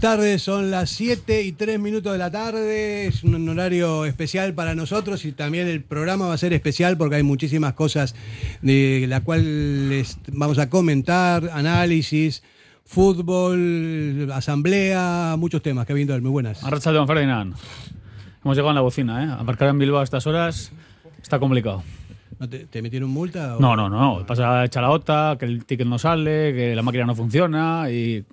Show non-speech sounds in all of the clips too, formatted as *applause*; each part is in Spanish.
Buenas tardes, son las 7 y 3 minutos de la tarde, es un horario especial para nosotros y también el programa va a ser especial porque hay muchísimas cosas de la cual les vamos a comentar, análisis, fútbol, asamblea, muchos temas. Kevin Doyle, muy buenas. Arracha Ferdinand. Hemos llegado en la bocina, ¿eh? Aparcar en Bilbao a estas horas está complicado. ¿No te, te metieron multa? o- No, no, no. Pasa echa la ota, que el ticket no sale, que la máquina no funciona y.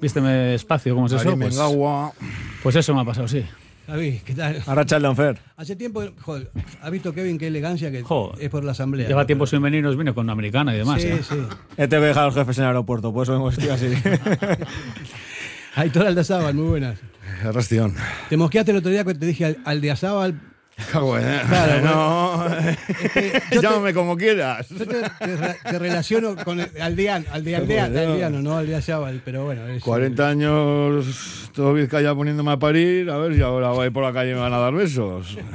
Vísteme despacio, ¿cómo es eso? Pues, pues eso me ha pasado, sí. Javi, ¿qué tal? Arracha Fer. Hace tiempo, joder, ¿ha visto Kevin qué elegancia que Joder. es por la asamblea? Lleva ¿no? tiempo sin venir, nos vino con una americana y demás. Sí, ¿eh? sí. He tenido que dejar a los jefes en el aeropuerto, por eso vengo vestido así. *laughs* Aitor Aldazábal, muy buenas. Rastión. Te mosqueaste el otro día cuando te dije al- Aldeazábal. Cago en- *laughs* Claro, no. que yo te- Llámame como quieras. Yo te, te re- te relaciono con el aldeano, alde, aldea- Bueno. aldeano, no Aldeazábal, pero bueno. es- 40 años, todo Vizcaya poniéndome a parir, a ver si ahora voy por la calle y me van a dar besos. *laughs*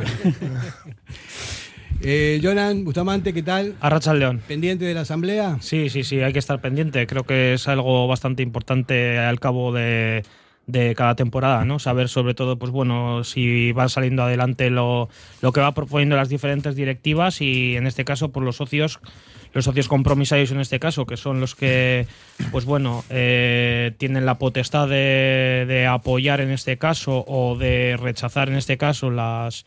Eh, Jonan Bustamante, ¿qué tal? Arracha el León. ¿Pendiente de la asamblea? Sí, sí, sí, hay que estar pendiente. Creo que es algo bastante importante al cabo de, de cada temporada, ¿no? Saber sobre todo, pues bueno, si van saliendo adelante lo, lo que va proponiendo las diferentes directivas y en este caso, por los socios, los socios compromisarios en este caso, que son los que, pues bueno, eh, tienen la potestad de, de apoyar en este caso o de rechazar en este caso las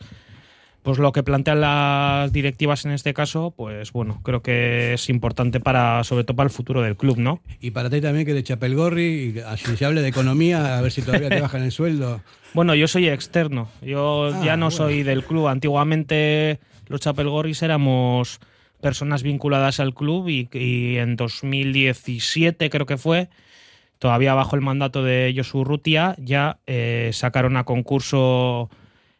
pues lo que plantean las directivas en este caso, pues bueno, creo que es importante para, sobre todo para el futuro del club, ¿no? Y para ti también que de Chapelgorri, y así se habla de economía, a ver si todavía te bajan el sueldo. *laughs* Bueno, yo soy externo, yo Ah, ya no bueno. soy del club. Antiguamente los Chapelgorris éramos personas vinculadas al club y, y en 2017 creo que fue, todavía bajo el mandato de Josu Rutia, ya eh, sacaron a concurso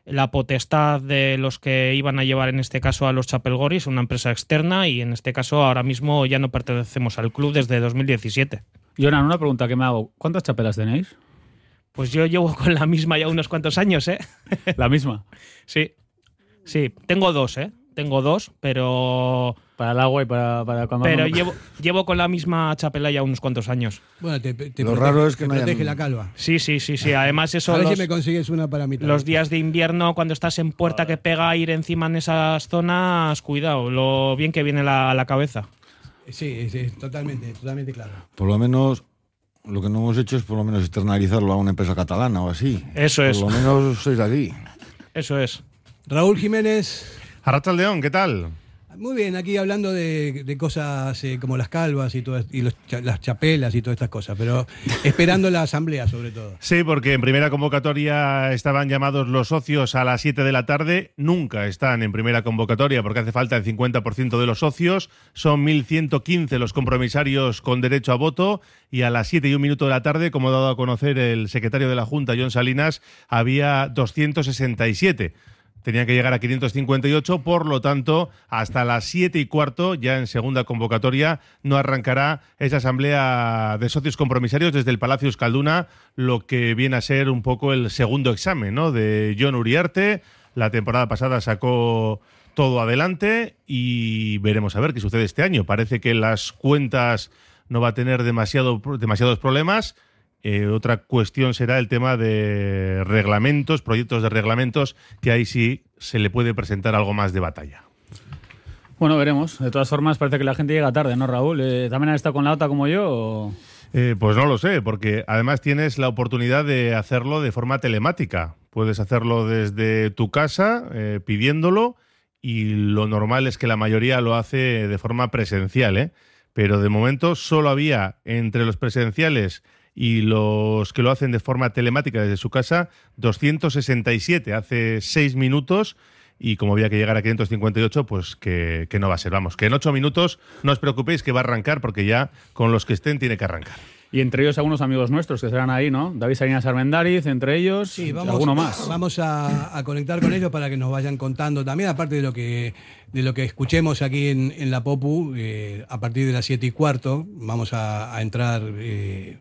la potestad de los que iban a llevar en este caso a los Chapelgoris, una empresa externa, y en este caso ahora mismo ya no pertenecemos al club desde 2017. Jonan, una pregunta que me hago. ¿Cuántas chapelas tenéis? Pues yo llevo con la misma ya unos cuantos años, ¿eh? *laughs* La misma. Sí, sí, tengo dos, ¿eh? Tengo dos, pero Para el agua y para, para cuando. pero llevo, llevo con la misma chapela ya unos cuantos años. Bueno, te, te Lo protege- raro es que te no hayan- protege la calva. Sí, sí, sí, sí. Además eso a ver los, si me consigues una para mí. los días de invierno cuando estás en puerta que pega aire encima en esas zonas, cuidado, lo bien que viene la, la cabeza. Sí, sí, totalmente, totalmente claro. Por lo menos, lo que no hemos hecho es por lo menos externalizarlo a una empresa catalana o así. Eso es, Por lo menos sois de aquí. eso es. Raúl Jiménez, León, ¿qué tal? muy bien, aquí hablando de, de cosas eh, como las calvas y, todas, y los las chapelas y todas estas cosas, pero *laughs* esperando la asamblea sobre todo. Sí, porque en primera convocatoria estaban llamados los socios a las 7 de la tarde. Nunca están en primera convocatoria porque hace falta el 50% de los socios. Son 1.115 los compromisarios con derecho a voto. Y a las 7 y un minuto de la tarde, como ha dado a conocer el secretario de la Junta, John Salinas, había 267. Tenían que llegar a 558, por lo tanto, hasta las 7 y cuarto, ya en segunda convocatoria, no arrancará esa asamblea de socios compromisarios desde el Palacio Euskalduna, lo que viene a ser un poco el segundo examen ¿no? de John Uriarte. La temporada pasada sacó todo adelante y veremos a ver qué sucede este año. Parece que las cuentas no va a tener demasiado, demasiados problemas. Eh, otra cuestión será el tema de reglamentos, proyectos de reglamentos, que ahí sí se le puede presentar algo más de batalla. Bueno, veremos. De todas formas, parece que la gente llega tarde, ¿no, Raúl? Eh, ¿También han estado con la OTA como yo? o- Eh, pues no lo sé, porque además tienes la oportunidad de hacerlo de forma telemática. Puedes hacerlo desde tu casa pidiéndolo y lo normal es que la mayoría lo hace de forma presencial, ¿eh? Pero de momento solo había entre los presenciales y los que lo hacen de forma telemática desde su casa 267 hace seis minutos y como había que llegar a 558, pues que, que no va a ser. Vamos, que en ocho minutos no os preocupéis que va a arrancar porque ya con los que estén tiene que arrancar. Y entre ellos algunos amigos nuestros que serán ahí, ¿no? David Salinas Armendariz, entre ellos, Sí, vamos, alguno más. vamos a, a conectar con ellos para que nos vayan contando también, aparte de lo que de lo que escuchemos aquí en, en la Popu, eh, a partir de las 7 y cuarto, vamos a, a entrar eh,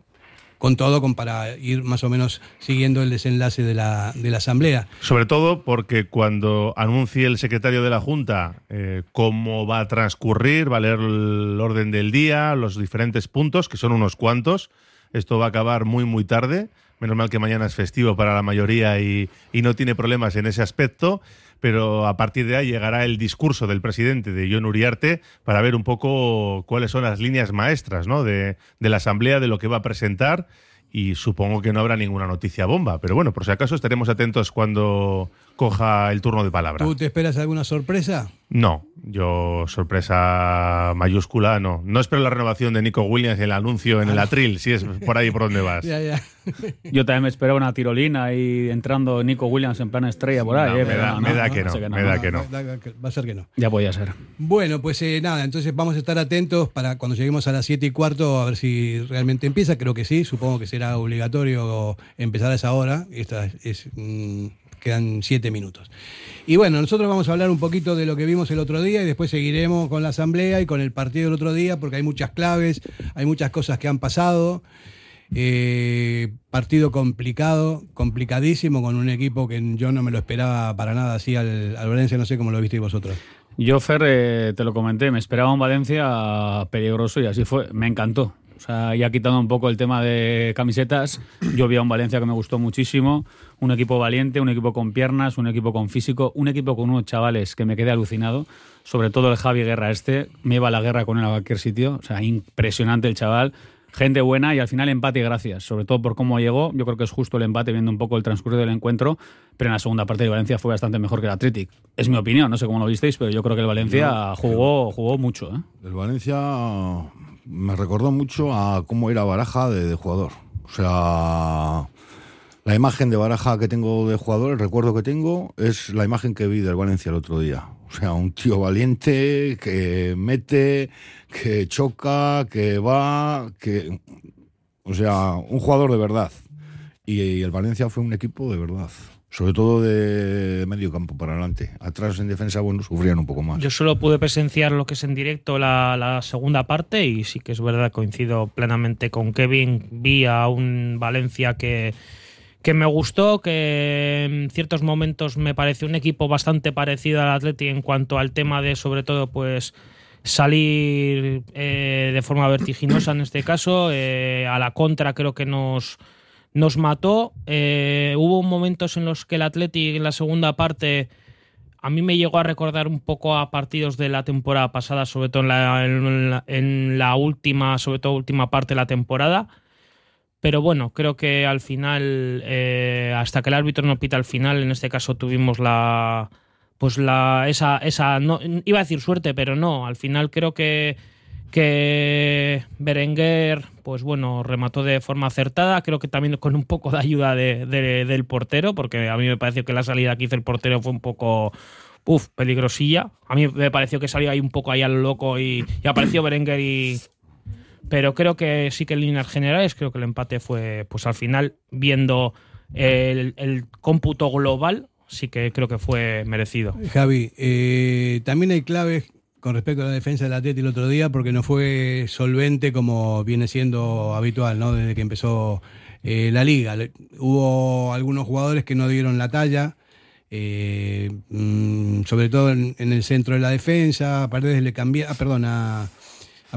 con todo con, para ir más o menos siguiendo el desenlace de la, de la asamblea. Sobre todo porque cuando anuncie el secretario de la Junta eh, cómo va a transcurrir, va a leer el orden del día, los diferentes puntos, que son unos cuantos, esto va a acabar muy, muy tarde, Menos mal que mañana es festivo para la mayoría y, y no tiene problemas en ese aspecto pero a partir de ahí llegará el discurso del presidente de John Uriarte para ver un poco cuáles son las líneas maestras ¿no? de, de la Asamblea, de lo que va a presentar y supongo que no habrá ninguna noticia bomba. Pero bueno, por si acaso estaremos atentos cuando coja el turno de palabra. ¿Tú te esperas alguna sorpresa? No, yo sorpresa mayúscula no. No espero la renovación de Nico Williams y el anuncio en el atril, si es por ahí por donde vas. *laughs* Ya, ya. Yo también me esperaba una tirolina y entrando Nico Williams en plan estrella por ahí. No, eh, me da- me da que no, sé me da que no. Va a ser que no. Ya podía ser. Bueno, pues eh, nada, entonces vamos a estar atentos para cuando lleguemos a las 7 y cuarto a ver si realmente empieza. Creo que sí, supongo que será obligatorio empezar a esa hora. Esta es, mm, quedan 7 minutos. Y bueno, nosotros vamos a hablar un poquito de lo que vimos el otro día y después seguiremos con la asamblea y con el partido del otro día porque hay muchas claves, hay muchas cosas que han pasado. Eh, partido complicado, complicadísimo, con un equipo que yo no me lo esperaba para nada así al, al Valencia, no sé cómo lo visteis vosotros. Yo, Fer, eh, te lo comenté, me esperaba un Valencia peligroso y así fue. Me encantó. O sea, ya quitando un poco el tema de camisetas, yo vi a un Valencia que me gustó muchísimo. Un equipo valiente, un equipo con piernas, un equipo con físico, un equipo con unos chavales que me quedé alucinado. Sobre todo el Javi Guerra este, me iba a la guerra con él a cualquier sitio. O sea, impresionante el chaval. Gente buena y al final empate y gracias. Sobre todo por cómo llegó. Yo creo que es justo el empate viendo un poco el transcurso del encuentro. Pero en la segunda parte de Valencia fue bastante mejor que el Athletic. Es mi opinión, no sé cómo lo visteis, pero yo creo que el Valencia jugó, jugó mucho. ¿eh? El Valencia me recordó mucho a cómo era Baraja de, jugador. O sea, la imagen de Baraja que tengo de jugador, el recuerdo que tengo, es la imagen que vi del Valencia el otro día. O sea, un tío valiente que mete, que choca, que va, que. O sea, un jugador de verdad. Y el Valencia fue un equipo de verdad. Sobre todo de medio campo para adelante. Atrás en defensa, bueno, sufrían un poco más. Yo solo pude presenciar lo que es en directo la, la segunda parte y sí que es verdad, coincido plenamente con Kevin. Vi a un Valencia que, que me gustó, que en ciertos momentos me pareció un equipo bastante parecido al Atleti en cuanto al tema de, sobre todo, pues salir eh, de forma vertiginosa en este caso. Eh, a la contra creo que nos, nos mató. Eh, hubo momentos en los que el Atleti en la segunda parte a mí me llegó a recordar un poco a partidos de la temporada pasada, sobre todo en la, en la, en la última, sobre todo última parte de la temporada. Pero bueno, creo que al final, eh, hasta que el árbitro no pita al final, en este caso tuvimos la, pues la, esa, esa, no, iba a decir suerte, pero no. Al final creo que, que Berenguer, pues bueno, remató de forma acertada. Creo que también con un poco de ayuda de, de, del portero, porque a mí me pareció que la salida que hizo el portero fue un poco, uff, peligrosilla. A mí me pareció que salió ahí un poco ahí al loco y, y apareció Berenguer y, pero creo que sí que en líneas generales creo que el empate fue pues al final viendo el, el cómputo global sí que creo que fue merecido Javi, eh, también hay claves con respecto a la defensa del Atleti el otro día porque no fue solvente como viene siendo habitual ¿no? desde que empezó eh, la liga. Hubo algunos jugadores que no dieron la talla. eh, mm, sobre todo en, el centro de la defensa, a Paredes le cambiaron, perdón, a,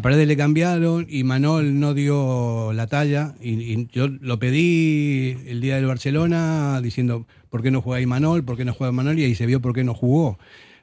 le cambiaron y Manol no dio la talla. Y, yo lo pedí el día del Barcelona diciendo, ¿por qué no juega Imanol? ¿Por qué no juega Manol? Y ahí se vio por qué no jugó.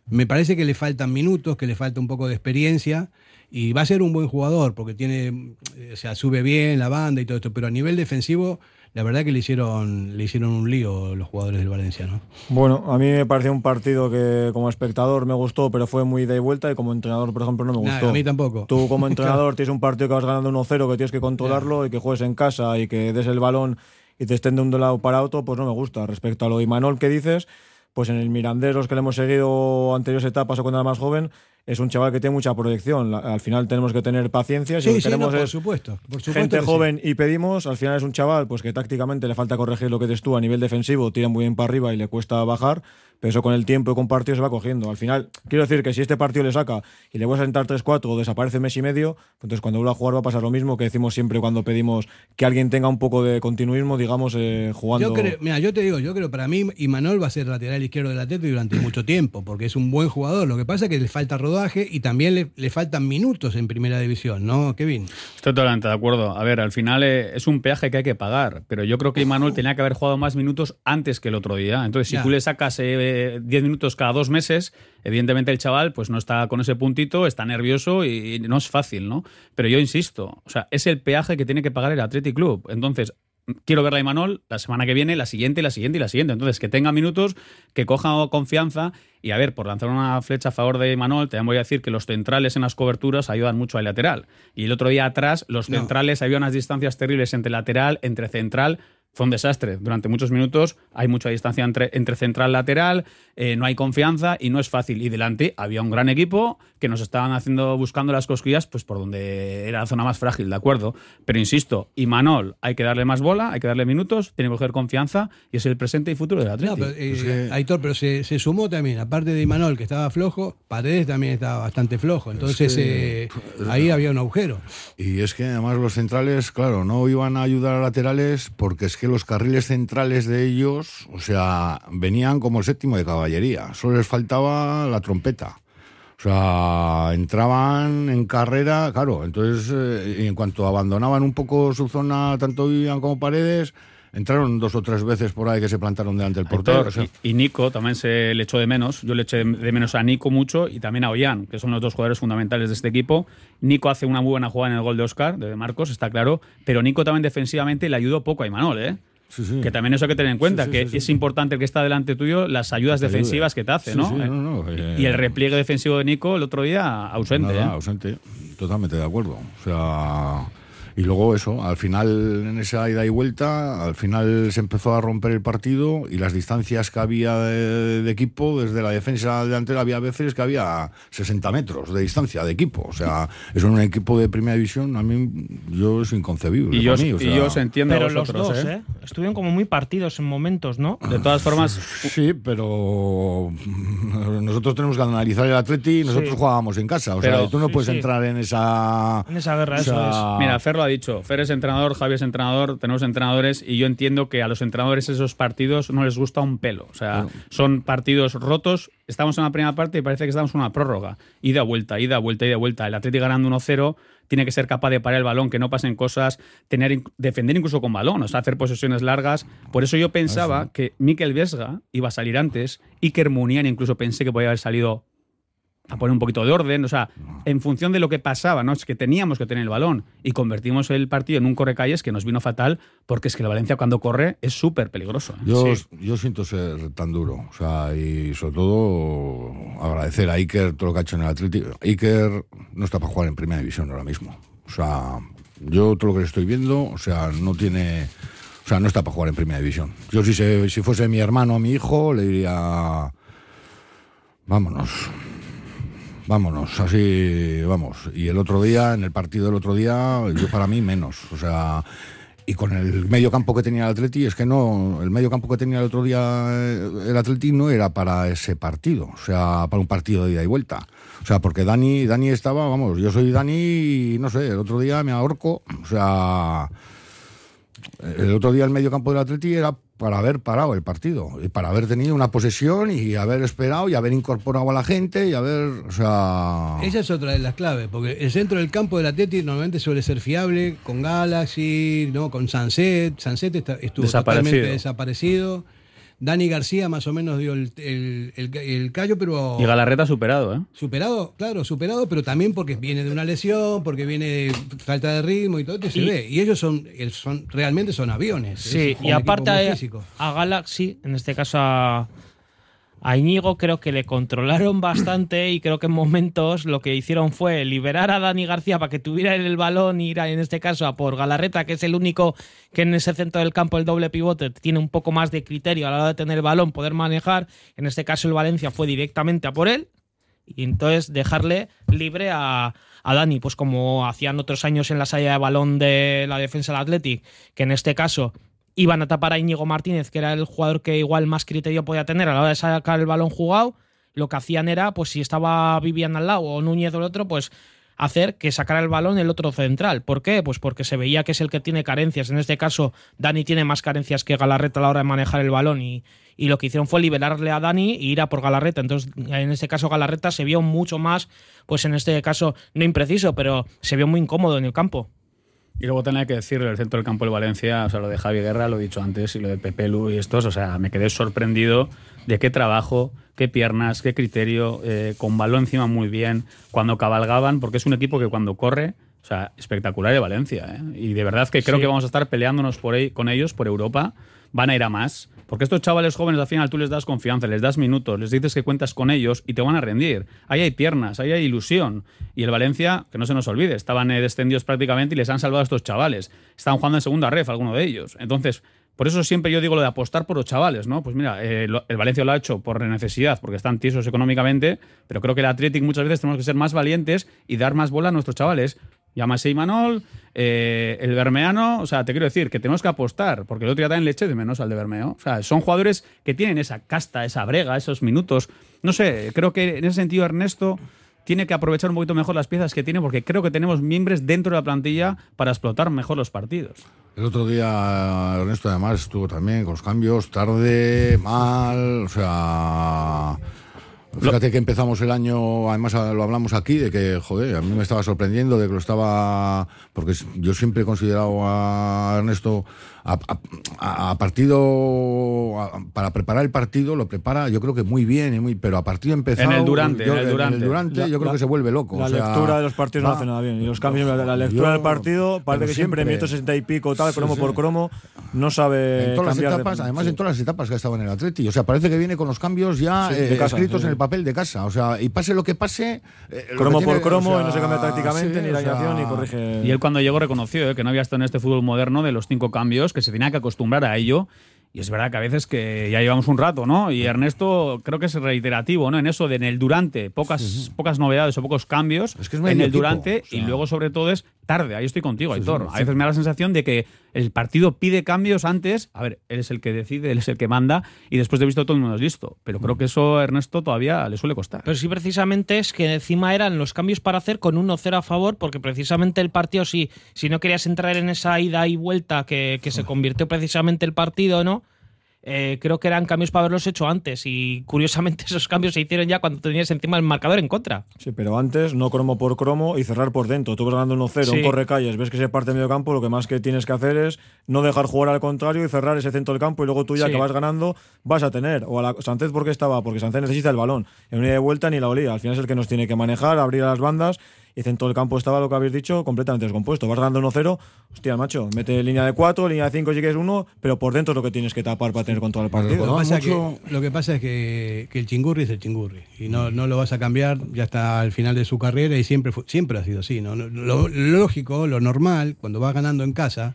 Me parece que le faltan minutos, que le falta un poco de experiencia y va a ser un buen jugador porque tiene, eh, o sea, sube bien la banda y todo esto, pero a nivel defensivo, la verdad que le hicieron, le hicieron un lío los jugadores del Valencia, ¿no? Bueno, a mí me pareció un partido que como espectador me gustó, pero fue muy de vuelta y como entrenador, por ejemplo, no me Nah, gustó. a mí tampoco. Tú como *laughs* entrenador tienes un partido que vas ganando 1-0, que tienes que controlarlo y que juegues en casa y que des el balón y te estén de un lado para otro, pues no me gusta. Respecto a lo de Imanol que dices, pues en el Mirandés, los que le hemos seguido anteriores etapas o cuando era más joven, es un chaval que tiene mucha proyección. Al final tenemos que tener paciencia. Si Sí, sí, no, por es supuesto. Por supuesto gente sí. joven y pedimos, al final es un chaval pues que tácticamente le falta corregir lo que dices tú a nivel defensivo, tira muy bien para arriba y le cuesta bajar, pero eso con el tiempo y con partidos se va cogiendo. Al final, quiero decir que si este partido le saca y le voy a sentar 3-4 o desaparece mes y medio, entonces cuando vuelva a jugar va a pasar lo mismo que decimos siempre cuando pedimos que alguien tenga un poco de continuismo, digamos, eh, jugando. Yo creo, mira, yo te digo, yo creo para mí Imanol va a ser lateral izquierdo del Atlético durante *coughs* mucho tiempo, porque es un buen jugador. Lo que pasa es que le falta rodaje rodaje y también le, le faltan minutos en primera división, ¿no, Kevin? Estoy totalmente de acuerdo. A ver, al final eh, es un peaje que hay que pagar, pero yo creo que Imanol *laughs* tenía que haber jugado más minutos antes que el otro día. Entonces, si Ya. tú le sacas eh, 10 minutos cada dos meses, evidentemente el chaval pues no está con ese puntito, está nervioso y, no es fácil, ¿no? Pero yo insisto, o sea, es el peaje que tiene que pagar el Athletic Club. Entonces, quiero ver a Imanol la semana que viene, la siguiente, la siguiente y la siguiente. Entonces, que tenga minutos, que coja confianza. Y a ver, por lanzar una flecha a favor de Imanol, también voy a decir que los centrales en las coberturas ayudan mucho al lateral. Y el otro día atrás, los No. centrales, había unas distancias terribles entre lateral, entre central. Fue un desastre. Durante muchos minutos hay mucha distancia entre, entre central y lateral, eh, no hay confianza y no es fácil. Y delante había un gran equipo que nos estaban haciendo, buscando las cosquillas, pues por donde era la zona más frágil, ¿de acuerdo? Pero insisto, Imanol hay que darle más bola, hay que darle minutos, tiene que coger confianza y es el presente y futuro del No, Atlético. pero, eh, Es que- Aitor, pero se, se sumó también, aparte de Imanol, que estaba flojo, Paredes también estaba bastante flojo. Entonces que- eh, ahí había un agujero. Y es que además los centrales, claro, no iban a ayudar a laterales porque es que los carriles centrales de ellos, o sea, venían como el séptimo de caballería. Solo les faltaba la trompeta. O sea, entraban en carrera, claro, entonces eh, en cuanto abandonaban un poco su zona, tanto Vivian como Paredes, entraron dos o tres veces por ahí que se plantaron delante del portero. O sea, y, y Nico también se le echó de menos. Yo le eché de menos a Nico mucho y también a Ollán, que son los dos jugadores fundamentales de este equipo. Nico hace una muy buena jugada en el gol de Oscar, de Marcos, está claro, pero Nico también defensivamente le ayudó poco a Imanol, ¿eh? sí, sí. Que también eso hay que tener en cuenta, Sí, que es importante el que está delante tuyo, las ayudas te defensivas que te hace, ¿no? sí, no, no, eh, y el repliegue defensivo de Nico el otro día ausente, Nada, ¿eh? ausente, totalmente de acuerdo. O sea, y luego eso, al final en esa ida y vuelta, al final se empezó a romper el partido y las distancias que había de, de equipo, desde la defensa al delantero, había veces que había 60 metros de distancia de equipo. O sea, eso en un equipo de primera división, a mí, yo es inconcebible. Y yo, mí, o y sea, yo os entiendo a Pero los dos, ¿eh? ¿eh? Estuvieron como muy partidos en momentos, ¿no? De todas formas, Sí, pero *laughs* nosotros tenemos que analizar el Atleti y nosotros Sí. jugábamos en casa. O Pero- sea, tú no Sí, puedes sí. entrar en esa... En esa guerra, o eso es. Mira, Fer lo ha dicho. Fer es entrenador, Javi es entrenador, tenemos entrenadores y yo entiendo que a los entrenadores esos partidos no les gusta un pelo. O sea, son partidos rotos. Estamos en la primera parte y parece que estamos en una prórroga. Ida, vuelta, ida, vuelta, ida, vuelta. El Atlético ganando 1-0 tiene que ser capaz de parar el balón, que no pasen cosas, tener defender incluso con balón, o sea, hacer posesiones largas. Por eso yo pensaba que Mikel Vesga iba a salir antes, Iker Munian incluso pensé que podía haber salido a poner un poquito de orden, o sea, en función de lo que pasaba, ¿no? Es que teníamos que tener el balón y convertimos el partido en un correcalles que nos vino fatal porque es que el Valencia cuando corre es súper peligroso. ¿eh? Yo, yo siento ser tan duro, o sea, y sobre todo agradecer a Iker todo lo que ha hecho en el Atlético. Iker no está para jugar en primera división ahora mismo. O sea, yo todo lo que le estoy viendo, o sea, no tiene, o sea, no está para jugar en primera división. Yo si se, si fuese mi hermano o mi hijo le diría, vámonos. Vámonos, así vamos. Y el otro día, en el partido del otro día, yo para mí menos. O sea, y con el medio campo que tenía el Atleti, es que no, el medio campo que tenía el otro día eh, el Atleti no era para ese partido, o sea, para un partido de ida y vuelta. O sea, porque Dani, Dani estaba, vamos, yo soy Dani y no sé, el otro día me ahorco, o sea, el otro día el medio campo del Atleti era para haber parado el partido y para haber tenido una posesión y haber esperado y haber incorporado a la gente y haber, o sea, Esa es otra de las claves, porque el centro del campo del Atleti normalmente suele ser fiable con Galaxy, ¿no? con Sunset. Sunset está- estuvo Desaparecido. totalmente desaparecido. Dani García más o menos dio el, el- el- el callo, pero Y Galarreta superado, ¿eh? superado, claro, superado, pero también porque viene de una lesión, porque viene de falta de ritmo y todo esto se Y- ve. Y ellos son, el- son realmente son aviones. Sí, y aparte a, a Galaxy, en este caso a, a Íñigo, creo que le controlaron bastante y creo que en momentos lo que hicieron fue liberar a Dani García para que tuviera el balón y ir en este caso a por Galarreta, que es el único que en ese centro del campo, el doble pivote, tiene un poco más de criterio a la hora de tener el balón, poder manejar. En este caso el Valencia fue directamente a por él y entonces dejarle libre a, a Dani, pues como hacían otros años en la salida de balón de la defensa del Athletic, que en este caso iban a tapar a Íñigo Martínez, que era el jugador que igual más criterio podía tener a la hora de sacar el balón jugado, lo que hacían era, pues si estaba Vivian al lado o Núñez o el otro, pues hacer que sacara el balón el otro central. ¿Por qué? Pues porque se veía que es el que tiene carencias. En este caso, Dani tiene más carencias que Galarreta a la hora de manejar el balón y, y lo que hicieron fue liberarle a Dani e ir a por Galarreta. Entonces, en este caso, Galarreta se vio mucho más, pues en este caso, no impreciso, pero se vio muy incómodo en el campo. Y luego tenía que decir el centro del campo de Valencia, o sea, lo de Javi Guerra, lo he dicho antes, y lo de Pepe Lu y estos, o sea, me quedé sorprendido de qué trabajo, qué piernas, qué criterio, eh, con balón encima muy bien, cuando cabalgaban, porque es un equipo que cuando corre, o sea, espectacular de Valencia, ¿eh? Y de verdad que creo Sí. que vamos a estar peleándonos por ahí, con ellos por Europa, van a ir a más. Porque estos chavales jóvenes al final tú les das confianza, les das minutos, les dices que cuentas con ellos y te van a rendir. Ahí hay piernas, ahí hay ilusión. Y el Valencia, que no se nos olvide, estaban eh, descendidos prácticamente y les han salvado a estos chavales. Estaban jugando en segunda ref, alguno de ellos. Entonces, por eso siempre yo digo lo de apostar por los chavales, ¿no? Pues mira, eh, el Valencia lo ha hecho por necesidad, porque están tiesos económicamente, pero creo que el Athletic muchas veces tenemos que ser más valientes y dar más bola a nuestros chavales. Llámase Imanol, eh, el Bermeano, o sea, te quiero decir que tenemos que apostar, porque el otro día también le eché de menos al de Bermeo. O sea, son jugadores que tienen esa casta, esa brega, esos minutos. No sé, creo que en ese sentido Ernesto tiene que aprovechar un poquito mejor las piezas que tiene, porque creo que tenemos miembros dentro de la plantilla para explotar mejor los partidos. El otro día Ernesto además estuvo también con los cambios, tarde, mal, o sea... Fíjate que empezamos el año, además lo hablamos aquí, de que, joder, a mí me estaba sorprendiendo, de que lo estaba... Porque yo siempre he considerado a Ernesto a, a- a partido, a- para preparar el partido, lo prepara yo creo que muy bien, y muy, pero a partido empezado... En el Durante, yo, en el Durante. Durante, yo creo La- que se vuelve loco. La o sea, lectura de los partidos no hace nada bien. Y los cambios, la, la lectura Yo- del partido, parece que siempre, en minuto 60 y pico, tal, Sí, cromo sí. por cromo, no sabe en todas las de- etapas, además sí. en todas las etapas que ha estado en el Atleti. O sea, parece que viene con los cambios ya Sí, eh, casa, escritos sí, en el papel de casa. O sea, y pase lo que pase. eh, cromo que por tiene- cromo o sea, y no se cambia tácticamente, sí, ni la o sea, alineación, ni corrige. Y él cuando llegó reconoció eh, que no había estado en este fútbol moderno de los cinco cambios, que se tenía que acostumbrar a ello. Y es verdad que a veces que ya llevamos un rato, ¿no? Y Ernesto creo que es reiterativo, ¿no? En eso de en el durante, pocas, pocas novedades o pocos cambios Es que es en el equipo, durante o sea. y luego sobre todo es tarde. Ahí estoy contigo, Aitor. sí, a veces me da la sensación de que el partido pide cambios antes. A ver, él es el que decide, él es el que manda y después de visto todo el mundo es listo. Pero creo que eso a Ernesto todavía le suele costar. Pero sí, precisamente es que encima eran los cambios para hacer con 1-0 a favor, porque precisamente el partido, si, si no querías entrar en esa ida y vuelta que, que se convirtió precisamente el partido, ¿no? Eh, creo que eran cambios para haberlos hecho antes y curiosamente *laughs* esos cambios se hicieron ya cuando tenías encima el marcador en contra. Sí, pero antes no cromo por cromo y cerrar por dentro. Tú vas ganando 1-0, Sí. un corre calles, ves que se parte medio campo, lo que más que tienes que hacer es no dejar jugar al contrario y cerrar ese centro del campo y luego tú ya Sí. que vas ganando vas a tener. O a la Sánchez porque estaba, porque Sánchez necesita el balón. En una ida de vuelta ni la olía. Al final es el que nos tiene que manejar, abrir a las bandas y centro del campo estaba lo que habéis dicho completamente descompuesto. Vas ganando 1-0, hostia, macho, mete línea de 4, línea de 5 si quieres 1, pero por dentro es lo que tienes que tapar para tener control del Pero Lo partido. que, Jugaban pasa mucho- que, lo que pasa es que, que el chingurri es el chingurri y no, no lo vas a cambiar ya hasta el final de su carrera y siempre fue- siempre ha sido así. ¿no? Lo, lo lógico, lo normal, cuando vas ganando en casa,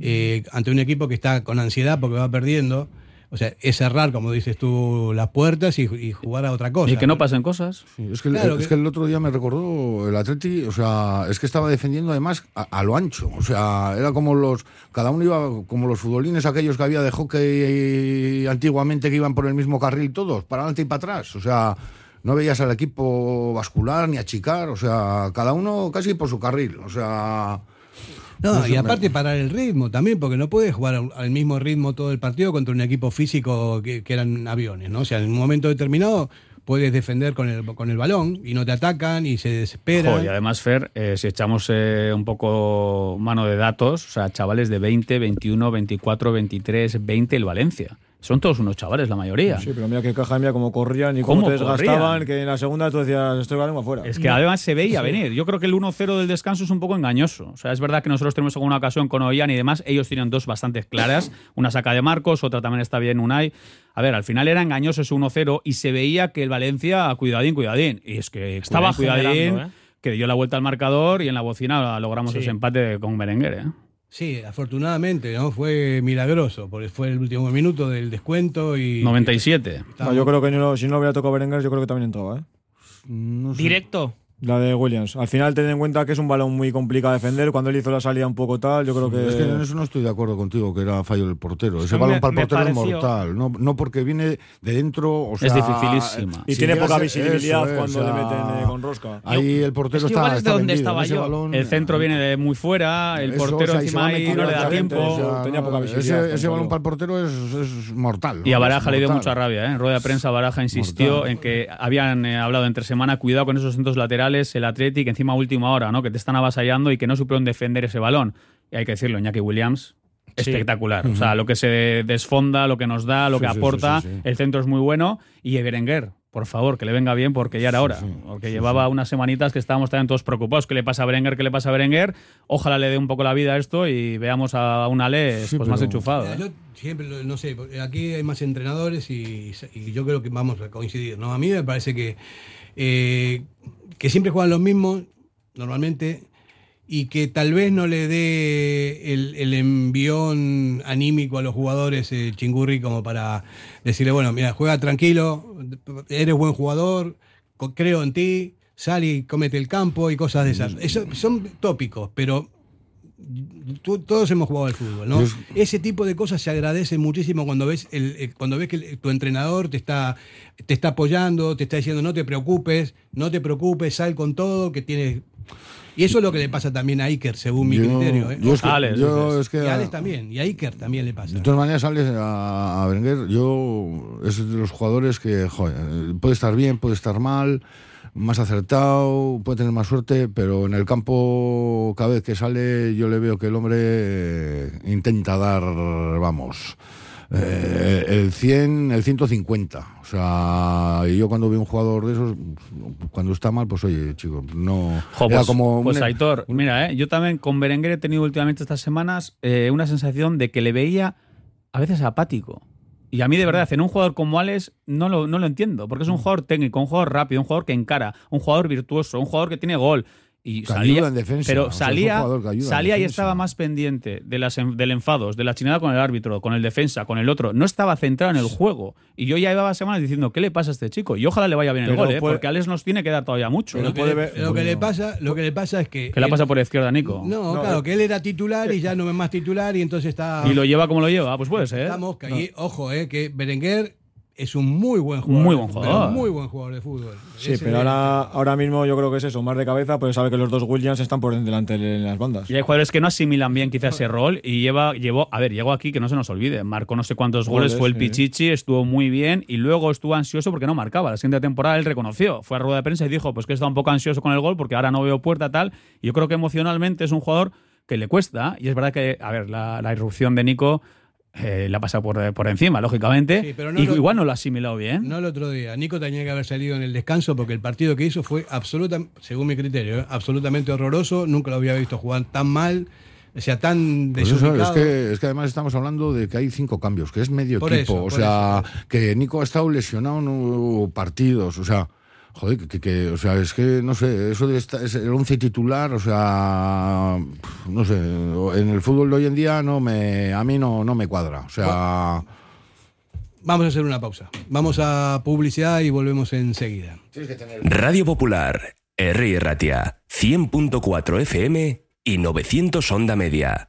eh, ante un equipo que está con ansiedad porque va perdiendo, o sea, es cerrar, como dices tú, las puertas y, y jugar a otra cosa. Y que no pasen cosas. Sí, es, que, el- Claro es que- que el otro día me recordó el Atleti, o sea, es que estaba defendiendo además a, a lo ancho, o sea, era como los, cada uno iba como los futbolines aquellos que había de hockey antiguamente que iban por el mismo carril todos, para adelante y para atrás, o sea, no veías al equipo bascular ni achicar, o sea, cada uno casi por su carril, o sea... No, y me- aparte parar el ritmo también, porque no puedes jugar al- mismo ritmo todo el partido contra un equipo físico que, que eran aviones, ¿no? O sea, en un momento determinado puedes defender con el, con el balón y no te atacan y se desesperan. Jo, y además, Fer, eh, si echamos eh, un poco mano de datos, o sea, chavales de 20, 21, 24, 23, 20 el Valencia. Son todos unos chavales, la mayoría. Sí, pero mira qué caja, mira cómo corrían y cómo, ¿Cómo te desgastaban, corrían? que en la segunda tú decías, estoy balón afuera. Es que además se veía venir. Yo creo que el 1-0 del descanso es un poco engañoso. O sea, es verdad que nosotros tenemos alguna ocasión con Ollán y demás. Ellos tienen dos bastante claras. Una saca de Marcos, otra también está bien Unai. A ver, al final era engañoso ese 1-0 y se veía que el Valencia, cuidadín, cuidadín. Y es que Estaba cuidadín, ¿eh? que dio la vuelta al marcador y en la bocina logramos Sí. ese empate con Berenguer. ¿eh? Sí, afortunadamente, ¿no? Fue milagroso, porque fue el último minuto del descuento y... 97. No, yo creo que si no lo hubiera tocado Berenguer, yo creo que también entraba. ¿eh? No sé. Directo. La de Williams. Al final, ten en cuenta que es un balón muy complicado de defender. Cuando él hizo la salida un poco tal, yo creo que. Es que en eso no estoy de acuerdo contigo, que era fallo del portero. Ese balón para el portero es mortal. No, no porque viene de dentro. O sea, Es dificilísima. Y si tiene poca visibilidad eso cuando o le meten eh, con rosca. Ahí el portero Es que está, es de donde estaba Ese yo. balón- El centro viene de muy fuera, el Eso, portero o sea, encima ahí no le da tiempo. Tenía poca visibilidad Ese, balón para el portero es, es mortal. Y a. Baraja Es le dio mortal. mucha rabia, ¿eh? En rueda de prensa Baraja insistió en que habían eh, hablado entre semana, cuidado con esos centros laterales, el Athletic, encima última hora, ¿no? Que te están avasallando y que no supieron defender ese balón. Y hay que decirlo, Iñaki Williams, espectacular. O sea, lo que se desfonda, lo que nos da, lo Sí, que sí, aporta, sí, sí, sí. el centro es muy bueno. Y Berenguer, por favor, que le venga bien porque ya era hora. porque llevaba unas semanitas que estábamos también todos preocupados. ¿Qué le pasa a Berenguer? ¿Qué le pasa a Berenguer? Ojalá le dé un poco la vida a esto y veamos a un Ale Sí, pues, más enchufado. ¿eh? Yo siempre, no sé, aquí hay más entrenadores y, y yo creo que vamos a coincidir. ¿no? A mí me parece que, eh, que siempre juegan los mismos, normalmente, y que tal vez no le dé el, el envión anímico a los jugadores eh, chingurri como para decirle, bueno, mira, juega tranquilo, eres buen jugador, creo en ti, sal y cómete el campo y cosas de esas. Eso son tópicos, pero todos hemos jugado al fútbol, ¿no? Ese tipo de cosas se agradece muchísimo cuando ves el, cuando ves que tu entrenador te está te está apoyando, te está diciendo no te preocupes, no te preocupes, sal con todo, que tienes y eso es lo que le pasa también a Iker, según mi Yo- criterio. ¿eh? yo es que- Alex, yo es que y a Alex también, y a Iker también le pasa. De todas maneras, sales a, a Berenguer, yo es de los jugadores que, joder, puede estar bien, puede estar mal, más acertado, puede tener más suerte, pero en el campo, cada vez que sale, yo le veo que el hombre eh, intenta dar, vamos, eh, el 100, el 150. O sea, yo cuando veo un jugador de esos, cuando está mal, pues oye, chico, no. Jo, era pues, como pues un- Aitor, mira, ¿eh? yo también con Berenguer he tenido últimamente estas semanas eh, una sensación de que le veía a veces apático. Y a mí, de verdad, en un jugador como Alex no lo, no lo entiendo, porque es un jugador técnico, un jugador rápido, un jugador que encara, un jugador virtuoso, un jugador que tiene gol. Y Que salía, ayuda en defensa, pero o sea, salía, jugador que ayuda en salía y estaba más pendiente de las, del enfados, de la chinada con el árbitro, con el defensa, con el otro. No estaba centrado en el juego. Y yo ya llevaba semanas diciendo, ¿qué le pasa a este chico? Y ojalá le vaya bien el gol, ¿eh? porque Alex nos tiene que dar todavía mucho. Lo que, le, ver- lo que le bueno. pasa, lo que le pasa es que Que la pasa por izquierda, Nico. No, No, claro, eh. que él era titular y ya no es más titular y entonces está Y lo lleva como lo lleva, pues puede ser. está mosca. Y ojo, eh, que Berenguer es un muy buen jugador. Muy buen jugador. pero Muy buen jugador de fútbol. Sí, Ese pero ahora, ahora mismo yo creo que es eso, más de cabeza, pues sabe que los dos Williams están por delante en las bandas. Y hay jugadores que no asimilan bien quizás ese rol y lleva, llevó, a ver, llegó aquí que no se nos olvide, marcó no sé cuántos goles, Goles, fue el sí. Pichichi, estuvo muy bien y luego estuvo ansioso porque no marcaba. La siguiente temporada él reconoció, fue a rueda de prensa y dijo, pues que está un poco ansioso con el gol porque ahora no veo puerta tal. Y yo creo que emocionalmente es un jugador que le cuesta y es verdad que, a ver, la, la irrupción de Nico eh, la pasa por, por encima, lógicamente, Sí, pero no y lo- igual no lo ha asimilado bien. No el otro día. Nico tenía que haber salido en el descanso porque el partido que hizo fue absolutamente, según mi criterio, eh, absolutamente horroroso. Nunca lo había visto jugar tan mal, o sea, tan Pues eso, es, que, es que además estamos hablando de que hay cinco cambios, que es medio Por equipo. eso, o sea, eso, que Nico ha estado lesionado, hubo partidos. O sea, joder, que, que- que- o sea, es que no sé, eso de esta- es el once titular, o sea, no sé, en el fútbol de hoy en día no me, a mí no, no me cuadra. O sea, Vamos a hacer una pausa. Vamos a publicidad y volvemos enseguida. Radio Popular, R. Ratia, 100.4 FM y 900 Onda Media.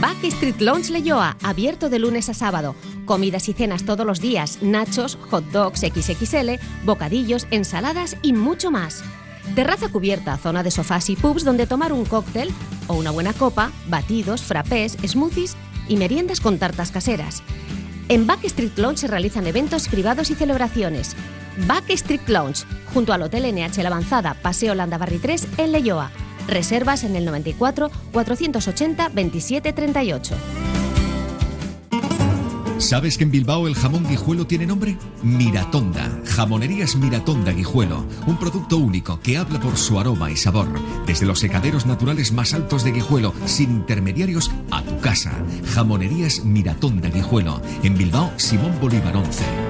Backstreet Lounge Leyoa, abierto de lunes a sábado. Comidas y cenas todos los días, nachos, hot dogs XXL, bocadillos, ensaladas y mucho más. Terraza cubierta, zona de sofás y pubs donde tomar un cóctel o una buena copa, batidos, frappés, smoothies y meriendas con tartas caseras. En Backstreet Lounge se realizan eventos privados y celebraciones. Backstreet Lounge, junto al Hotel NH La Avanzada, Paseo Landabarri 3, en Leyoa. Reservas en el 94 480 27 38. ¿Sabes que en Bilbao el jamón guijuelo tiene nombre? Miratonda. Jamonerías Miratonda Guijuelo. Un producto único que habla por su aroma y sabor. Desde los secaderos naturales más altos de Guijuelo, sin intermediarios, a tu casa. Jamonerías Miratonda Guijuelo. En Bilbao, Simón Bolívar 11.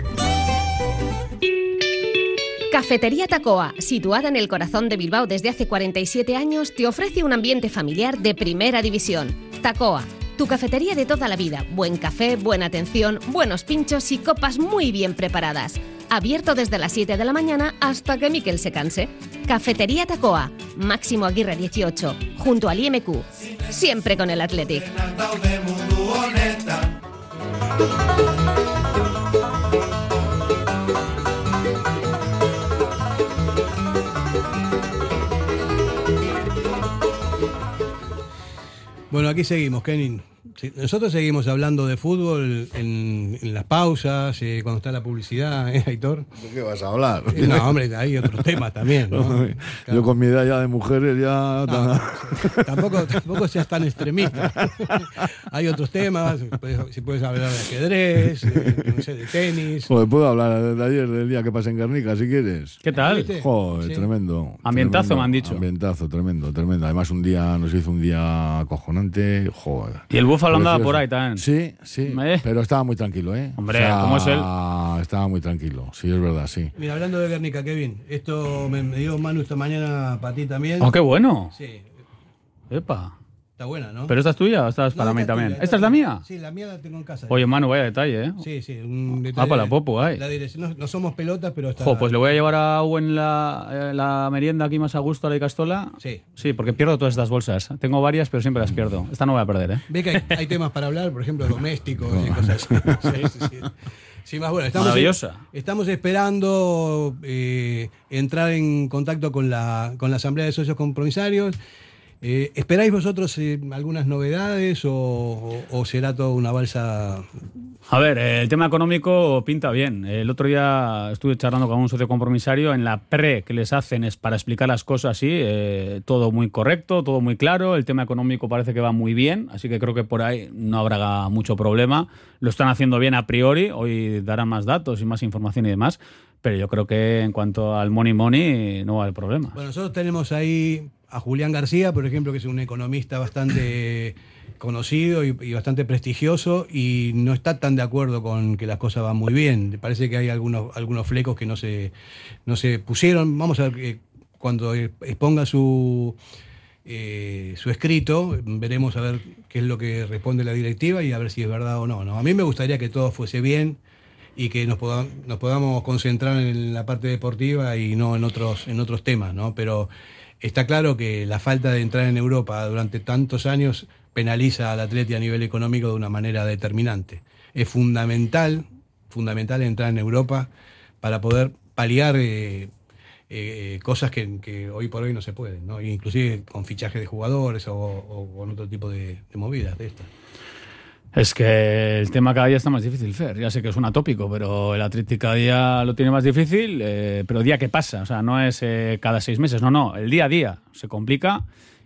Cafetería Tacoa, situada en el corazón de Bilbao desde hace 47 años, te ofrece un ambiente familiar de primera división. Tacoa, tu cafetería de toda la vida. Buen café, buena atención, buenos pinchos y copas muy bien preparadas. Abierto desde las 7 de la mañana hasta que Miquel se canse. Cafetería Tacoa, Máximo Aguirre 18, junto al IMQ. Siempre con el Athletic. Bueno, aquí seguimos, Kenin. Sí, nosotros seguimos hablando de fútbol en, en las pausas, eh, cuando está la publicidad, *laughs* ¿eh, Aitor? ¿De qué vas a hablar? Eh, no, hombre, hay otros *laughs* temas también. ¿no? Yo con mi edad ya de mujeres ya... No, tampoco, tampoco seas tan extremista. *laughs* hay otros temas, puedes, si puedes hablar de ajedrez, de, no sé, de tenis. Joder, puedo hablar de ayer, del día que pasé en Guernica, si quieres. ¿Qué tal? Joder, Sí. tremendo. Ambientazo, tremendo, me han dicho. Ambientazo, tremendo, tremendo. Además, un día nos hizo un día acojonante. Joder. Y el búfalo andaba Precioso. por ahí también. Sí, sí. Eh. Pero estaba muy tranquilo, ¿eh? Hombre, ¿cómo es él? Estaba muy tranquilo, sí, es verdad, sí. Mira, hablando de Guernica, Kevin, esto me, me dio Manu esta mañana para ti también. Oh, qué bueno. Sí, Epa. Está buena, ¿no? ¿Pero esta es tuya o esta es No, para mí también? tuya, ¿Esta es la mía? Sí, la mía la tengo en casa. Oye, mano, vaya detalle, ¿eh? Sí, sí, un Ah, detalle. para la popo, ay. La dirección, no, no somos pelotas, pero está. Jo, pues le voy a llevar a Owen la, eh, la merienda aquí más a gusto a la de Castola. Sí. Sí, porque pierdo todas estas bolsas. Tengo varias, pero siempre las pierdo. Esta no voy a perder, ¿eh? Ve que hay, hay temas para hablar, por ejemplo, domésticos y cosas así. *laughs* Sí, sí, sí. Sí, más bueno, estamos, Maravillosa. estamos esperando eh, entrar en contacto con la, con la Asamblea de Socios Compromisarios. Eh, ¿Esperáis vosotros eh, algunas novedades o, o- o será todo una balsa? A ver, eh, el tema económico pinta bien. El otro día estuve charlando con un socio compromisario. En la pre que les hacen es para explicar las cosas así. eh, todo muy correcto, todo muy claro. El tema económico parece que va muy bien. Así que creo que por ahí no habrá mucho problema. Lo están haciendo bien a priori. Hoy darán más datos y más información y demás. Pero yo creo que en cuanto al money money no va a haber problema. Bueno, nosotros tenemos ahí a Julián García, por ejemplo, que es un economista bastante conocido y, bastante prestigioso y no está tan de acuerdo con que las cosas van muy bien. Parece que hay algunos, algunos flecos que no se, no se pusieron. Vamos a ver que cuando exponga su, eh, su escrito, veremos a ver qué es lo que responde la directiva y a ver si es verdad o no. ¿no? A mí me gustaría que todo fuese bien y que nos, poda- nos podamos concentrar en la parte deportiva y no en otros, en otros temas, ¿no? Pero está claro que la falta de entrar en Europa durante tantos años penaliza al atleta a nivel económico de una manera determinante. Es fundamental, fundamental entrar en Europa para poder paliar eh, eh, cosas que, hoy por hoy no se pueden, ¿no? inclusive con fichaje de jugadores o, con otro tipo de movidas de estas. Es que el tema cada día está más difícil, Fer. Ya sé que es un atópico, pero el Atlético cada día lo tiene más difícil, eh, pero día que pasa, o sea, no es eh, cada seis meses, no, no, el día a día se complica.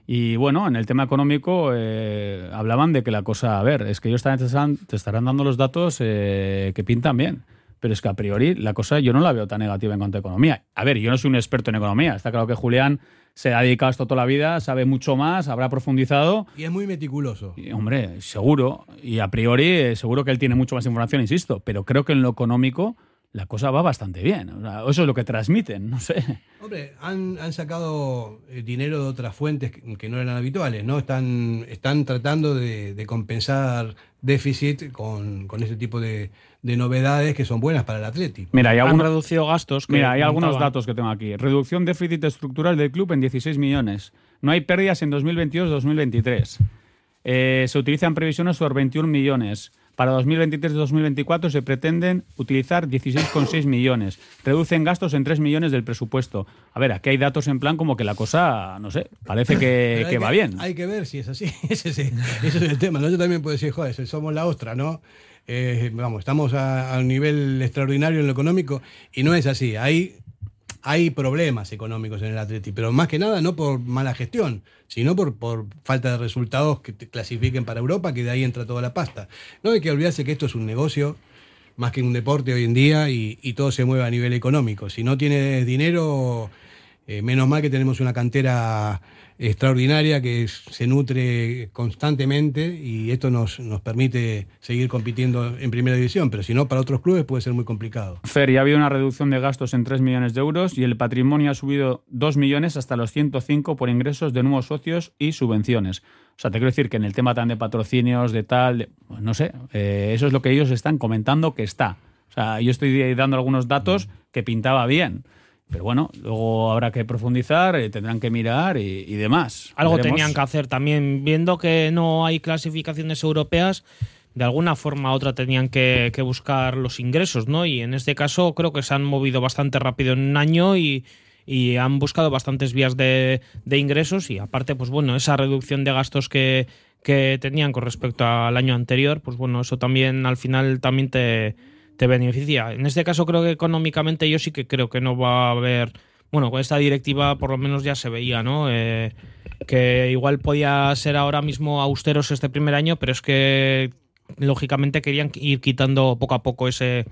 Y bueno, en el tema económico eh, hablaban de que la cosa, a ver, es que ellos te estarán, te estarán dando los datos eh, que pintan bien, pero es que a priori la cosa yo no la veo tan negativa en cuanto a economía. A ver, yo no soy un experto en economía, está claro que Julián se ha dedicado a esto toda la vida, sabe mucho más, habrá profundizado. Y es muy meticuloso. Y, hombre, seguro. Y a priori, eh, seguro que él tiene mucho más información, insisto. Pero creo que en lo económico la cosa va bastante bien. O sea, eso es lo que transmiten, no sé. Hombre, han, han sacado eh, dinero de otras fuentes que, no eran habituales, ¿no? Están, están tratando de, de compensar déficit con, con ese tipo de, de novedades que son buenas para el Atleti. Mira, hay, Han algunos, reducido gastos. que mira, hay algunos datos que tengo aquí. Reducción déficit estructural del club en 16 millones. No hay pérdidas en 2022-2023. Eh, se utilizan previsiones por 21 millones. Para 2023-2024 se pretenden utilizar 16,6 millones. Reducen gastos en 3 millones del presupuesto. A ver, aquí hay datos en plan como que la cosa, no sé, parece que, *laughs* va bien. Hay que ver si es así. *laughs* ese, es, ese es el tema. ¿no? Yo también puedo decir, joder, somos la ostra, ¿no? Eh, vamos, estamos a, un nivel extraordinario en lo económico y no es así. Hay, hay problemas económicos en el Atleti, pero más que nada no por mala gestión, sino por, por falta de resultados que te clasifiquen para Europa, que de ahí entra toda la pasta. No hay que olvidarse que esto es un negocio más que un deporte hoy en día y, y todo se mueve a nivel económico. Si no tienes dinero, eh, menos mal que tenemos una cantera extraordinaria que se nutre constantemente y esto nos, nos permite seguir compitiendo en primera división, pero si no, para otros clubes puede ser muy complicado. Fer, ya ha habido una reducción de gastos en 3 millones de euros y el patrimonio ha subido 2 millones hasta los 105 por ingresos de nuevos socios y subvenciones. O sea, te quiero decir que en el tema tan de patrocinios, de tal, pues no sé, eh, eso es lo que ellos están comentando que está. O sea, yo estoy dando algunos datos que pintaba bien. Pero bueno, luego habrá que profundizar, eh, tendrán que mirar y, y demás. Algo Veremos. tenían que hacer también, viendo que no hay clasificaciones europeas, de alguna forma u otra tenían que, que buscar los ingresos, ¿no? Y en este caso creo que se han movido bastante rápido en un año y, y han buscado bastantes vías de, de ingresos y aparte, pues bueno, esa reducción de gastos que, que tenían con respecto al año anterior, pues bueno, eso también al final también te, te beneficia. En este caso creo que económicamente yo sí que creo que no va a haber... Bueno, con esta directiva por lo menos ya se veía, ¿no? Eh, que igual podía ser ahora mismo austeros este primer año, pero es que lógicamente querían ir quitando poco a poco ese,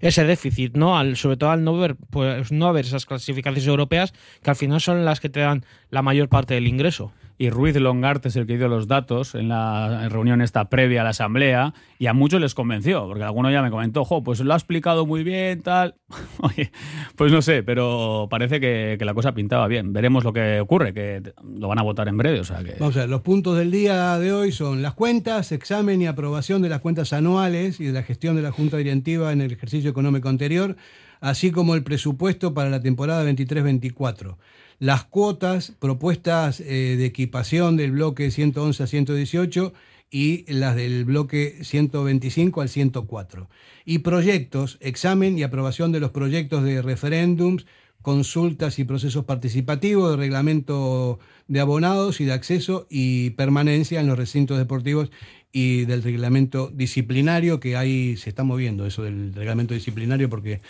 ese déficit, ¿no? Al, sobre todo al no ver, pues, no haber esas clasificaciones europeas que al final son las que te dan la mayor parte del ingreso. Y Ruiz Longart es el que dio los datos en la reunión esta previa a la asamblea y a muchos les convenció, porque alguno ya me comentó, jo, pues lo ha explicado muy bien, tal. *laughs* Oye, pues no sé, pero parece que, que la cosa pintaba bien. Veremos lo que ocurre, que lo van a votar en breve, o sea que... Vamos a ver, los puntos del día de hoy son las cuentas, examen y aprobación de las cuentas anuales y de la gestión de la Junta Directiva en el ejercicio económico anterior, así como el presupuesto para la temporada 23-24. Las cuotas, propuestas eh, de equipación del bloque 111 a 118 y las del bloque 125 al 104. Y proyectos, examen y aprobación de los proyectos de referéndums, consultas y procesos participativos, de reglamento de abonados y de acceso y permanencia en los recintos deportivos y del reglamento disciplinario, que ahí se está moviendo eso del reglamento disciplinario porque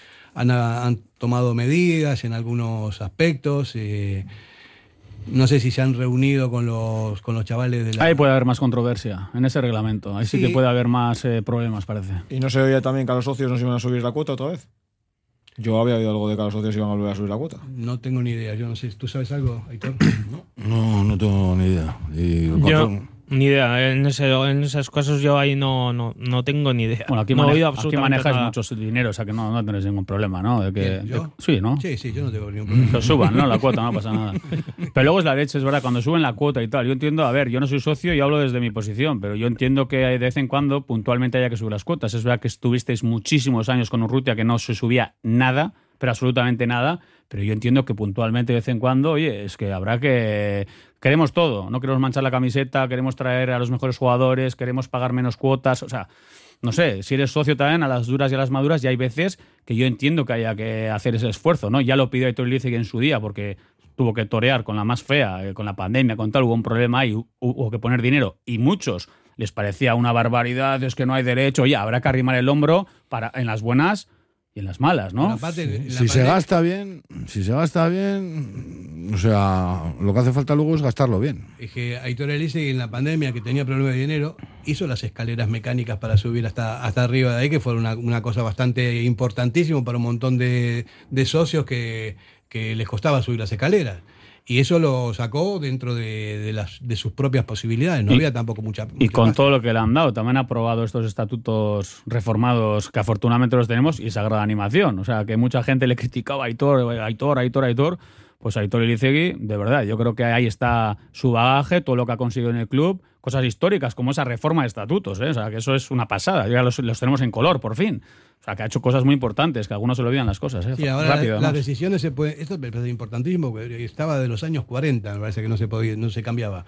han, han tomado medidas en algunos aspectos. eh, no sé si se han reunido con los, con los chavales de la... Ahí puede haber más controversia en ese reglamento. Ahí sí, Sí. que puede haber más eh, problemas, parece. ¿Y no se oía también que a los socios nos iban a subir la cuota otra vez? Yo había oído algo de que a los socios iban a volver a subir la cuota. No tengo ni idea, yo no sé. ¿Tú sabes algo, Aitor? No, no tengo ni idea. Y Yo, ni idea, en, ese, en esos casos yo ahí no, no, no tengo ni idea. Bueno, aquí, no maneja- oído aquí manejas nada. mucho dinero, o sea que no, no tienes ningún problema, ¿no? De que, ¿Quién, yo? de- sí, ¿no? Sí, sí, yo no tengo ningún *laughs* problema. Lo suban, ¿no? La cuota, no *laughs* pasa nada. Pero luego es la leche, es verdad, cuando suben la cuota y tal. Yo entiendo, a ver, yo no soy socio y hablo desde mi posición, pero yo entiendo que de vez en cuando puntualmente haya que subir las cuotas. Es verdad que estuvisteis muchísimos años con Urrutia que no se subía nada, pero absolutamente nada. Pero yo entiendo que puntualmente de vez en cuando, oye, es que habrá que... Queremos todo, no queremos manchar la camiseta, queremos traer a los mejores jugadores, queremos pagar menos cuotas, o sea, no sé, si eres socio también a las duras y a las maduras, y hay veces que yo entiendo que haya que hacer ese esfuerzo, ¿no? Ya lo pidió Aitor Licegui en su día, porque tuvo que torear con la más fea, eh, con la pandemia, con tal, hubo un problema ahí, hubo que poner dinero, y muchos les parecía una barbaridad, es que no hay derecho, oye, habrá que arrimar el hombro para en las buenas y en las malas, ¿no? Si se gasta bien, si se gasta bien, o sea, lo que hace falta luego es gastarlo bien. Es que Aitor Elise en la pandemia, que tenía problemas de dinero, hizo las escaleras mecánicas para subir hasta, hasta arriba de ahí, que fue una, una cosa bastante importantísima para un montón de, de socios que, que les costaba subir las escaleras. Y eso lo sacó dentro de, de las, de sus propias posibilidades. No Y- había tampoco mucha. Y mucha con pasta. todo lo que le han dado, también ha aprobado estos estatutos reformados que afortunadamente los tenemos y esa gran animación. O sea, que mucha gente le criticaba a Aitor, Aitor, Aitor, Aitor. Pues Aitor Elizegui, de verdad, yo creo que ahí está su bagaje, todo lo que ha conseguido en el club, cosas históricas como esa reforma de estatutos, ¿eh? o sea, que eso es una pasada, ya los, los tenemos en color, por fin. O sea, que ha hecho cosas muy importantes, que algunos se olvidan las cosas. ¿eh? Sí, ahora Rápido, las decisiones se pueden. Esto me parece importantísimo, estaba de los años 40, me parece que no se podía, no se cambiaba.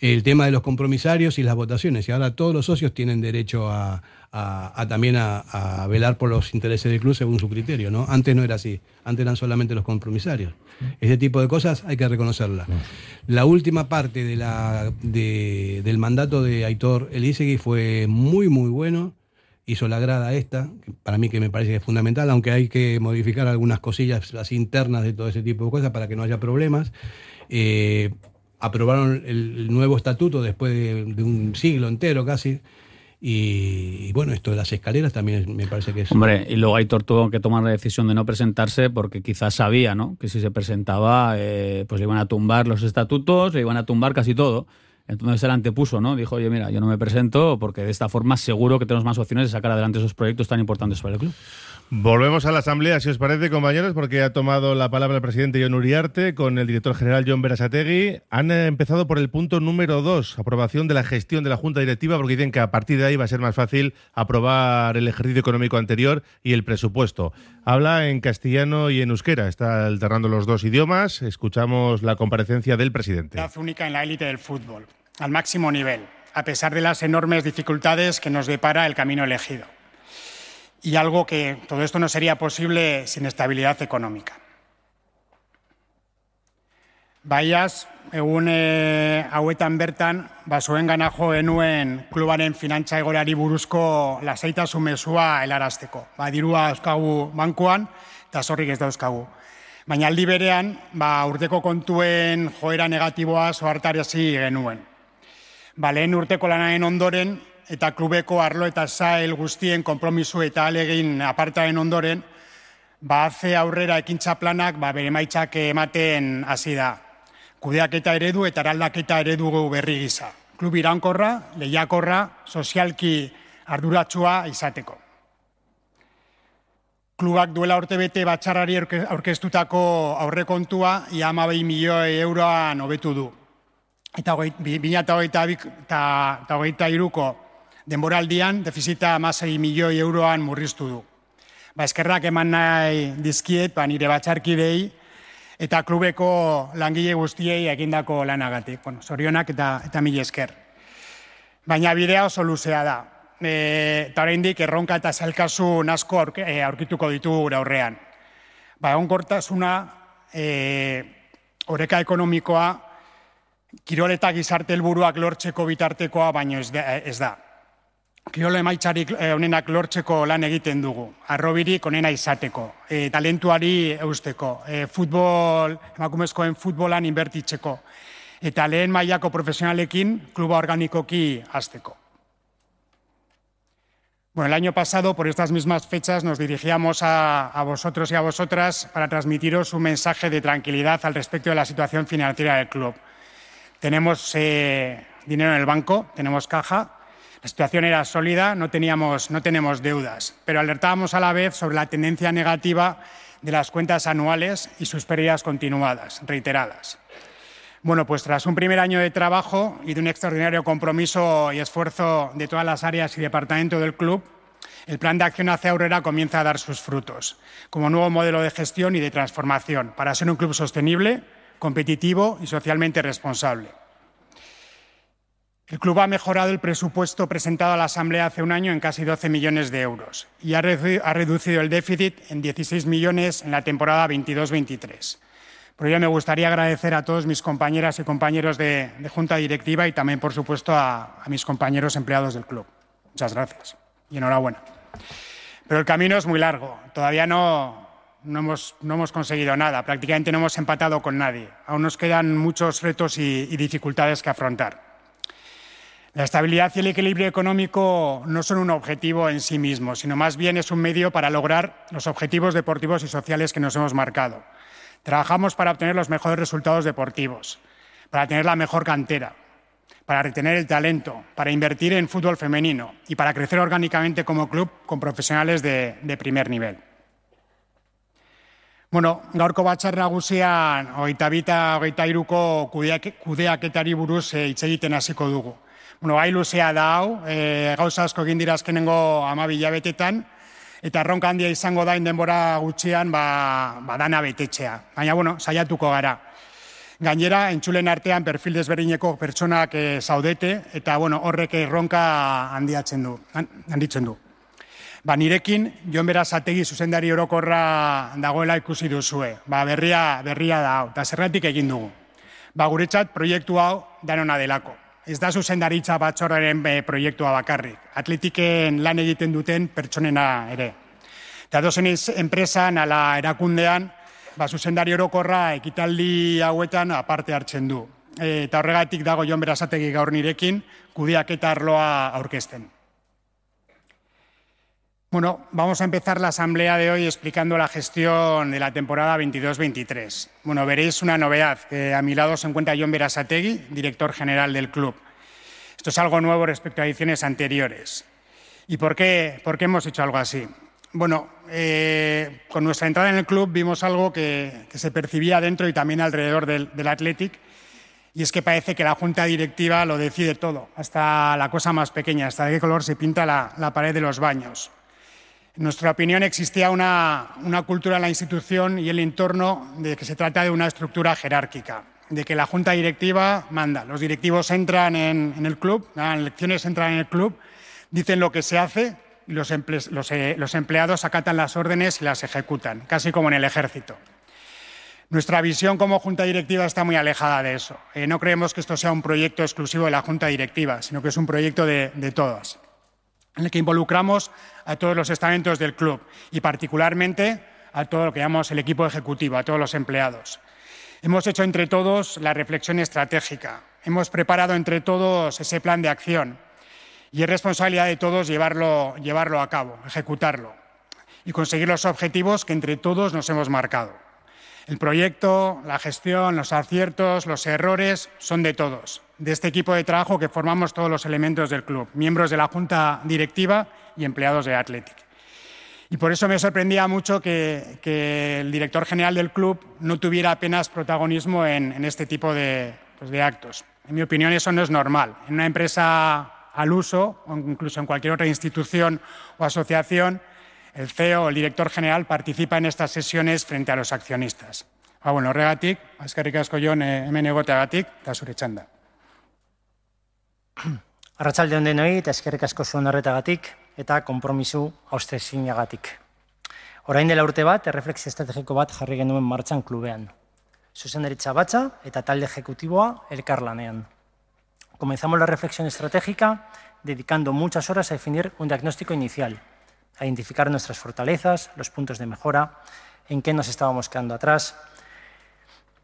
El tema de los compromisarios y las votaciones. Y ahora todos los socios tienen derecho a, a- a también a, a velar por los intereses del club según su criterio, ¿no? Antes no era así. Antes eran solamente los compromisarios. Ese tipo de cosas hay que reconocerlas. La última parte de la, de- del mandato de Aitor Elísegui fue muy, muy bueno hizo la grada esta, para mí que me parece que es fundamental, aunque hay que modificar algunas cosillas las internas de todo ese tipo de cosas para que no haya problemas. Eh, aprobaron el, el nuevo estatuto después de, de un siglo entero casi. Y, bueno, esto de las escaleras también me parece que es... Hombre, y luego Aitor tuvo que tomar la decisión de no presentarse porque quizás sabía, ¿no? Que si se presentaba, eh, pues le iban a tumbar los estatutos, le iban a tumbar casi todo. Entonces él antepuso, ¿no? Dijo, oye, mira, yo no me presento porque de esta forma seguro que tenemos más opciones de sacar adelante esos proyectos tan importantes para el club. Volvemos a la asamblea, si os parece, compañeros, porque ha tomado la palabra el presidente John Uriarte con el director general John Berasategui. Han eh, empezado por el punto número dos, aprobación de la gestión de la Junta Directiva, porque dicen que a partir de ahí va a ser más fácil aprobar el ejercicio económico anterior y el presupuesto. Habla en castellano y en euskera, está alternando los dos idiomas. Escuchamos la comparecencia del presidente. Edad única en la élite del fútbol, al máximo nivel, a pesar de las enormes dificultades que nos depara el camino elegido. Y algo que todo esto no sería posible sin estabilidad económica. Baiaz, egun e, hauetan bertan, basoen ganajo genuen klubaren finantza egorari buruzko lasaitasun mezua helarazteko. Ba, dirua euskagu bankuan, eta zorrik ez dauzkagu. Baina aldi berean, ba, urteko kontuen joera negatiboa sohartarazi genuen. Ba, lehen urteko lanaren ondoren, eta klubeko arlo eta zail guztien konpromisu eta alegin apartaren ondoren, ba, haze aurrera ekintza planak ba, bere maitzak ematen hasi da. Kudeaketa eredu eta eraldaketa eredu berri gisa. Klub iraunkorra, lehiakorra, sozialki arduratsua izateko. Klubak duela urtebete batxarrari aurke- aurkeztutako aurrekontua ia amabei milioi euroan hobetu du. Eta hogeita eta hogeita iruko denboraldian defizita amasei milioi euroan murriztu du. Ba, eskerrak eman nahi dizkiet, ba, nire batxarkidei, eta klubeko langile guztiei egindako lanagatik. Bueno, zorionak eta, eta mila esker. Baina bidea oso luzea da. E, eta oraindik erronka eta zailkasun asko aurke, e, aurkituko ditugu gure aurrean. Ba, egonkortasuna, e, oreka ekonomikoa, kirol eta gizarte helburuak lortzeko bitartekoa baino ez da. Ez da. Kirol emaitzarik eh, onenak lortzeko lan egiten dugu. Arrobirik onena izateko, e, talentuari eusteko, e, futbol, emakumezkoen futbolan inbertitzeko, eta lehen mailako profesionalekin kluba organikoki hasteko. Bueno, el año pasado, por estas mismas fechas, nos dirigíamos a, a vosotros y a vosotras para transmitiros un mensaje de tranquilidad al respecto de la situación financiera del club. Tenemos eh, dinero en el banco, tenemos caja, la situación era sólida, no, teníamos, no tenemos deudas, pero alertábamos a la vez sobre la tendencia negativa de las cuentas anuales y sus pérdidas continuadas, reiteradas. Bueno, pues tras un primer año de trabajo y de un extraordinario compromiso y esfuerzo de todas las áreas y departamentos del club, el plan de acción hacia Aurrera comienza a dar sus frutos, como nuevo modelo de gestión y de transformación, para ser un club sostenible, competitivo y socialmente responsable. El club ha mejorado el presupuesto presentado a la Asamblea hace un año en casi 12 millones de euros y ha, reducido el déficit en 16 millones en la temporada 22-23. Por ello, me gustaría agradecer a todos mis compañeras y compañeros de, Junta Directiva y también, por supuesto, a, mis compañeros empleados del club. Muchas gracias y enhorabuena. Pero el camino es muy largo. Todavía no, no, hemos, no hemos conseguido nada. Prácticamente no hemos empatado con nadie. Aún nos quedan muchos retos y dificultades que afrontar. La estabilidad y el equilibrio económico no son un objetivo en sí mismo, sino más bien es un medio para lograr los objetivos deportivos y sociales que nos hemos marcado. Trabajamos para obtener los mejores resultados deportivos, para tener la mejor cantera, para retener el talento, para invertir en fútbol femenino y para crecer orgánicamente como club con profesionales de, primer nivel. Bueno, gaurko batzar nagusian hogeita bita hogeita iruko kudeaketari buruz hitz egiten hasiko. Bueno, gai luzea da hau, e, gauza asko egin dira azkenengo amabi jabetetan, eta erronka handia izango da denbora gutxian ba, ba dana betetxea. Baina, bueno, saiatuko gara. Gainera, entzulen artean perfil desberdineko pertsonak e, zaudete, eta bueno, horrek erronka handiatzen du, handitzen du. Ba, nirekin, Jon Berazategi zuzendari orokorra dagoela ikusi duzue. Ba, berria, berria da hau, eta zerratik egin dugu. Ba, guretzat, proiektu hau danona delako. Ez da zuzendaritza batzorraren e, proiektua bakarrik. Atletiken lan egiten duten pertsonena ere. Eta dozen enpresan, ala erakundean, ba, zuzendari orokorra ekitaldi hauetan aparte hartzen du. E, eta horregatik dago Jon Berazategi gaur nirekin, kudiak eta arloa aurkezten. Bueno, vamos a empezar la asamblea de hoy explicando la gestión de la temporada 22-23. Bueno, veréis una novedad, que a mi lado se encuentra John Berasategui, director general del club. Esto es algo nuevo respecto a ediciones anteriores. ¿Y por qué, por qué hemos hecho algo así? Bueno, eh, con nuestra entrada en el club vimos algo que, se percibía dentro y también alrededor del, Athletic, y es que parece que la junta directiva lo decide todo, hasta la cosa más pequeña, hasta de qué color se pinta la pared de los baños. En nuestra opinión, existía una, una, cultura en la institución y el entorno de que se trata de una estructura jerárquica, de que la junta directiva manda. Los directivos entran en, el club, las elecciones entran en el club, dicen lo que se hace y eh, los empleados acatan las órdenes y las ejecutan, casi como en el ejército. Nuestra visión como junta directiva está muy alejada de eso. Eh, no creemos que esto sea un proyecto exclusivo de la junta directiva, sino que es un proyecto de, de todas en el que involucramos a todos los estamentos del club y particularmente a todo lo que llamamos el equipo ejecutivo, a todos los empleados. Hemos hecho entre todos la reflexión estratégica, hemos preparado entre todos ese plan de acción y es responsabilidad de todos llevarlo, llevarlo a cabo, ejecutarlo y conseguir los objetivos que entre todos nos hemos marcado. El proyecto, la gestión, los aciertos, los errores son de todos, de este equipo de trabajo que formamos todos los elementos del club, miembros de la junta directiva y empleados de Athletic. Y por eso me sorprendía mucho que, que el director general del club no tuviera apenas protagonismo en, en este tipo de, pues de actos. En mi opinión, eso no es normal. En una empresa al uso, o incluso en cualquier otra institución o asociación, el CEO o el director general participa en estas sesiones frente a los accionistas. Ah, bueno, horregatik, azkarrik asko jon hemen egoteagatik, eta zure txanda. *clears throat* Arratsalde on denoi eta eskerrik asko zuen horretagatik eta konpromisu austezinagatik. Orain dela urte bat, erreflexio estrategiko bat jarri genuen martxan klubean. Zuzendaritza batza eta talde ejecutiboa elkarlanean. Comenzamos la reflexión estratégica dedicando muchas horas a definir un diagnóstico inicial, a identificar nuestras fortalezas, los puntos de mejora, en qué nos estábamos quedando atrás,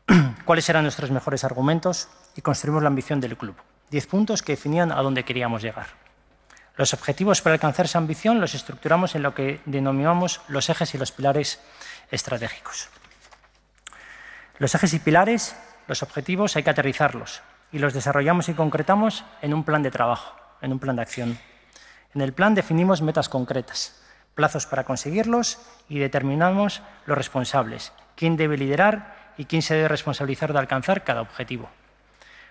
*clears throat* cuáles eran nuestros mejores argumentos y construimos la ambición del club. Diez puntos que definían a dónde queríamos llegar. Los objetivos para alcanzar esa ambición los estructuramos en lo que denominamos los ejes y los pilares estratégicos. Los ejes y pilares, los objetivos, hay que aterrizarlos y los desarrollamos y concretamos en un plan de trabajo, en un plan de acción. En el plan definimos metas concretas, plazos para conseguirlos y determinamos los responsables, quién debe liderar y quién se debe responsabilizar de alcanzar cada objetivo.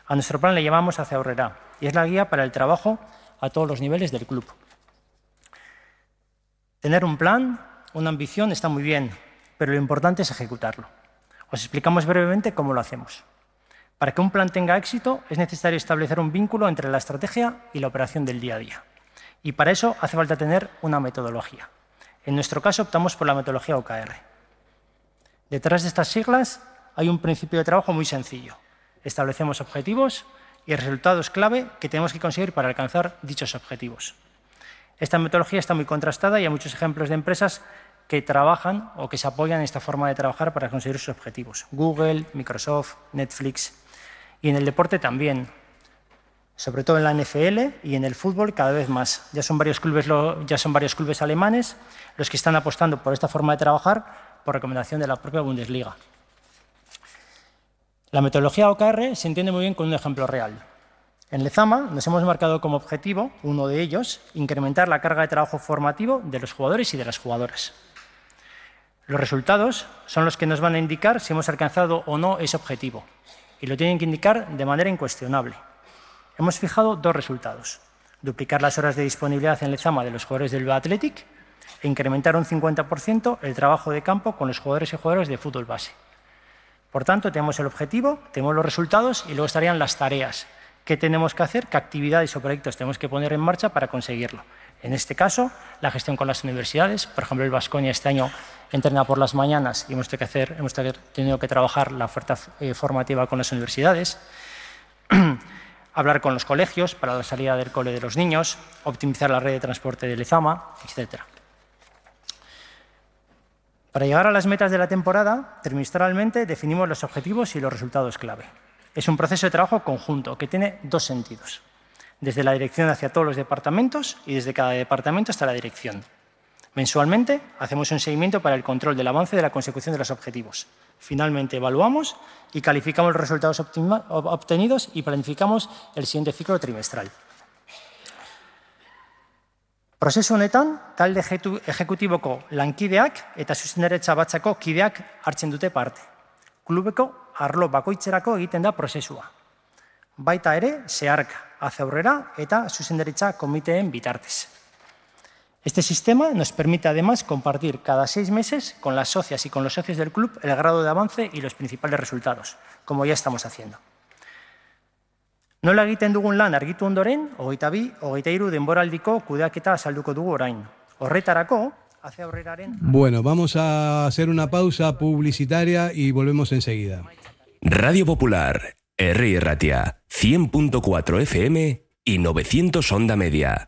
A nuestro plan le llamamos Hacia Aurrera y es la guía para el trabajo a todos los niveles del club. Tener un plan, una ambición está muy bien, pero lo importante es ejecutarlo. Os explicamos brevemente cómo lo hacemos. Para que un plan tenga éxito es necesario establecer un vínculo entre la estrategia y la operación del día a día. Y para eso hace falta tener una metodología. En nuestro caso optamos por la metodología OKR. Detrás de estas siglas hay un principio de trabajo muy sencillo. Establecemos objetivos y resultados clave que tenemos que conseguir para alcanzar dichos objetivos. Esta metodología está muy contrastada y hay muchos ejemplos de empresas que trabajan o que se apoyan en esta forma de trabajar para conseguir sus objetivos. Google, Microsoft, Netflix. Y en el deporte también, sobre todo en la NFL y en el fútbol cada vez más. Ya son varios clubes, ya son varios clubes alemanes los que están apostando por esta forma de trabajar por recomendación de la propia Bundesliga. La metodología OKR se entiende muy bien con un ejemplo real. En Lezama nos hemos marcado como objetivo, uno de ellos, incrementar la carga de trabajo formativo de los jugadores y de las jugadoras. Los resultados son los que nos van a indicar si hemos alcanzado o no ese objetivo, y lo tienen que indicar de manera incuestionable. Hemos fijado dos resultados. Duplicar las horas de disponibilidad en Lezama de los jugadores del Athletic e incrementar un 50% el trabajo de campo con los jugadores y jugadoras de fútbol base. Por tanto, tenemos el objetivo, tenemos los resultados y luego estarían las tareas. ¿Qué tenemos que hacer? ¿Qué actividades o proyectos tenemos que poner en marcha para conseguirlo? En este caso, la gestión con las universidades. Por ejemplo, el Vasconia este año entrena por las mañanas y hemos tenido que, tenido que trabajar la oferta eh, formativa con las universidades. *clears throat* Hablar con los colegios para la salida del cole de los niños, optimizar la red de transporte de Lezama, etc. Para llegar a las metas de la temporada, trimestralmente definimos los objetivos y los resultados clave. Es un proceso de trabajo conjunto que tiene dos sentidos. Desde la dirección hacia todos los departamentos y desde cada departamento hasta la dirección. Mensualmente hacemos un seguimiento para el control del avance de la consecución de los objetivos. Finalmente evaluamos y calificamos los resultados obtenidos y planificamos el siguiente ciclo trimestral. Prozesu honetan, talde ejecutiboko lankideak eta zuzendaritza batzako kideak hartzen dute parte. Klubeko arlo bakoitzerako egiten da prozesua. Baita ere, zeharka, hace aurrera eta zuzendaritza komiteen bitartez. Este sistema nos permite además compartir cada seis meses con las socias y con los socios del club el grado de avance y los principales resultados, como ya estamos haciendo. Nola egiten dugun lan argitu ondoren, hogeita bi, hogeita iru denboraldiko kudeaketa azalduko dugu orain. Horretarako, hace aurreraren... Bueno, vamos a hacer una pausa publicitaria y volvemos enseguida. Radio Popular, R. Ratia, 100.4 FM y 900 Onda Media.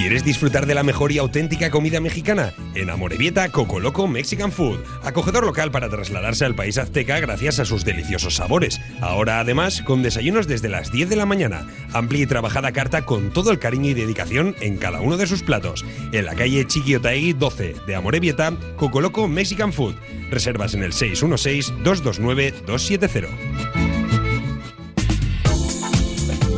¿Quieres disfrutar de la mejor y auténtica comida mexicana? En Amorebieta, Coco Loco Mexican Food, acogedor local para trasladarse al país azteca gracias a sus deliciosos sabores. Ahora además con desayunos desde las 10 de la mañana, amplia y trabajada carta con todo el cariño y dedicación en cada uno de sus platos. En la calle Chiquiotaegui 12 de Amorebieta, Coco Loco Mexican Food. Reservas en el 616-229-270.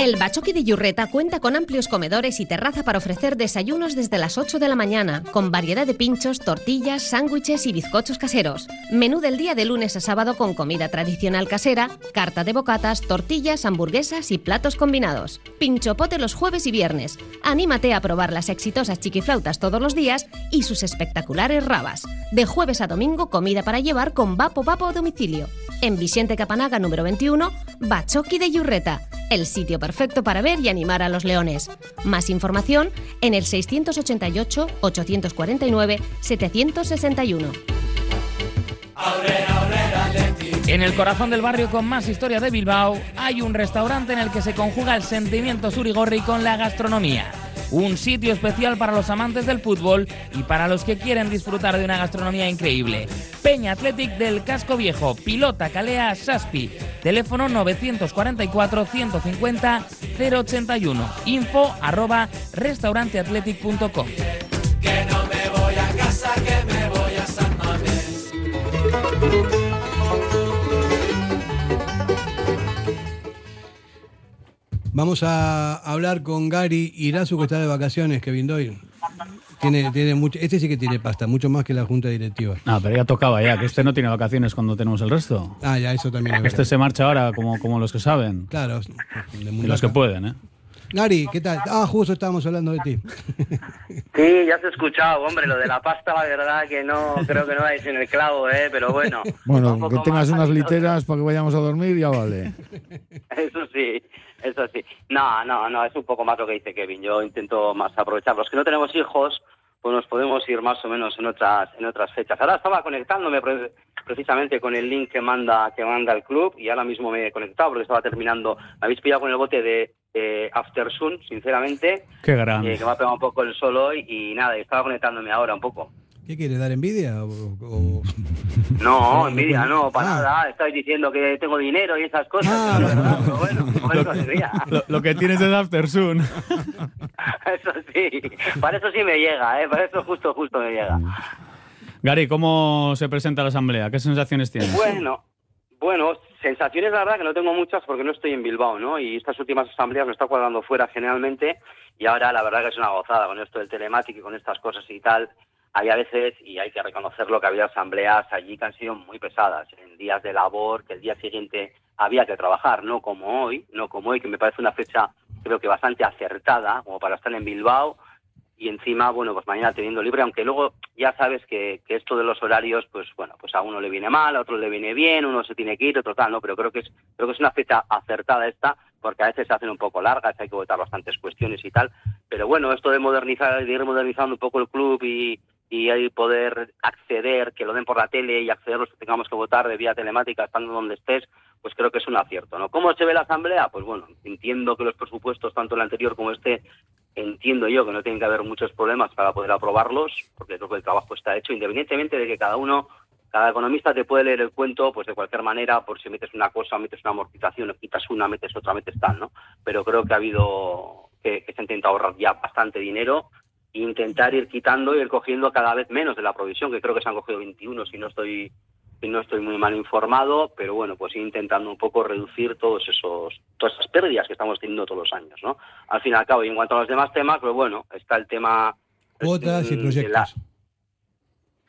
El Bachoqui de Yurreta cuenta con amplios comedores y terraza para ofrecer desayunos desde las 8 de la mañana, con variedad de pinchos, tortillas, sándwiches y bizcochos caseros. Menú del día de lunes a sábado con comida tradicional casera, carta de bocatas, tortillas, hamburguesas y platos combinados. Pinchopote los jueves y viernes. Anímate a probar las exitosas chiquiflautas todos los días y sus espectaculares rabas. De jueves a domingo, comida para llevar con vapo vapo a domicilio. En Vicente Capanaga número 21, Bachoqui de Yurreta, el sitio perfecto para ver y animar a los leones. Más información en el 688-849-761. En el corazón del barrio con más historia de Bilbao hay un restaurante en el que se conjuga el sentimiento surigorri con la gastronomía. Un sitio especial para los amantes del fútbol y para los que quieren disfrutar de una gastronomía increíble. Peña Athletic del Casco Viejo, Pilota Calea Saspi. Teléfono 944 150 081. Info arroba restauranteathletic.com. Que no me voy a casa, que me voy a San Mamés. Vamos a hablar con Gary Irazu, que está de vacaciones, Kevin Doyle. Tiene, tiene mucho, este sí que tiene pasta, mucho más que la junta directiva. Ah, pero ya tocaba ya, que este no tiene vacaciones cuando tenemos el resto. Ah, ya, eso también es Este verdad. se marcha ahora como, como los que saben. Claro. Y los que pueden, ¿eh? Gary, ¿qué tal? Ah, justo estábamos hablando de ti. *laughs* Sí, ya se ha escuchado, hombre, lo de la pasta, la verdad que no, creo que no dais en el clavo, ¿eh? Pero bueno, *laughs* Bueno, que tengas unas literas para que vayamos a dormir, ya vale. *laughs* eso sí, eso sí. No, no, no, es un poco más lo que dice Kevin. Yo intento más aprovechar. Los que no tenemos hijos, pues nos podemos ir más o menos en otras en otras fechas. Ahora estaba conectándome pre- precisamente con el link que manda que manda el club y ahora mismo me he conectado porque estaba terminando. Me habéis pillado con el bote de eh, After Sun, sinceramente, Qué grande. eh, que me ha pegado un poco el sol hoy y nada, estaba conectándome ahora un poco. ¿Qué quiere dar envidia? O- o- *laughs* No, envidia, no, para Ah. nada. Estáis diciendo que tengo dinero y esas cosas. Ah, pero, ¿verdad? Pero bueno, bueno, alegría. Lo, lo que tienes es After Soon. *laughs* Eso sí, para eso sí me llega, ¿eh? para eso justo, justo me llega. Gary, ¿cómo se presenta la asamblea? ¿Qué sensaciones tienes? Bueno, bueno, sensaciones la verdad que no tengo muchas porque no estoy en Bilbao, ¿no? Y estas últimas asambleas me está cuadrando fuera generalmente y ahora la verdad que es una gozada con esto del telemático y con estas cosas y tal. Había veces, y hay que reconocerlo, que había asambleas allí que han sido muy pesadas, en días de labor, que el día siguiente había que trabajar, no como hoy, no como hoy, que me parece una fecha creo que bastante acertada, como para estar en Bilbao, y encima, bueno, pues mañana teniendo libre, aunque luego ya sabes que, que esto de los horarios, pues bueno, pues a uno le viene mal, a otro le viene bien, uno se tiene que ir, otro tal, ¿no? Pero creo que es, creo que es una fecha acertada esta, porque a veces se hacen un poco largas, hay que votar bastantes cuestiones y tal. Pero bueno, esto de modernizar, de ir modernizando un poco el club y, y poder acceder, que lo den por la tele y acceder los que tengamos que votar de vía telemática, estando donde estés, pues creo que es un acierto, ¿no? ¿Cómo se ve la asamblea? Pues bueno, entiendo que los presupuestos, tanto el anterior como este, entiendo yo que no tienen que haber muchos problemas para poder aprobarlos, porque creo que el trabajo está hecho, independientemente de que cada uno, cada economista te puede leer el cuento, pues de cualquier manera, por si metes una cosa, metes una amortización, quitas una, metes otra, metes tal, ¿no? Pero creo que ha habido, que, que se ha intentado ahorrar ya bastante dinero intentar ir quitando y ir cogiendo cada vez menos de la provisión, que creo que se han cogido 21, si no estoy si no estoy muy mal informado, pero bueno, pues intentando un poco reducir todos esos, todas esas pérdidas que estamos teniendo todos los años, ¿no? Al fin y al cabo, y en cuanto a los demás temas, pues bueno, está el tema Cuotas y proyectos. la-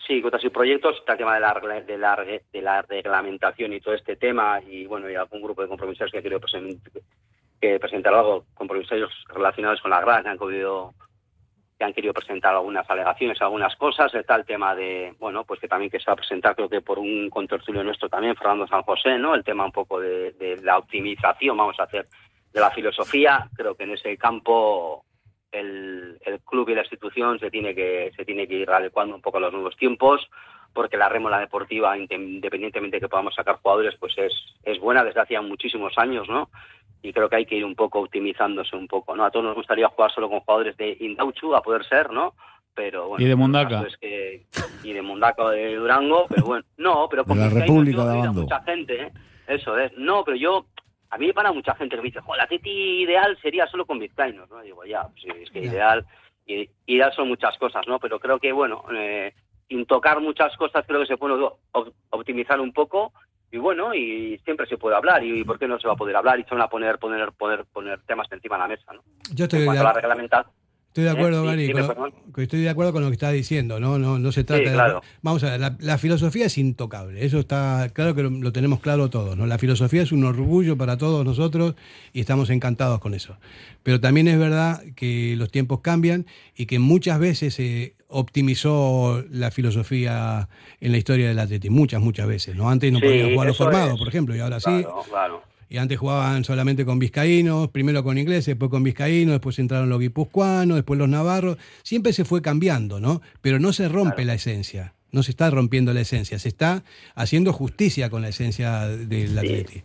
Sí, cuotas y proyectos, está el tema de la, de, la, de la reglamentación y todo este tema, y bueno, y algún grupo de compromisarios que presen- que presentar algo, compromisarios relacionados con la gran, que han querido que han querido presentar algunas alegaciones, algunas cosas. Está el tema de, bueno, pues que también que se va a presentar, creo que por un contertulio nuestro también, Fernando San José, ¿no? El tema un poco de, la optimización, vamos a hacer, de la filosofía. Creo que en ese campo el, club y la institución se tiene que se tiene que ir adecuando un poco a los nuevos tiempos porque la rémora deportiva inde- independientemente de que podamos sacar jugadores pues es es buena desde hace ya muchísimos años no y creo que hay que ir un poco optimizándose un poco, ¿no? A todos nos gustaría jugar solo con jugadores de Indauchu, a poder ser, ¿no? Pero bueno, Y de Mundaca. es que- y de Mundaca de Durango, pero bueno, no, pero con De la República de mucha gente, ¿eh? Eso es, no, pero yo, a mí me para mucha gente que me dice, joder, la Teti ideal sería solo con Vizcaínos, ¿no? Digo, ya, pues es que ideal, i- ideal son muchas cosas, ¿no? Pero creo que, bueno, eh, sin tocar muchas cosas, creo que se puede op- optimizar un poco y bueno, y siempre se puede hablar, y ¿por qué no se va a poder hablar? Y se van a poner, poner, poner, poner temas encima de la mesa, ¿no? Yo estoy en de, a la estoy de acuerdo, ¿Eh? Gary, Dime, con, estoy de acuerdo con lo que está diciendo, ¿no? No, no se trata Sí, de-. Vamos a ver, la, la filosofía es intocable, eso está claro que lo, lo tenemos claro todos, ¿no? La filosofía es un orgullo para todos nosotros y estamos encantados con eso. Pero también es verdad que los tiempos cambian y que muchas veces se optimizó la filosofía en la historia del Atleti, muchas, muchas veces, ¿no? Antes no Sí, podían jugar los formados, es. por ejemplo, y ahora sí. Claro. Y antes jugaban solamente con vizcaínos, primero con ingleses, después con vizcaínos, después entraron los guipuzcoanos, después los navarros. Siempre se fue cambiando, ¿no? Pero no se rompe la esencia. No se está rompiendo la esencia, se está haciendo justicia con la esencia del Atleti.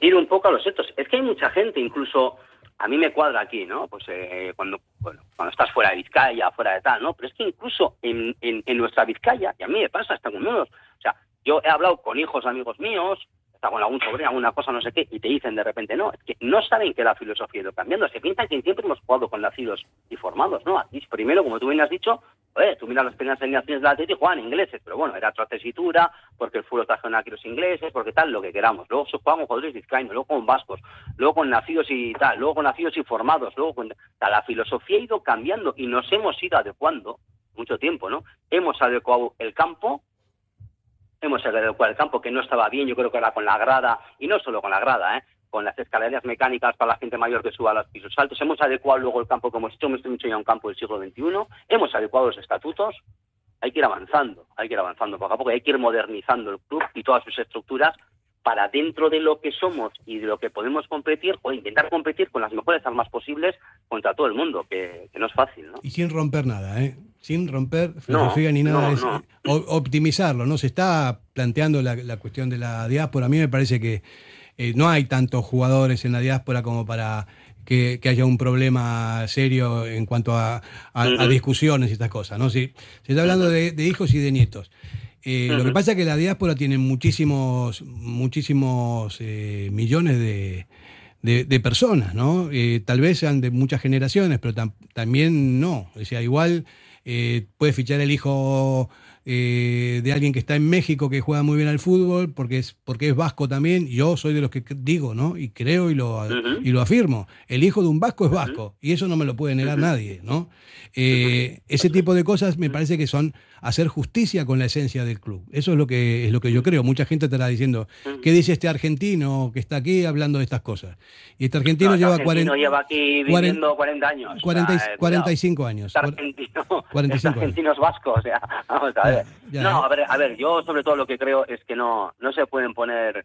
ir un poco a los hechos. Es que hay mucha gente, incluso a mí me cuadra aquí, ¿no? Pues eh, cuando, bueno, cuando estás fuera de Vizcaya, fuera de tal, ¿no? Pero es que incluso en, en, en nuestra Vizcaya, y a mí me pasa hasta con unos, o sea, yo he hablado con hijos amigos míos, con algún sobrino, alguna cosa, no sé qué, y te dicen de repente, no, es que no saben que la filosofía ha ido cambiando, se piensan que siempre hemos jugado con nacidos y formados, ¿no? Aquí primero, como tú bien has dicho, tú miras las primeras generaciones de la Atleti y jugaban ingleses, pero bueno, era otra tesitura, porque el fútbol trajeron aquí los ingleses, porque tal, lo que queramos. Luego se jugaban con jugadores vizcaínos, luego con vascos, luego con nacidos y tal, luego con nacidos y formados, luego con... la filosofía ha ido cambiando y nos hemos ido adecuando mucho tiempo, ¿no? Hemos adecuado el campo, hemos adecuado el campo que no estaba bien, yo creo que ahora con la grada, y no solo con la grada, ¿eh? con las escaleras mecánicas para la gente mayor que suba a los pisos altos, hemos adecuado luego el campo como hecho, hemos hecho ya un campo del siglo XXI, hemos adecuado los estatutos, hay que ir avanzando, hay que ir avanzando poco a poco, hay que ir modernizando el club y todas sus estructuras para dentro de lo que somos y de lo que podemos competir o intentar competir con las mejores armas posibles contra todo el mundo, que, que no es fácil, ¿no? Y sin romper nada, ¿eh? Sin romper No, filosofía ni nada. no, es no. optimizarlo, ¿no? Se está planteando la, la cuestión de la diáspora. A mí me parece que eh, no hay tantos jugadores en la diáspora como para que, que haya un problema serio en cuanto a, a- a Ujú. discusiones y estas cosas, ¿no? Si, se está hablando de, de hijos y de nietos. Eh, Lo que pasa es que la diáspora tiene muchísimos, muchísimos eh, millones de, de, de personas, ¿no? Eh, tal vez sean de muchas generaciones, pero tam- también no. O sea, igual eh, puede fichar el hijo eh, de alguien que está en México que juega muy bien al fútbol, porque es, porque es vasco también. Yo soy de los que digo, ¿no? Y creo y lo, y lo afirmo. El hijo de un vasco es vasco, y eso no me lo puede negar nadie, ¿no? Ese tipo de cosas me parece que son hacer justicia con la esencia del club. Eso es lo que es lo que yo creo. Mucha gente estará diciendo, ¿qué dice este argentino que está aquí hablando de estas cosas? Y este argentino No, este lleva argentino 40, lleva aquí viviendo 40 años. o 40 y- sea, eh, cuidado. 45 años. Este argentino, 45 este argentino es vasco, o sea, vamos a ver. Ya, no, ya. a ver, a ver, yo sobre todo lo que creo es que no, no se pueden poner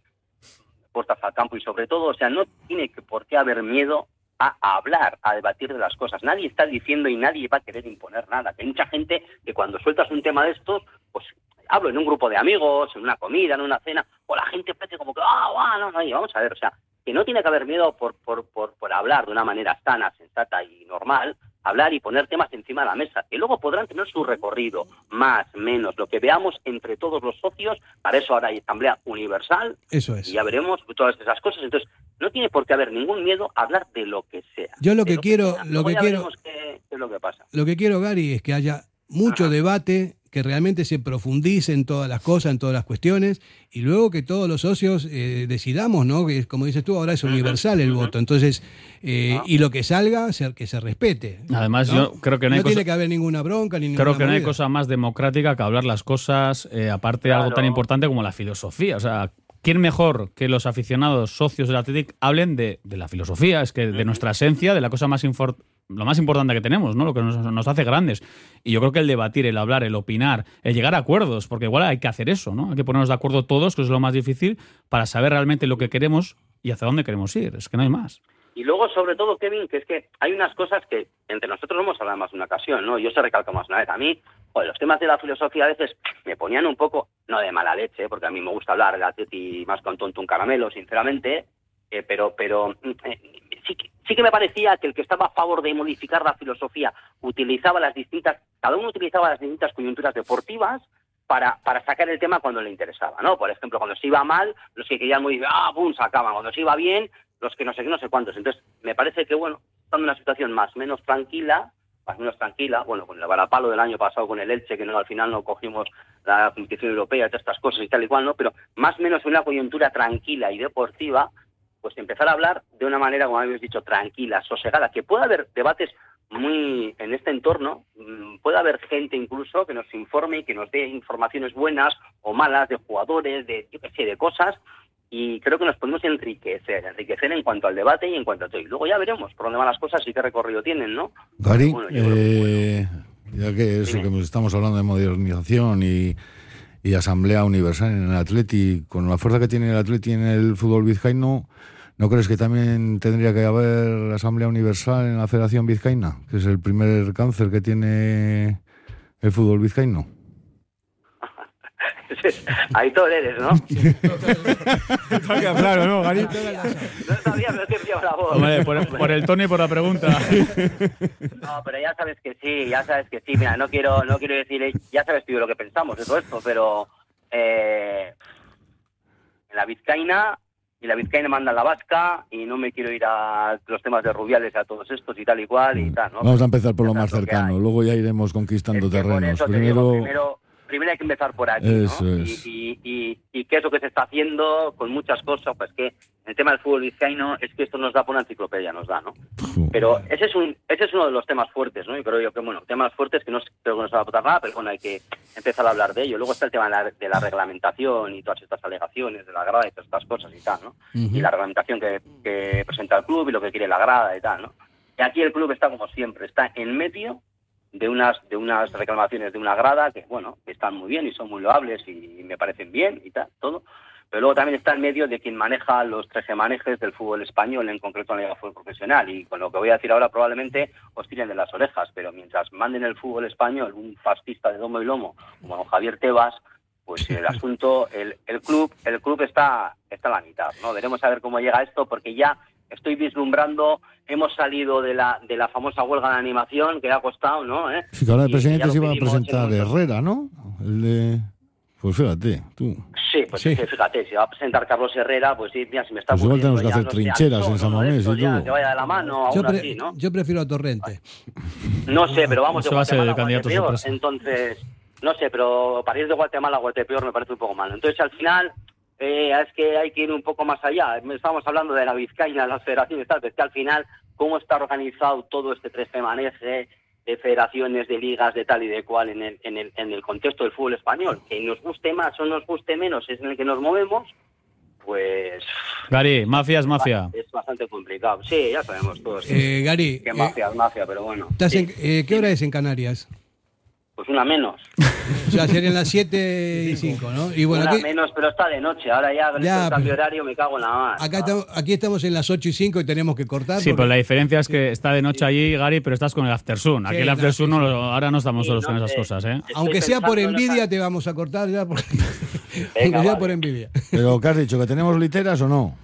puertas al campo y sobre todo, o sea, no tiene por qué haber miedo a, hablar, a debatir de las cosas. Nadie está diciendo y nadie va a querer imponer nada. Hay mucha gente que cuando sueltas un tema de estos, pues hablo en un grupo de amigos, en una comida, en una cena, o la gente parece como que, ah, ah, no, no, vamos a ver, o sea, que no tiene que haber miedo por, por, por, por hablar de una manera sana, sensata y normal, hablar y poner temas encima de la mesa, que luego podrán tener su recorrido, más, menos, lo que veamos entre todos los socios, para eso ahora hay asamblea universal, Eso es. y ya veremos todas esas cosas, entonces no tiene por qué haber ningún miedo a hablar de lo que sea. Yo lo que quiero, lo que quiero, qué, qué es lo que pasa. lo que quiero, Gary, es que haya mucho debate, que realmente se profundice en todas las cosas, en todas las cuestiones, y luego que todos los socios eh, decidamos, ¿no? Que como dices tú, ahora es universal el voto. Entonces, eh, y lo que salga, se- que se respete. Además, ¿no? yo creo que no hay cosa- tiene que haber ninguna bronca ni ninguna Creo que no hay cosa más democrática que hablar las cosas, eh, aparte de algo tan importante como la filosofía. O sea, ¿quién mejor que los aficionados socios del Athletic hablen de, de la filosofía? Es que de nuestra esencia, de la cosa más infor- lo más importante que tenemos, ¿no? Lo que nos, nos hace grandes. Y yo creo que el debatir, el hablar, el opinar, el llegar a acuerdos, porque igual hay que hacer eso, ¿no? Hay que ponernos de acuerdo todos, que es lo más difícil, para saber realmente lo que queremos y hacia dónde queremos ir. Es que no hay más. Y luego, sobre todo, Kevin, que es que hay unas cosas que entre nosotros no hemos hablado más de una ocasión, ¿no? Yo se recalco más una vez. A mí, joder, los temas de la filosofía a veces me ponían un poco, no de mala leche, porque a mí me gusta hablar de Atleti más con tonto un caramelo, sinceramente, eh, pero, pero mm, eh, sí, sí que me parecía que el que estaba a favor de modificar la filosofía utilizaba las distintas, cada uno utilizaba las distintas coyunturas deportivas para, para sacar el tema cuando le interesaba, ¿no? Por ejemplo, cuando se iba mal, los que querían modificar, ah, pum, sacaban. Cuando se iba bien, los que no sé qué, no sé cuántos. Entonces, me parece que, bueno, estando en una situación más menos tranquila, más menos tranquila, bueno, con el varapalo del año pasado con el Elche, que no, al final no cogimos la competición europea, todas estas cosas y tal y cual, ¿no? Pero más menos en una coyuntura tranquila y deportiva, pues empezar a hablar de una manera, como habéis dicho, tranquila, sosegada, que pueda haber debates muy en este entorno, mm, puede haber gente incluso que nos informe y que nos dé informaciones buenas o malas de jugadores, de yo qué sé, de cosas, y creo que nos podemos enriquecer, enriquecer en cuanto al debate y en cuanto a todo. Y luego ya veremos por dónde van las cosas y qué recorrido tienen, ¿no? Gary, Bueno, que- eh, ya que eso que estamos hablando de modernización y, y asamblea universal en el Atleti, con la fuerza que tiene el Atleti en el fútbol vizcaíno, ¿no crees que también tendría que haber asamblea universal en la Federación Vizcaína, que es el primer cáncer que tiene el fútbol vizcaíno? Aitor eres, ¿no? claro, ¿no, Gary? No sabía, pero es que pillaba la voz. Hombre, por, por el tono y por la pregunta. No, pero ya sabes que sí, ya sabes que sí. Mira, no quiero, no quiero decir, eh, ya sabes tú lo que pensamos de todo esto, pero eh, en la Vizcaína y la Vizcaína manda la vasca y no me quiero ir a los temas de Rubiales, a todos estos y tal y cual y tal, ¿no? Vamos a empezar por lo más cercano, luego ya iremos conquistando terrenos. eso te Primero, digo, primero, primero hay que empezar por aquí, ¿no? Es. Y, y, y, y qué es lo que se está haciendo con muchas cosas, pues que el tema del fútbol vizcaíno es que esto nos da por una enciclopedia, nos da, ¿no? Pero ese es un ese es uno de los temas fuertes, ¿no? Y creo yo que, bueno, temas fuertes que no creo que no se va a aportar nada, pero bueno, hay que empezar a hablar de ello. Luego está el tema de la, de la reglamentación y todas estas alegaciones de la grada y todas estas cosas y tal, ¿no? Y la reglamentación que, que presenta el club y lo que quiere la grada y tal, ¿no? Y aquí el club está como siempre, está en medio de unas de unas reclamaciones de una grada que bueno están muy bien y son muy loables y, me parecen bien y tal todo. Pero luego también está en medio de quien maneja los tres manejes del fútbol español en concreto en la liga fútbol profesional. Y con lo que voy a decir ahora probablemente os tiren de las orejas pero mientras manden el fútbol español un fascista de domo y lomo como don Javier Tebas pues el asunto el, el club el club está está a la mitad no veremos a ver cómo llega esto porque ya estoy vislumbrando hemos salido de la de la famosa huelga de animación que ha costado no ¿Eh? sí, que ahora el presidente se iba a presentar Herrera, ¿no? El de... Pues fíjate, tú. Sí, pues es que fíjate, si va a presentar Carlos Herrera, pues sí, mira, si me está Pues igual tenemos que hacer no trincheras en San Mamés y ya. Que vaya de la mano, Yo, pre- así, ¿no? yo prefiero a Torrente. No sé, pero vamos de va a ser el candidato Guatepeor, entonces, no sé, pero para ir de Guatemala a Guatepeor me parece un poco mal. Entonces, al final, eh, es que hay que ir un poco más allá. Estamos hablando de la Vizcaína, de las federaciones, tal, pero es que al final, cómo está organizado todo este tres maneje de federaciones, de ligas, de tal y de cual en el, en el, en el contexto del fútbol español, que nos guste más o nos guste menos, es en el que nos movemos, pues Gary, mafia es mafia. es bastante complicado. Sí, ya sabemos todos. Eh, Gary, que eh, mafia es mafia, pero bueno. ¿Estás Sí. en- eh, ¿Qué hora es en Canarias? Pues una menos. *laughs* O sea, serían las 7 y 5, ¿no? Y bueno, una aquí, menos, pero está de noche. Ahora ya con Ya, del cambio pero- horario me cago en la mar. acá estamos, aquí estamos en las 8 y 5 y tenemos que cortar. Sí, porque- pero la diferencia es que está de noche allí, Gary, pero estás con el Aftersun. Aquí Sí, el Aftersun, no ahora no estamos Sí, solos no con esas sé. cosas, ¿eh? Aunque sea por en envidia, te vamos a cortar ya. Porque... Venga, Aunque *laughs* sea vale. por envidia. Pero, ¿qué has dicho? ¿Que tenemos literas o no?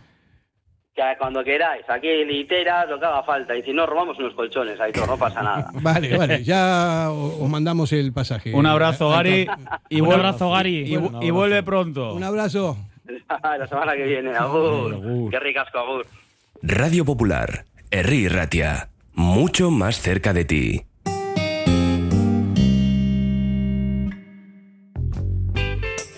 Que cuando queráis, aquí literas, lo que haga falta. Y si no, robamos unos colchones, ahí todo, no pasa nada. *laughs* Vale, vale, ya os mandamos el pasaje. Un abrazo, Gary. Y Un abrazo, Gary. Y, vu- y vuelve pronto. Un abrazo. *laughs* la semana que viene, agur. Qué ricasco, agur. Radio Popular, Herri Ratia, mucho más cerca de ti.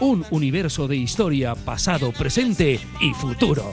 un universo de historia, pasado, presente y futuro.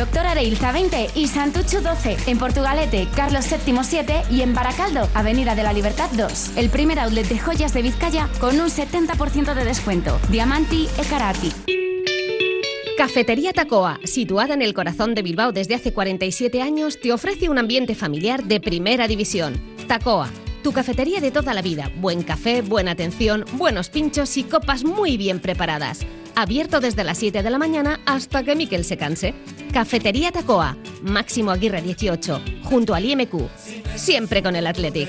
Doctor Areilza 20 y Santucho 12. En Portugalete, Carlos VII 7 y en Baracaldo, Avenida de la Libertad 2. El primer outlet de joyas de Vizcaya con un 70% de descuento. Diamanti e Karati. Cafetería Tacoa, situada en el corazón de Bilbao desde hace 47 años, te ofrece un ambiente familiar de primera división. Tacoa, tu cafetería de toda la vida. Buen café, buena atención, buenos pinchos y copas muy bien preparadas. Abierto desde las 7 de la mañana hasta que Miquel se canse. Cafetería Tacoa, Máximo Aguirre 18, junto al IMQ. Siempre con el Athletic.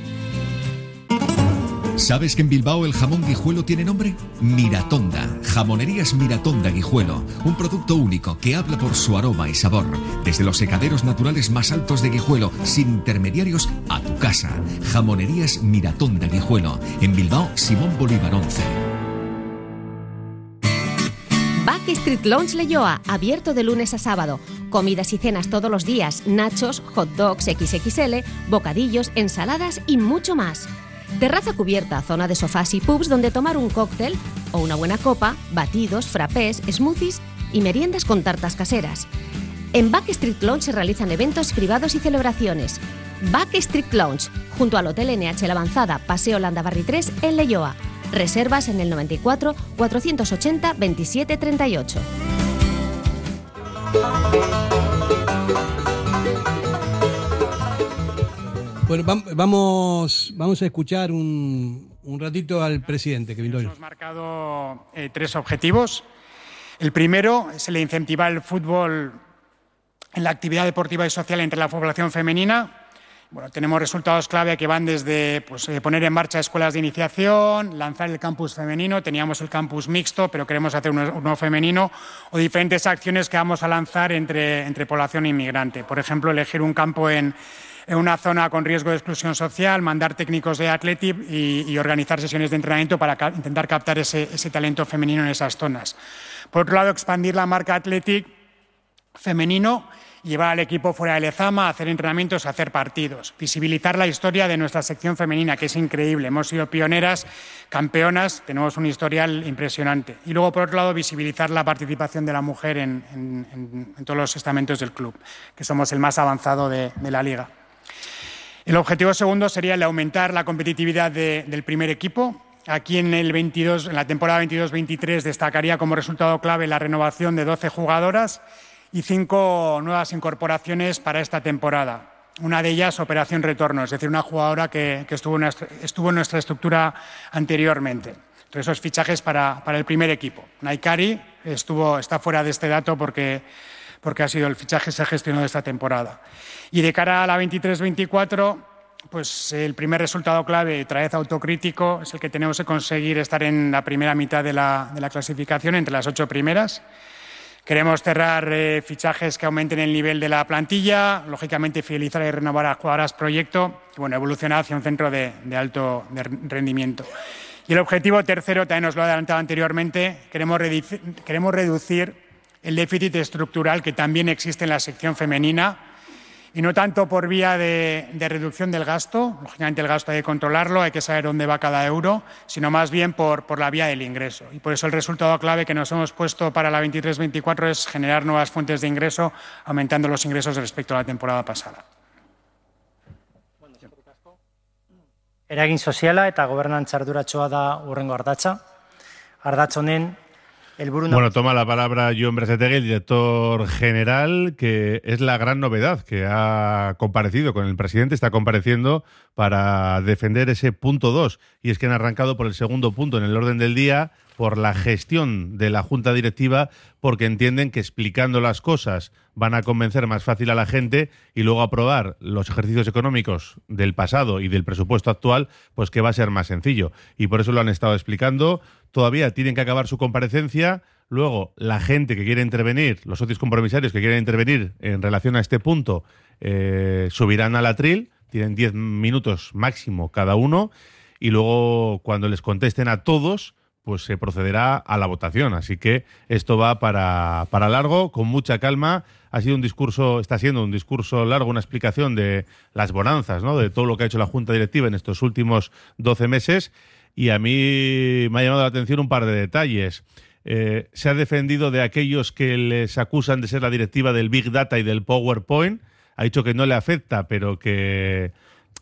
¿Sabes que en Bilbao el jamón guijuelo tiene nombre? Miratonda. Jamonerías Miratonda Guijuelo. Un producto único que habla por su aroma y sabor. Desde los secaderos naturales más altos de Guijuelo, sin intermediarios, a tu casa. Jamonerías Miratonda Guijuelo. En Bilbao, Simón Bolívar 11. Backstreet Lounge Leyoa, abierto de lunes a sábado. Comidas y cenas todos los días, nachos, hot dogs XXL, bocadillos, ensaladas y mucho más. Terraza cubierta, zona de sofás y pubs donde tomar un cóctel o una buena copa, batidos, frappés, smoothies y meriendas con tartas caseras. En Backstreet Lounge se realizan eventos privados y celebraciones. Backstreet Lounge, junto al Hotel NH La Avanzada, Paseo Landabarri 3, en Leyoa. Reservas en el 94 480 27 38. Bueno, vam- vamos, vamos a escuchar un, un ratito al presidente hoy. Hemos marcado eh, tres objetivos. El primero es el de incentivar el fútbol en la actividad deportiva y social entre la población femenina. Bueno, tenemos resultados clave que van desde pues, eh, poner en marcha escuelas de iniciación, lanzar el campus femenino, teníamos el campus mixto, pero queremos hacer uno, uno femenino, o diferentes acciones que vamos a lanzar entre, entre población inmigrante. Por ejemplo, elegir un campo en, en una zona con riesgo de exclusión social, mandar técnicos de Athletic y, organizar sesiones de entrenamiento para intentar captar ese, talento femenino en esas zonas. Por otro lado, expandir la marca Athletic femenino, llevar al equipo fuera de Lezama, hacer entrenamientos, hacer partidos, visibilizar la historia de nuestra sección femenina, que es increíble. Hemos sido pioneras, campeonas, tenemos un historial impresionante. Y luego, por otro lado, visibilizar la participación de la mujer en, todos los estamentos del club, que somos el más avanzado de la liga. El objetivo segundo sería el aumentar la competitividad de- del primer equipo. Aquí en, el 22, en la temporada 22-23 destacaría como resultado clave la renovación de 12 jugadoras y cinco nuevas incorporaciones para esta temporada. Una de ellas, Operación Retorno, es decir, una jugadora que, que estuvo, en nuestra, estructura anteriormente. Entonces, esos fichajes para, el primer equipo. Naikari está fuera de este dato porque, ha sido el fichaje se gestionó de esta temporada. Y de cara a la 23-24, pues el primer resultado clave, otra vez autocrítico, es el que tenemos que conseguir estar en la primera mitad de la, clasificación, entre las ocho primeras. Queremos cerrar eh, fichajes que aumenten el nivel de la plantilla, lógicamente fidelizar y renovar a jugadoras proyecto y bueno, evolucionar hacia un centro de, alto rendimiento. Y el objetivo tercero, también nos lo he adelantado anteriormente, queremos, queremos reducir el déficit estructural que también existe en la sección femenina y no tanto por vía de, reducción del gasto, lógicamente el gasto hay que controlarlo, hay que saber dónde va cada euro, sino más bien por, por la vía del ingreso. Y por eso el resultado clave que nos hemos puesto para la 23-24 es generar nuevas fuentes de ingreso, aumentando los ingresos respecto a la temporada pasada. Eragin soziala eta gobernantza arduratxoa da urrengo ardatza. Ardatz honen Bueno, toma la palabra Joan Brasetegui, el director general, que es la gran novedad, que ha comparecido con el presidente, está compareciendo para defender ese punto 2. Y es que han arrancado por el segundo punto en el orden del día, por la gestión de la Junta Directiva, porque entienden que explicando las cosas van a convencer más fácil a la gente y luego aprobar los ejercicios económicos del pasado y del presupuesto actual, pues que va a ser más sencillo. Y por eso lo han estado explicando. Todavía tienen que acabar su comparecencia. Luego, la gente que quiere intervenir, los socios compromisarios que quieren intervenir en relación a este punto, eh, subirán al atril. Tienen 10 minutos máximo cada uno. Y luego, cuando les contesten a todos, pues se procederá a la votación. Así que esto va para, para largo, con mucha calma. Ha sido un discurso, está siendo un discurso largo, una explicación de las bonanzas, ¿no? De todo lo que ha hecho la Junta Directiva en estos últimos 12 meses. Y a mí me ha llamado la atención un par de detalles. Eh, se ha defendido de aquellos que les acusan de ser la directiva del Big Data y del PowerPoint. Ha dicho que no le afecta, pero que,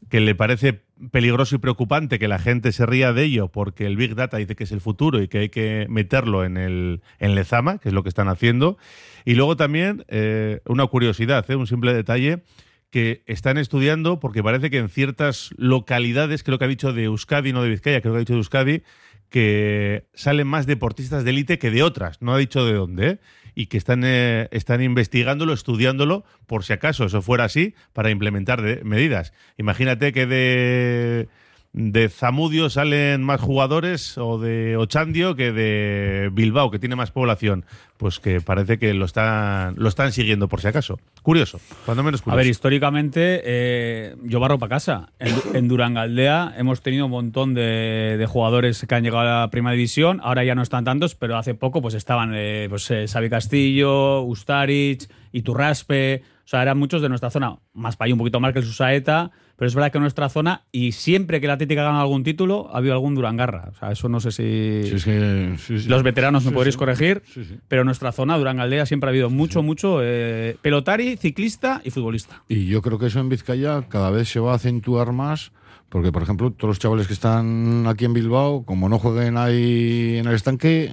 que le parece peligroso y preocupante que la gente se ría de ello porque el Big Data dice que es el futuro y que hay que meterlo en el en Lezama, que es lo que están haciendo. Y luego también eh, una curiosidad, ¿eh? un simple detalle que están estudiando porque parece que en ciertas localidades, creo que ha dicho de Euskadi, no de Vizcaya, creo que ha dicho de Euskadi, que salen más deportistas de élite que de otras. No ha dicho de dónde. ¿eh? Y que están, eh, están investigándolo, estudiándolo, por si acaso eso fuera así, para implementar medidas. Imagínate que de, de Zamudio salen más jugadores o de Ochandio que de Bilbao, que tiene más población. Pues que parece que lo están, lo están siguiendo, por si acaso. Curioso, cuando menos A curioso. ver, históricamente, eh, yo barro para casa. En, en Durangaldea hemos tenido un montón de, de jugadores que han llegado a la primera división. Ahora ya no están tantos, pero hace poco pues estaban eh, pues, eh, Xavi Castillo, Ustaric, Iturraspe. O sea, eran muchos de nuestra zona. Más para ahí, un poquito más que el Susaeta. Pero es verdad que en nuestra zona, y siempre que la Atlética ha ganado algún título, ha habido algún Durangarra. O sea, eso no sé si. Sí, es que- sí, sí. Los veteranos me podréis corregir. Pero en nuestra zona, Durangaldea, siempre ha habido mucho, mucho eh, pelotari, ciclista y futbolista. Y yo creo que eso en Vizcaya cada vez se va a acentuar más, porque por ejemplo todos los chavales que están aquí en Bilbao, como no jueguen ahí en el estanque,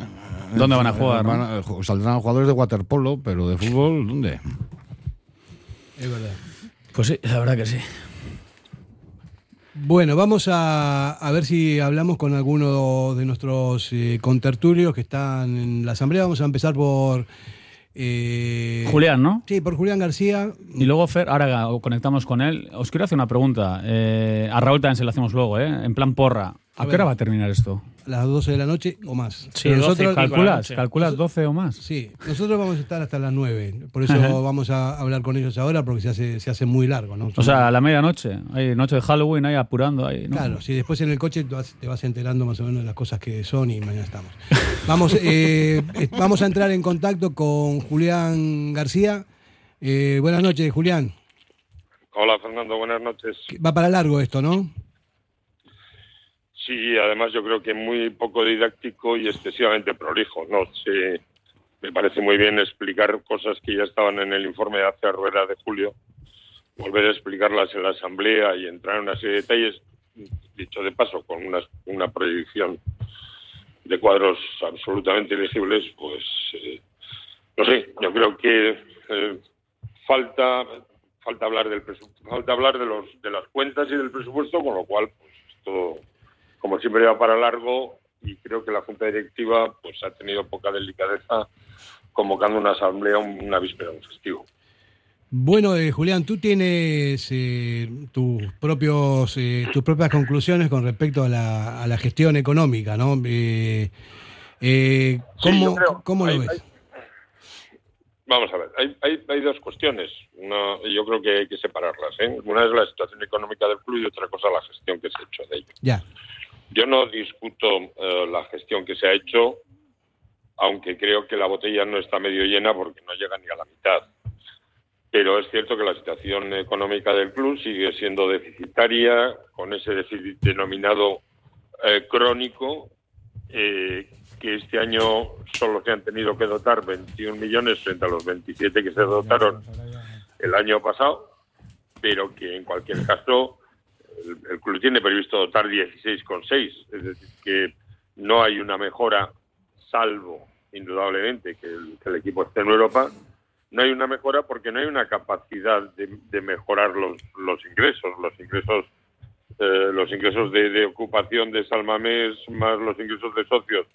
¿Dónde eh, van a jugar, van a- jo- saldrán jugadores de waterpolo, pero de fútbol, ¿dónde? Es verdad. Pues sí, la verdad que sí. Bueno, vamos a, a ver si hablamos con alguno de nuestros eh, contertulios que están en la asamblea. Vamos a empezar por... eh, Julián, ¿no? Sí, por Julián García. Y luego, Fer, ahora conectamos con él. Os quiero hacer una pregunta. Eh, a Raúl también se la hacemos luego, ¿eh? En plan porra. ¿A, A qué hora va a terminar esto? a las 12 de la noche o más. Sí, Pero 12, ¿calculas? ¿Calculas 12 o más? Sí, nosotros vamos a estar hasta las 9. Por eso Ajá. vamos a hablar con ellos ahora porque se hace, se hace muy largo. ¿no? O sea, a la medianoche. Hay noche de Halloween ahí apurando ahí. ¿no? Claro, si después en el coche te vas, te vas enterando más o menos de las cosas que son y mañana estamos. *laughs* Vamos, eh, eh, vamos a entrar en contacto con Julián García. Eh, buenas noches, Julián. Hola Fernando, buenas noches. Va para largo esto, ¿no? Sí, además yo creo que muy poco didáctico y excesivamente prolijo. No sé, me parece muy bien explicar cosas que ya estaban en el informe de hace rueda de julio, volver a explicarlas en la asamblea y entrar en una serie de detalles, dicho de paso, con una, una proyección de cuadros absolutamente elegibles, pues eh, no sé, yo creo que eh, falta falta hablar del falta hablar de los de las cuentas y del presupuesto, con lo cual pues esto como siempre va para largo y creo que la junta directiva pues ha tenido poca delicadeza convocando una asamblea un- una víspera de un festivo. Bueno, eh, Julián, tú tienes eh, tus propios eh, tus propias conclusiones con respecto a la, a la gestión económica, ¿no? Sí, ¿Cómo, creo- cómo lo ves? hay- Vamos a ver, hay, hay, hay dos cuestiones. Una, yo creo que hay que separarlas. ¿eh? Una es la situación económica del club y otra cosa la gestión que se ha hecho de ello. Ya. Yo no discuto eh, la gestión que se ha hecho, aunque creo que la botella no está medio llena porque no llega ni a la mitad. Pero es cierto que la situación económica del club sigue siendo deficitaria, con ese déficit denominado eh, crónico, eh, que este año solo se han tenido que dotar 21 millones frente a los 27 que se dotaron el año pasado, pero que en cualquier caso el, club tiene previsto dotar 16,6, es decir, que no hay una mejora salvo indudablemente, que el, que el equipo esté en Europa, no hay una mejora porque no hay una capacidad de, de mejorar los, los ingresos. Los ingresos eh, los ingresos de, de ocupación de Salmamés más los ingresos de socios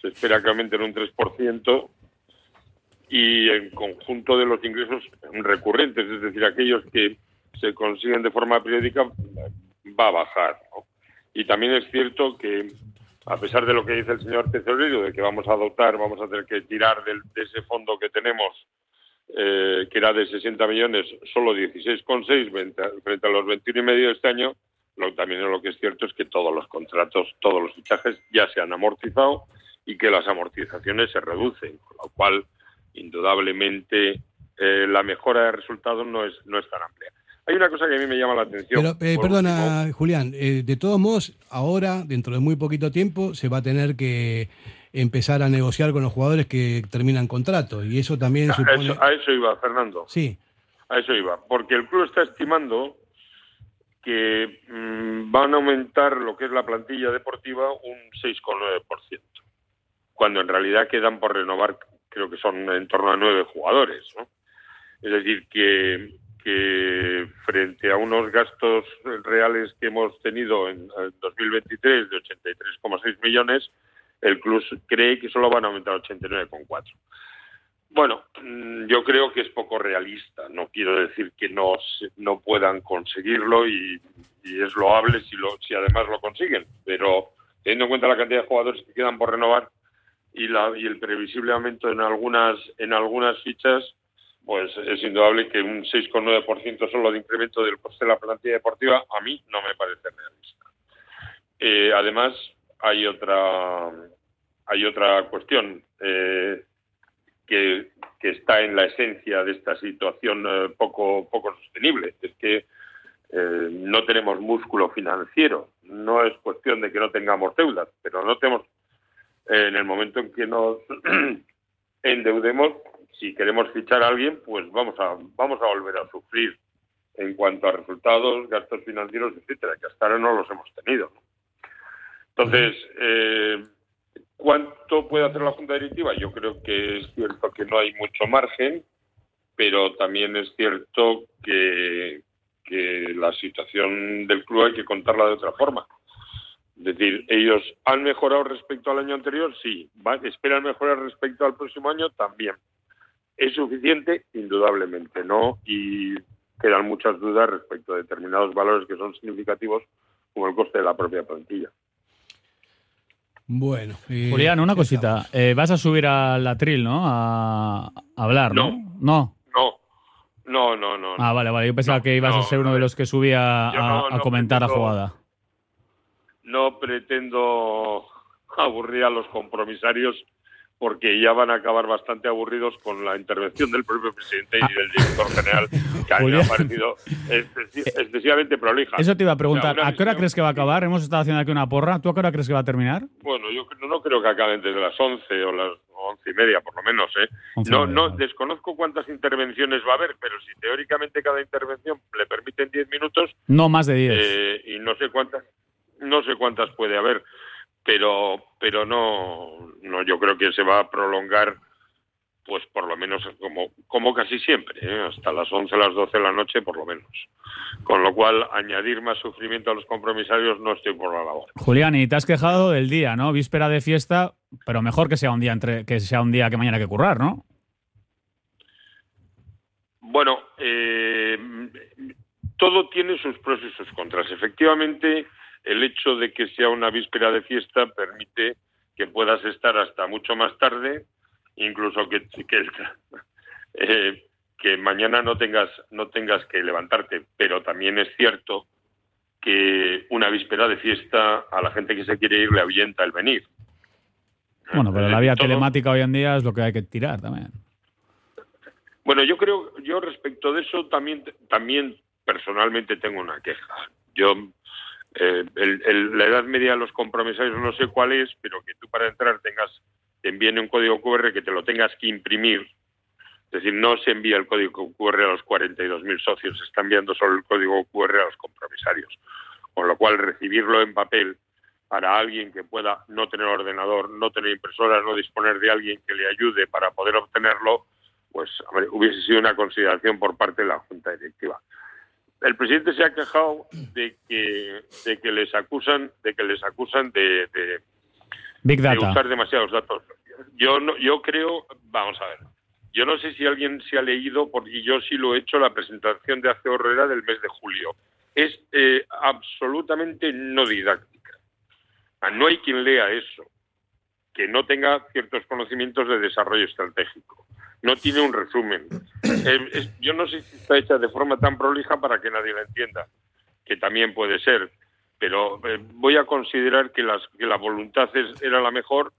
se espera que aumenten un 3% y en conjunto de los ingresos recurrentes, es decir, aquellos que se consiguen de forma periódica, va a bajar. ¿no? Y también es cierto que, a pesar de lo que dice el señor tesorero, de que vamos a dotar, vamos a tener que tirar del- de, ese fondo que tenemos, eh, que era de 60 millones, solo 16,6 frente, a- frente a los 21 y medio de este año, lo, también lo que es cierto es que todos los contratos, todos los fichajes ya se han amortizado y que las amortizaciones se reducen, con lo cual, indudablemente, eh, la mejora de resultados no es, no es tan amplia. Hay una cosa que a mí me llama la atención. Pero, eh, perdona, Julián, eh, de todos modos, ahora, dentro de muy poquito tiempo, se va a tener que empezar a negociar con los jugadores que terminan contrato. Y eso también A supone... eso, a eso iba, Fernando. Sí, A eso iba. Porque el club está estimando que mm, van a aumentar lo que es la plantilla deportiva un 6,9%, cuando en realidad quedan por renovar, creo que son en torno a nueve jugadores. ¿no? Es decir, que, que frente a unos gastos reales que hemos tenido en, en 2023 de 83,6 millones, el club cree que solo van a aumentar 89,4. Bueno, mm, yo creo que es poco realista. No quiero decir que no, no puedan conseguirlo y, y es loable si, lo, si además lo consiguen. Pero teniendo en cuenta la cantidad de jugadores que quedan por renovar y, la, y el previsible aumento en algunas, en algunas fichas, pues es indudable que un 6,9% solo de incremento del coste de la plantilla deportiva a mí no me parece realista. Eh, además, hay otra, hay otra cuestión. Eh, que, que está en la esencia de esta situación eh, poco, poco sostenible. Es que eh, no tenemos músculo financiero. No es cuestión de que no tengamos deudas, pero no tenemos, eh, en el momento en que nos *clears throat* endeudemos, si queremos fichar a alguien, pues vamos a, vamos a volver a sufrir en cuanto a resultados, gastos financieros, etcétera, que hasta ahora no los hemos tenido. Entonces, eh, ¿Cuánto puede hacer la Junta Directiva? Yo creo que es cierto que no hay mucho margen, pero también es cierto que, la situación del club hay que contarla de otra forma. Es decir, ellos han mejorado respecto al año anterior, sí. ¿Va- ¿Esperan mejorar respecto al próximo año? También. ¿Es suficiente? Indudablemente no. Y quedan muchas dudas respecto a determinados valores que son significativos, como el coste de la propia plantilla. bueno. eh, Julián, una cosita. Eh, vas a subir al atril, ¿no? A, hablar, ¿no? No. No, no, no, no. Ah, vale, vale. Yo pensaba que ibas a ser uno de los que subía a, no, a comentar la jugada. no pretendo aburrir a los compromisarios porque ya van a acabar bastante aburridos con la intervención del propio presidente y del director general, que a mí me ha parecido excesi- excesivamente prolija. Eso te iba a O preguntar. sea, una ¿A qué hora crees que va a acabar? Hemos estado haciendo aquí una porra. ¿Tú a qué hora crees que va a terminar? Bueno, yo cre- no creo que acaben desde las 11 o las 11 y media, por lo menos. ¿eh? Once No, no desconozco cuántas intervenciones va a haber, pero si teóricamente cada intervención le permiten 10 minutos, No más de 10. eh, y no sé cuántas no sé cuántas puede haber pero pero no no yo creo que se va a prolongar pues por lo menos como como casi siempre ¿eh? hasta las 11 las 12 de la noche por lo menos con lo cual añadir más sufrimiento a los compromisarios no estoy por la labor Julián, y te has quejado del día, ¿no? Víspera de fiesta, pero mejor que sea un día entre que sea un día que mañana hay que currar, ¿no? Bueno, eh, todo tiene sus pros y sus contras. Efectivamente, el hecho de que sea una víspera de fiesta permite que puedas estar hasta mucho más tarde, incluso que, que, el- *laughs* eh, que mañana no tengas, no tengas que levantarte. Pero también es cierto que una víspera de fiesta a la gente que se quiere ir le ahuyenta el venir. Bueno, pero la vía todo- telemática hoy en día es lo que hay que tirar también. Bueno, yo creo, yo respecto de eso también, también personalmente tengo una queja. Yo, eh, el- la edad media de los compromisarios no sé cuál es, pero que tú para entrar tengas, te envíen un código QR que te lo tengas que imprimir. Es decir, no se envía el código QR a los 42.000 socios, se está enviando solo el código QR a los compromisarios. Con lo cual, recibirlo en papel para alguien que pueda no tener ordenador, no tener impresora, no disponer de alguien que le ayude para poder obtenerlo, pues hubiese sido una consideración por parte de la Junta Directiva. El presidente se ha quejado de que, de que les acusan, de que les acusan de, de- Big de Data. usar demasiados datos. Yo no, yo creo, vamos a ver, yo no sé si alguien se ha leído, porque yo sí lo he hecho, la presentación de Hace Horrera del mes de julio. Es eh, absolutamente no didáctica. No hay quien lea eso, que no tenga ciertos conocimientos de desarrollo estratégico. No tiene un resumen. Eh, es- yo no sé si está hecha de forma tan prolija para que nadie la entienda, que también puede ser, pero eh, voy a considerar que, las, que la voluntad es- era la mejor,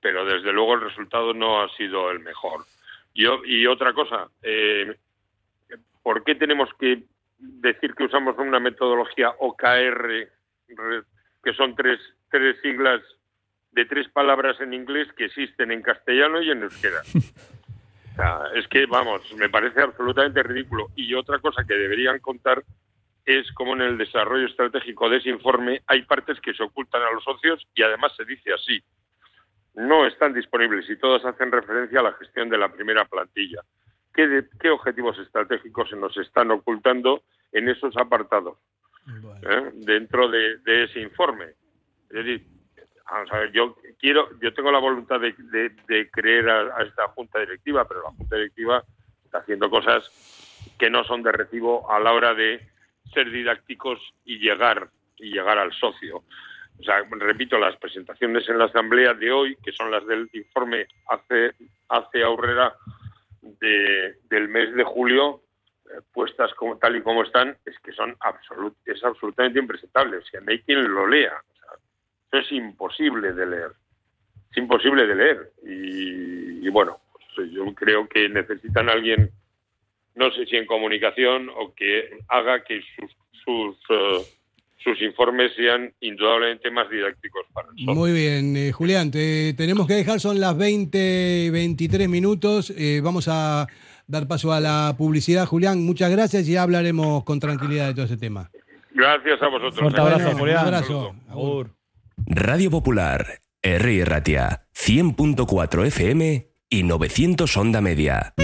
pero desde luego el resultado no ha sido el mejor. Yo, y otra cosa, eh, ¿por qué tenemos que decir que usamos una metodología OKR, que son tres, tres siglas de tres palabras en inglés que existen en castellano y en euskera? *laughs* O sea, es que, vamos, me parece absolutamente ridículo. Y otra cosa que deberían contar es cómo en el desarrollo estratégico de ese informe hay partes que se ocultan a los socios y además se dice así. No están disponibles y todas hacen referencia a la gestión de la primera plantilla. ¿Qué, de- qué objetivos estratégicos se nos están ocultando en esos apartados ¿eh? dentro de, de ese informe? Es decir, vamos a ver, yo quiero, yo tengo la voluntad de, creer a, esta junta directiva, pero la junta directiva está haciendo cosas que no son de recibo a la hora de ser didácticos y llegar y llegar al socio. O sea, repito, las presentaciones en la asamblea de hoy, que son las del informe hace hace Aurrera de, del mes de julio, eh, puestas como tal y como están, es que son absolut, es absolutamente impresentable. O sea, no hay quien lo lea. Es imposible de leer. Es imposible de leer. Y, y bueno, pues yo creo que necesitan a alguien, no sé si en comunicación, o que haga que sus, sus, eh, sus informes sean indudablemente más didácticos para nosotros. Muy bien, eh, Julián, te tenemos que dejar, son las 20, 23 minutos. eh, vamos a dar paso a la publicidad. Julián, muchas gracias y ya hablaremos con tranquilidad de todo ese tema. Gracias a vosotros. Fuerte abrazo, Julián. Un abrazo. Radio Popular, R. Ratia, 100.4 FM y 900 Onda Media.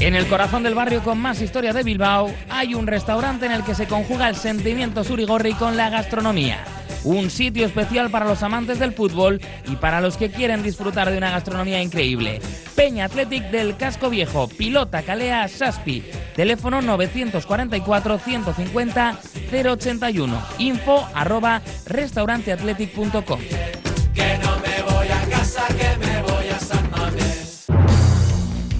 En el corazón del barrio con más historia de Bilbao hay un restaurante en el que se conjuga el sentimiento surigorri con la gastronomía. Un sitio especial para los amantes del fútbol y para los que quieren disfrutar de una gastronomía increíble. Peña Athletic del Casco Viejo, Pilota Calea Saspi. Teléfono 944 150 081. Info arroba restauranteathletic.com. Que no me voy a casa, que me voy a San Mamés.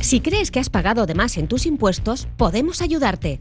Si crees que has pagado de más en tus impuestos, podemos ayudarte.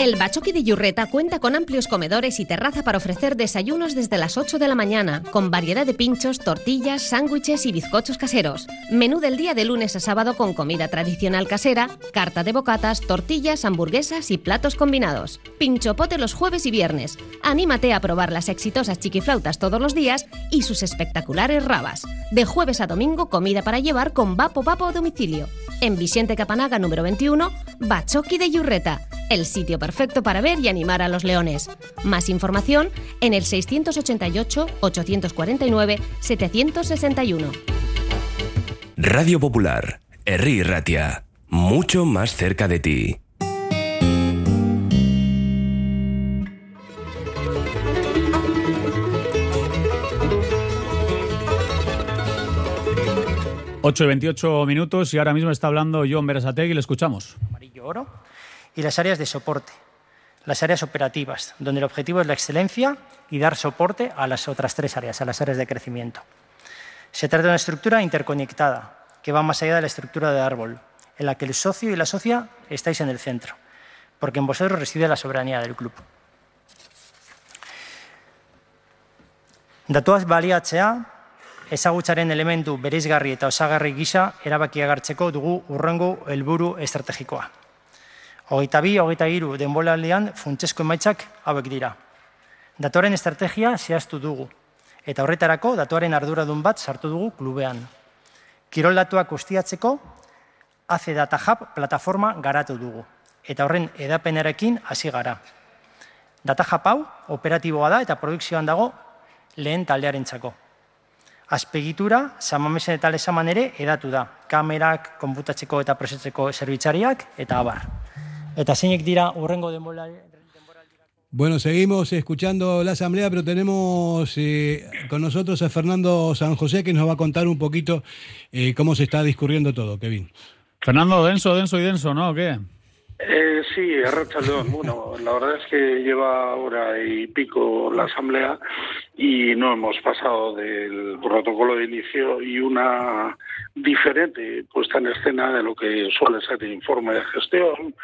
El Bachoqui de Yurreta cuenta con amplios comedores y terraza para ofrecer desayunos desde las 8 de la mañana, con variedad de pinchos, tortillas, sándwiches y bizcochos caseros. Menú del día de lunes a sábado con comida tradicional casera, carta de bocatas, tortillas, hamburguesas y platos combinados. Pinchopote los jueves y viernes. Anímate a probar las exitosas chiquiflautas todos los días y sus espectaculares rabas. De jueves a domingo, comida para llevar con vapo vapo a domicilio. En Vicente Capanaga número 21, Bachoqui de Yurreta, el sitio perfecto para ver y animar a los leones. Más información en el 688-849-761. Radio Popular, Herri Ratia, mucho más cerca de ti. Ocho y 28 minutos y ahora mismo está hablando John Berasategui y le escuchamos. amarillo oro, y las áreas de soporte, las áreas operativas, donde el objetivo es la excelencia y dar soporte a las otras tres áreas, a las áreas de crecimiento. Se trata de una estructura interconectada, que va más allá de la estructura de árbol, en la que el socio y la socia estáis en el centro, porque en vosotros reside la soberanía del club. Datuaz baliatzea, ezagutzaren elementu bereizgarri eta osagarri gisa erabakia hartzeko dugu urrengo helburu estrategikoa. Hogeita bi, hogeita hiru denboraldian funtsezko emaitzak hauek dira. Datuaren estrategia zehaztu dugu, eta horretarako datuaren arduradun bat sartu dugu klubean. Kirol datuak ustiatzeko AC Data Hub plataforma garatu dugu, eta horren edapenarekin hasi gara. Data Hub hau operatiboa da eta produkzioan dago lehen taldearentzako. Azpegitura, samamesen eta lesaman ere edatu da. Kamerak, konputatzeko eta prozetzeko zerbitzariak eta abar. Eta zeinek dira urrengo denboraldi Bueno, seguimos escuchando la asamblea, pero tenemos eh, con nosotros a Fernando San José que nos va a contar un poquito eh, cómo se está discurriendo todo, Kevin. Fernando, denso, denso y denso, ¿no? ¿O qué? Eh, sí, Arrachaldeón. Bueno, la verdad es que lleva hora y pico la asamblea y no hemos pasado del protocolo de inicio y una diferente puesta en escena de lo que suele ser el informe de gestión,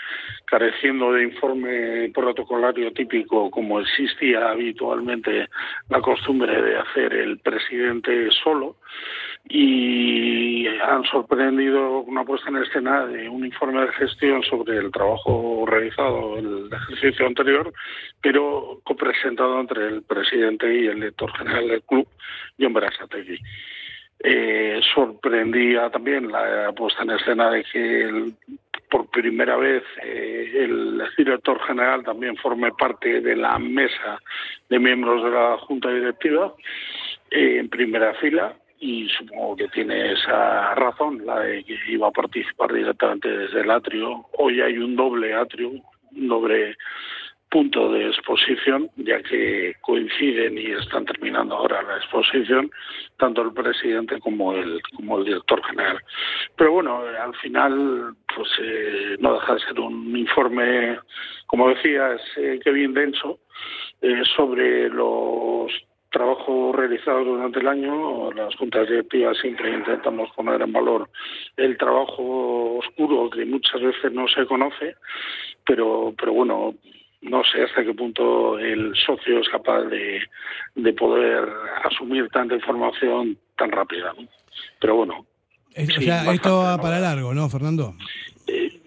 careciendo de informe protocolario típico como existía habitualmente la costumbre de hacer el presidente solo y han sorprendido una puesta en escena de un informe de gestión sobre el trabajo realizado el ejercicio anterior, pero copresentado entre el presidente y el director general del club, John Berasategui. Eh, sorprendía también la puesta en escena de que el- por primera vez eh, el director general también forme parte de la mesa de miembros de la junta directiva eh, en primera fila y supongo que tiene esa razón, la de que iba a participar directamente desde el atrio. Hoy hay un doble atrio, un doble punto de exposición, ya que coinciden y están terminando ahora la exposición, tanto el presidente como el, como el director general. Pero bueno, eh, al final, pues eh, no deja de ser un informe, como decías, eh, que bien denso, eh, sobre los trabajos realizados durante el año. Las juntas directivas siempre intentamos poner en valor el trabajo oscuro que muchas veces no se conoce, pero, pero bueno, no sé hasta qué punto el socio es capaz de, de poder asumir tanta información tan rápida. ¿no? Pero bueno, Es- o Sí, sea, bastante, esto va para largo, ¿no, Fernando?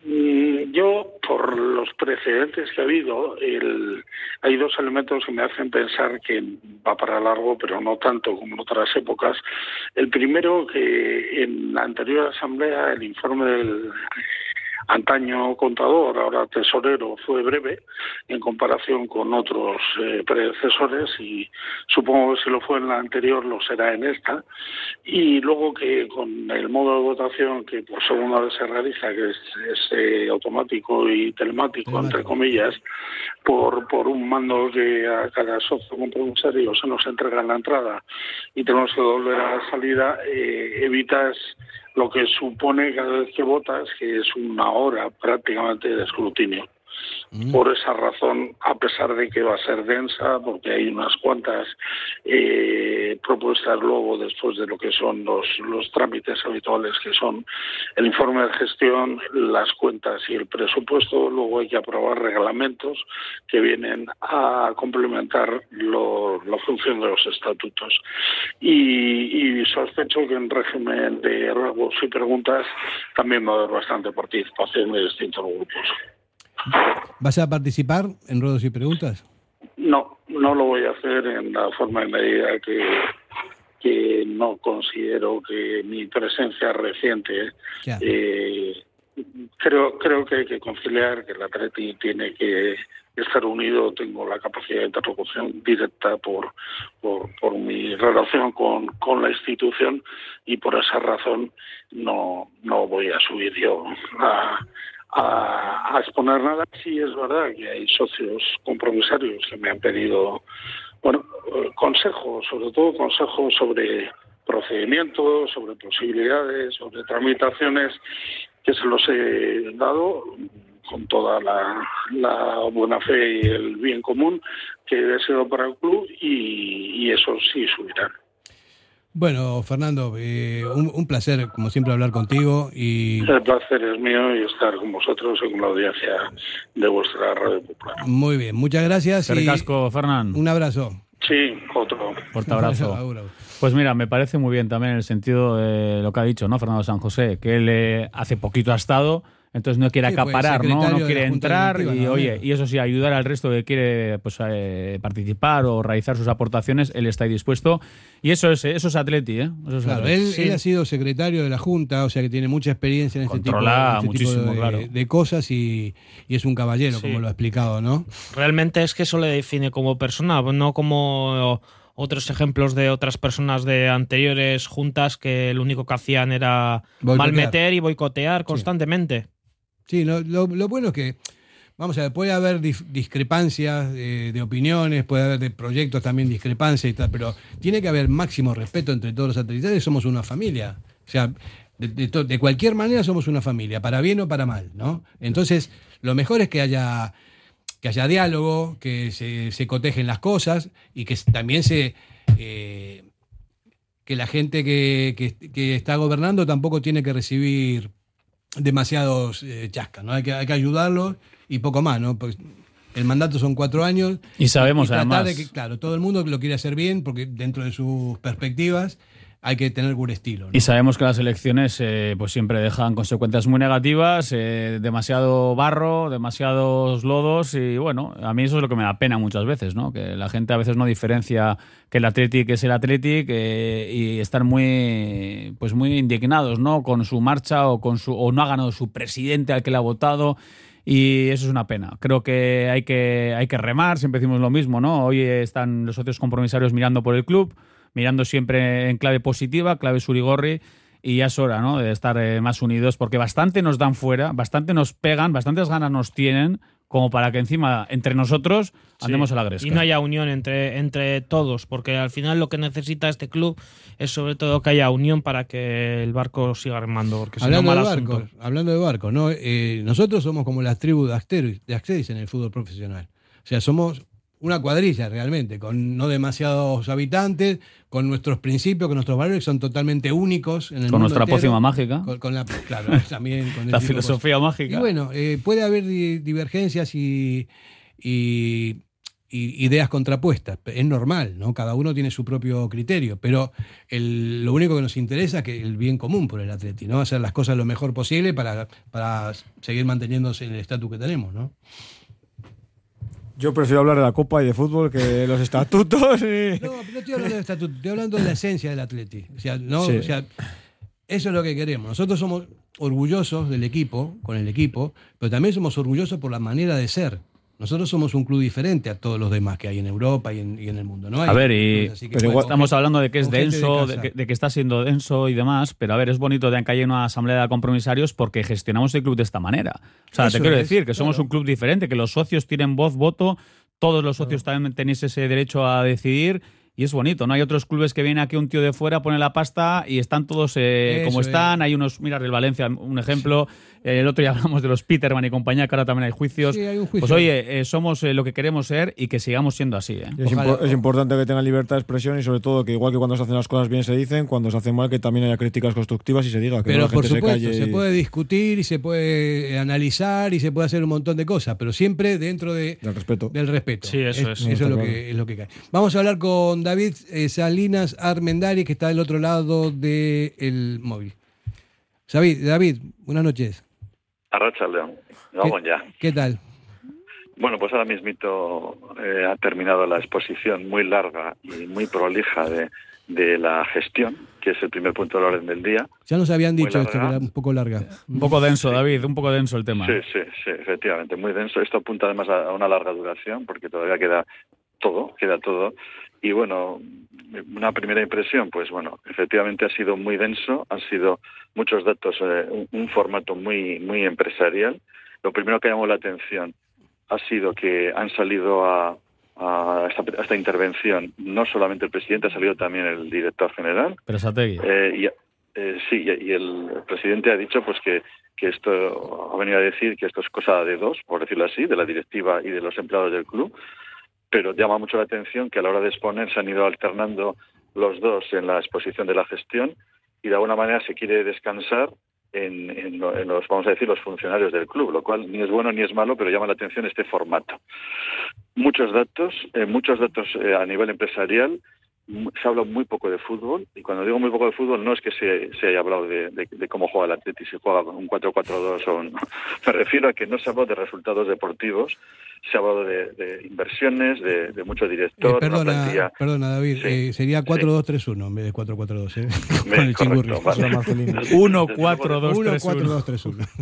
Mm, Yo, por los precedentes que ha habido, el- hay dos elementos que me hacen pensar que va para largo, pero no tanto como en otras épocas. El primero, que en la anterior asamblea, el informe del antaño contador, ahora tesorero, fue breve en comparación con otros eh, predecesores y supongo que si lo fue en la anterior lo será en esta. Y luego que con el modo de votación que por segunda vez se realiza, que es, es, eh, automático y telemático, entre comillas, por, por un mando que a cada socio compromisario se nos entrega en la entrada y tenemos que volver a la salida, eh, evitas lo que supone cada vez que votas, que es una hora prácticamente de escrutinio. Por esa razón, a pesar de que va a ser densa, porque hay unas cuantas eh, propuestas luego después de lo que son los, los trámites habituales, que son el informe de gestión, las cuentas y el presupuesto, luego hay que aprobar reglamentos que vienen a complementar la función de los estatutos. Y, y sospecho que en régimen de ruegos y preguntas también va a haber bastante participación de distintos grupos. ¿Vas a participar en ruedos y preguntas? No, no lo voy a hacer en la forma y medida que, que no considero que mi presencia reciente eh, creo creo que hay que conciliar que el Atleti tiene que estar unido tengo la capacidad de interlocución directa por por, por mi relación con, con la institución y por esa razón no no voy a subir yo a a, a exponer nada. Sí es verdad que hay socios compromisarios que me han pedido, bueno, eh, consejos, sobre todo consejos sobre procedimientos, sobre posibilidades, sobre tramitaciones, que se los he dado con toda la, buena fe y el bien común que deseo para el club y, y eso sí subirán. Bueno, Fernando, eh, un, un placer, como siempre, hablar contigo y El placer es mío y estar con vosotros y con la audiencia de vuestra radio popular. muy bien. Muchas gracias ricasco, Fernán. un abrazo. Sí, otro. Fuerte *laughs* abrazo. Pues mira, me parece muy bien también en el sentido de lo que ha dicho, ¿no? Fernando San José, que él eh, hace poquito ha estado, entonces no quiere Sí, fue acaparar, ¿no? secretario No de quiere entrar y, ¿no? oye, y eso sí, ayudar al resto que quiere pues, eh, participar o realizar sus aportaciones, él está ahí dispuesto. Y eso es, eso es Atleti, ¿eh? Eso es Claro, Atleti. él, él ha sido secretario de la Junta, o sea que tiene mucha experiencia en este tipo, Controla en este tipo muchísimo, de, claro. de cosas y, y es un caballero, Sí. como lo ha explicado, ¿no? Realmente es que eso le define como persona, no como otros ejemplos de otras personas de anteriores juntas que lo único que hacían era Boicotear. malmeter y boicotear constantemente. Sí, lo, lo- lo bueno es que, vamos a ver, puede haber discrepancias eh, de opiniones, puede haber de proyectos también discrepancias y tal, pero tiene que haber máximo respeto entre todos los atletas somos una familia. O sea, de, cualquier manera somos una familia, para bien o para mal, ¿no? Entonces, lo mejor es que haya que haya diálogo, que se, se cotejen las cosas y que también se eh, que la gente que- que está gobernando tampoco tiene que recibir demasiados eh, chascas, ¿no? Hay que, hay que ayudarlos y poco más, ¿no? Pues el mandato son cuatro años. Y sabemos, tratar además- de que, claro, todo el mundo lo quiere hacer bien porque dentro de sus perspectivas hay que tener buen estilo. ¿no? Y sabemos que las elecciones eh, pues siempre dejan consecuencias muy negativas, eh, demasiado barro, demasiados lodos y bueno, a mí eso es lo que me da pena muchas veces, ¿no? Que la gente a veces no diferencia que el Athletic es el Athletic eh, y estar muy pues muy indignados, ¿no? Con su marcha o con su o no ha ganado su presidente al que le ha votado. Y eso es una pena. Creo que hay que, hay que remar, siempre decimos lo mismo, ¿no? Hoy están los socios compromisarios mirando por el club, mirando siempre en clave positiva, clave surigorri, y ya es hora, ¿no? De estar eh, más unidos, porque bastante nos dan fuera, bastante nos pegan, bastantes ganas nos tienen, como para que encima, entre nosotros, andemos Sí. a la gresca. Y no haya unión entre, entre todos, porque al final lo que necesita este club es sobre todo que haya unión para que el barco siga remando, porque si no, Hablando mal de barcos, hablando de barcos, ¿no? Eh, nosotros somos como las tribus de Asteris, de en el fútbol profesional. O sea, somos una cuadrilla realmente, con no demasiados habitantes, con nuestros principios, con nuestros valores que son totalmente únicos en el Con mundo nuestra entero. pócima mágica. Con, con la, claro, *laughs* también con La filosofía mágica. Y bueno, eh, puede haber di- divergencias y, y- y ideas contrapuestas. Es normal, ¿no? Cada uno tiene su propio criterio, pero el- lo único que nos interesa es que el bien común por el atleti, ¿no? Hacer las cosas lo mejor posible para, para seguir manteniéndose en el estatus que tenemos, ¿no? Yo prefiero hablar de la Copa y de fútbol que de los estatutos. y- *laughs* No, no estoy hablando de estatuto, estoy hablando de la esencia del atleti. O sea, no, Sí. o sea, Eso es lo que queremos. Nosotros somos orgullosos del equipo, con el equipo, pero también somos orgullosos por la manera de ser. Nosotros somos un club diferente a todos los demás que hay en Europa y en, y en el mundo. ¿no? Hay A ver, y clubes pero bueno, estamos hablando de que es denso, de que, de que está siendo denso y demás, pero a ver, es bonito de que haya una asamblea de compromisarios porque gestionamos el club de esta manera. O sea, Eso te quiero es, decir que somos un club diferente, que los socios tienen voz, voto, todos los socios también tenéis ese derecho a decidir. Y es bonito, ¿no? Hay otros clubes que viene aquí un tío de fuera, pone la pasta y están todos eh, como es. están. Hay unos, mira, el Valencia, un ejemplo. El otro día *laughs* hablamos de los Peterman y compañía, que ahora también hay juicios. Sí, hay un juicio. Pues oye, eh, somos eh, lo que queremos ser y que sigamos siendo así. ¿eh? Es, impo- es importante que tengan libertad de expresión y sobre todo que igual que cuando se hacen las cosas bien se dicen, cuando se hacen mal que también haya críticas constructivas y se diga que no Pero la por gente supuesto, se calle. se y- puede discutir y se puede analizar y se puede hacer un montón de cosas, pero siempre dentro de, del respeto. Del respeto. Sí, eso es. Eso es, lo claro. que, es lo que cae. Vamos a hablar con David eh, Salinas Armendari, que está del otro lado del móvil. David, David, buenas noches. Arracha León. Vamos ya. ¿Qué tal? Bueno, pues ahora mismito eh, ha terminado la exposición muy larga y muy prolija de, de la gestión, que es el primer punto del orden del día. Ya nos habían Muy dicho esto, que era un poco larga. Un poco denso, David, un poco denso el tema. Sí, sí, sí, efectivamente, muy denso. Esto apunta además a una larga duración, porque todavía queda todo, queda todo. Y bueno, una primera impresión, pues bueno, efectivamente ha sido muy denso, han sido muchos datos, eh, un, un formato muy, muy empresarial. Lo primero que llamó la atención ha sido que han salido a, a esta, a esta intervención no solamente el presidente, ha salido también el director general. Pero. Eh, y, eh, sí, y el presidente ha dicho pues que, que esto ha venido a decir que esto es cosa de dos, por decirlo así, de la directiva y de los empleados del club, pero llama mucho la atención que a la hora de exponer se han ido alternando los dos en la exposición de la gestión y de alguna manera se quiere descansar en, en lo- en los, vamos a decir, los funcionarios del club, lo cual ni es bueno ni es malo, pero llama la atención este formato. Muchos datos, eh, muchos datos eh, a nivel empresarial, se habla muy poco de fútbol, y cuando digo muy poco de fútbol no es que se, se haya hablado de, de- de cómo juega el Atleti, si juega con un 4-4-2 o un... *laughs* Me refiero a que no se ha hablado de resultados deportivos, se ha hablado de, de inversiones, de, de mucho Eh, director, una perdona, plantilla... perdona, David, eh, sería 4-2-3-1 en vez de 4-4-2, ¿eh? Me- *laughs* Con el correcto, chingurri. vale. 1-4-2-3-1. *laughs*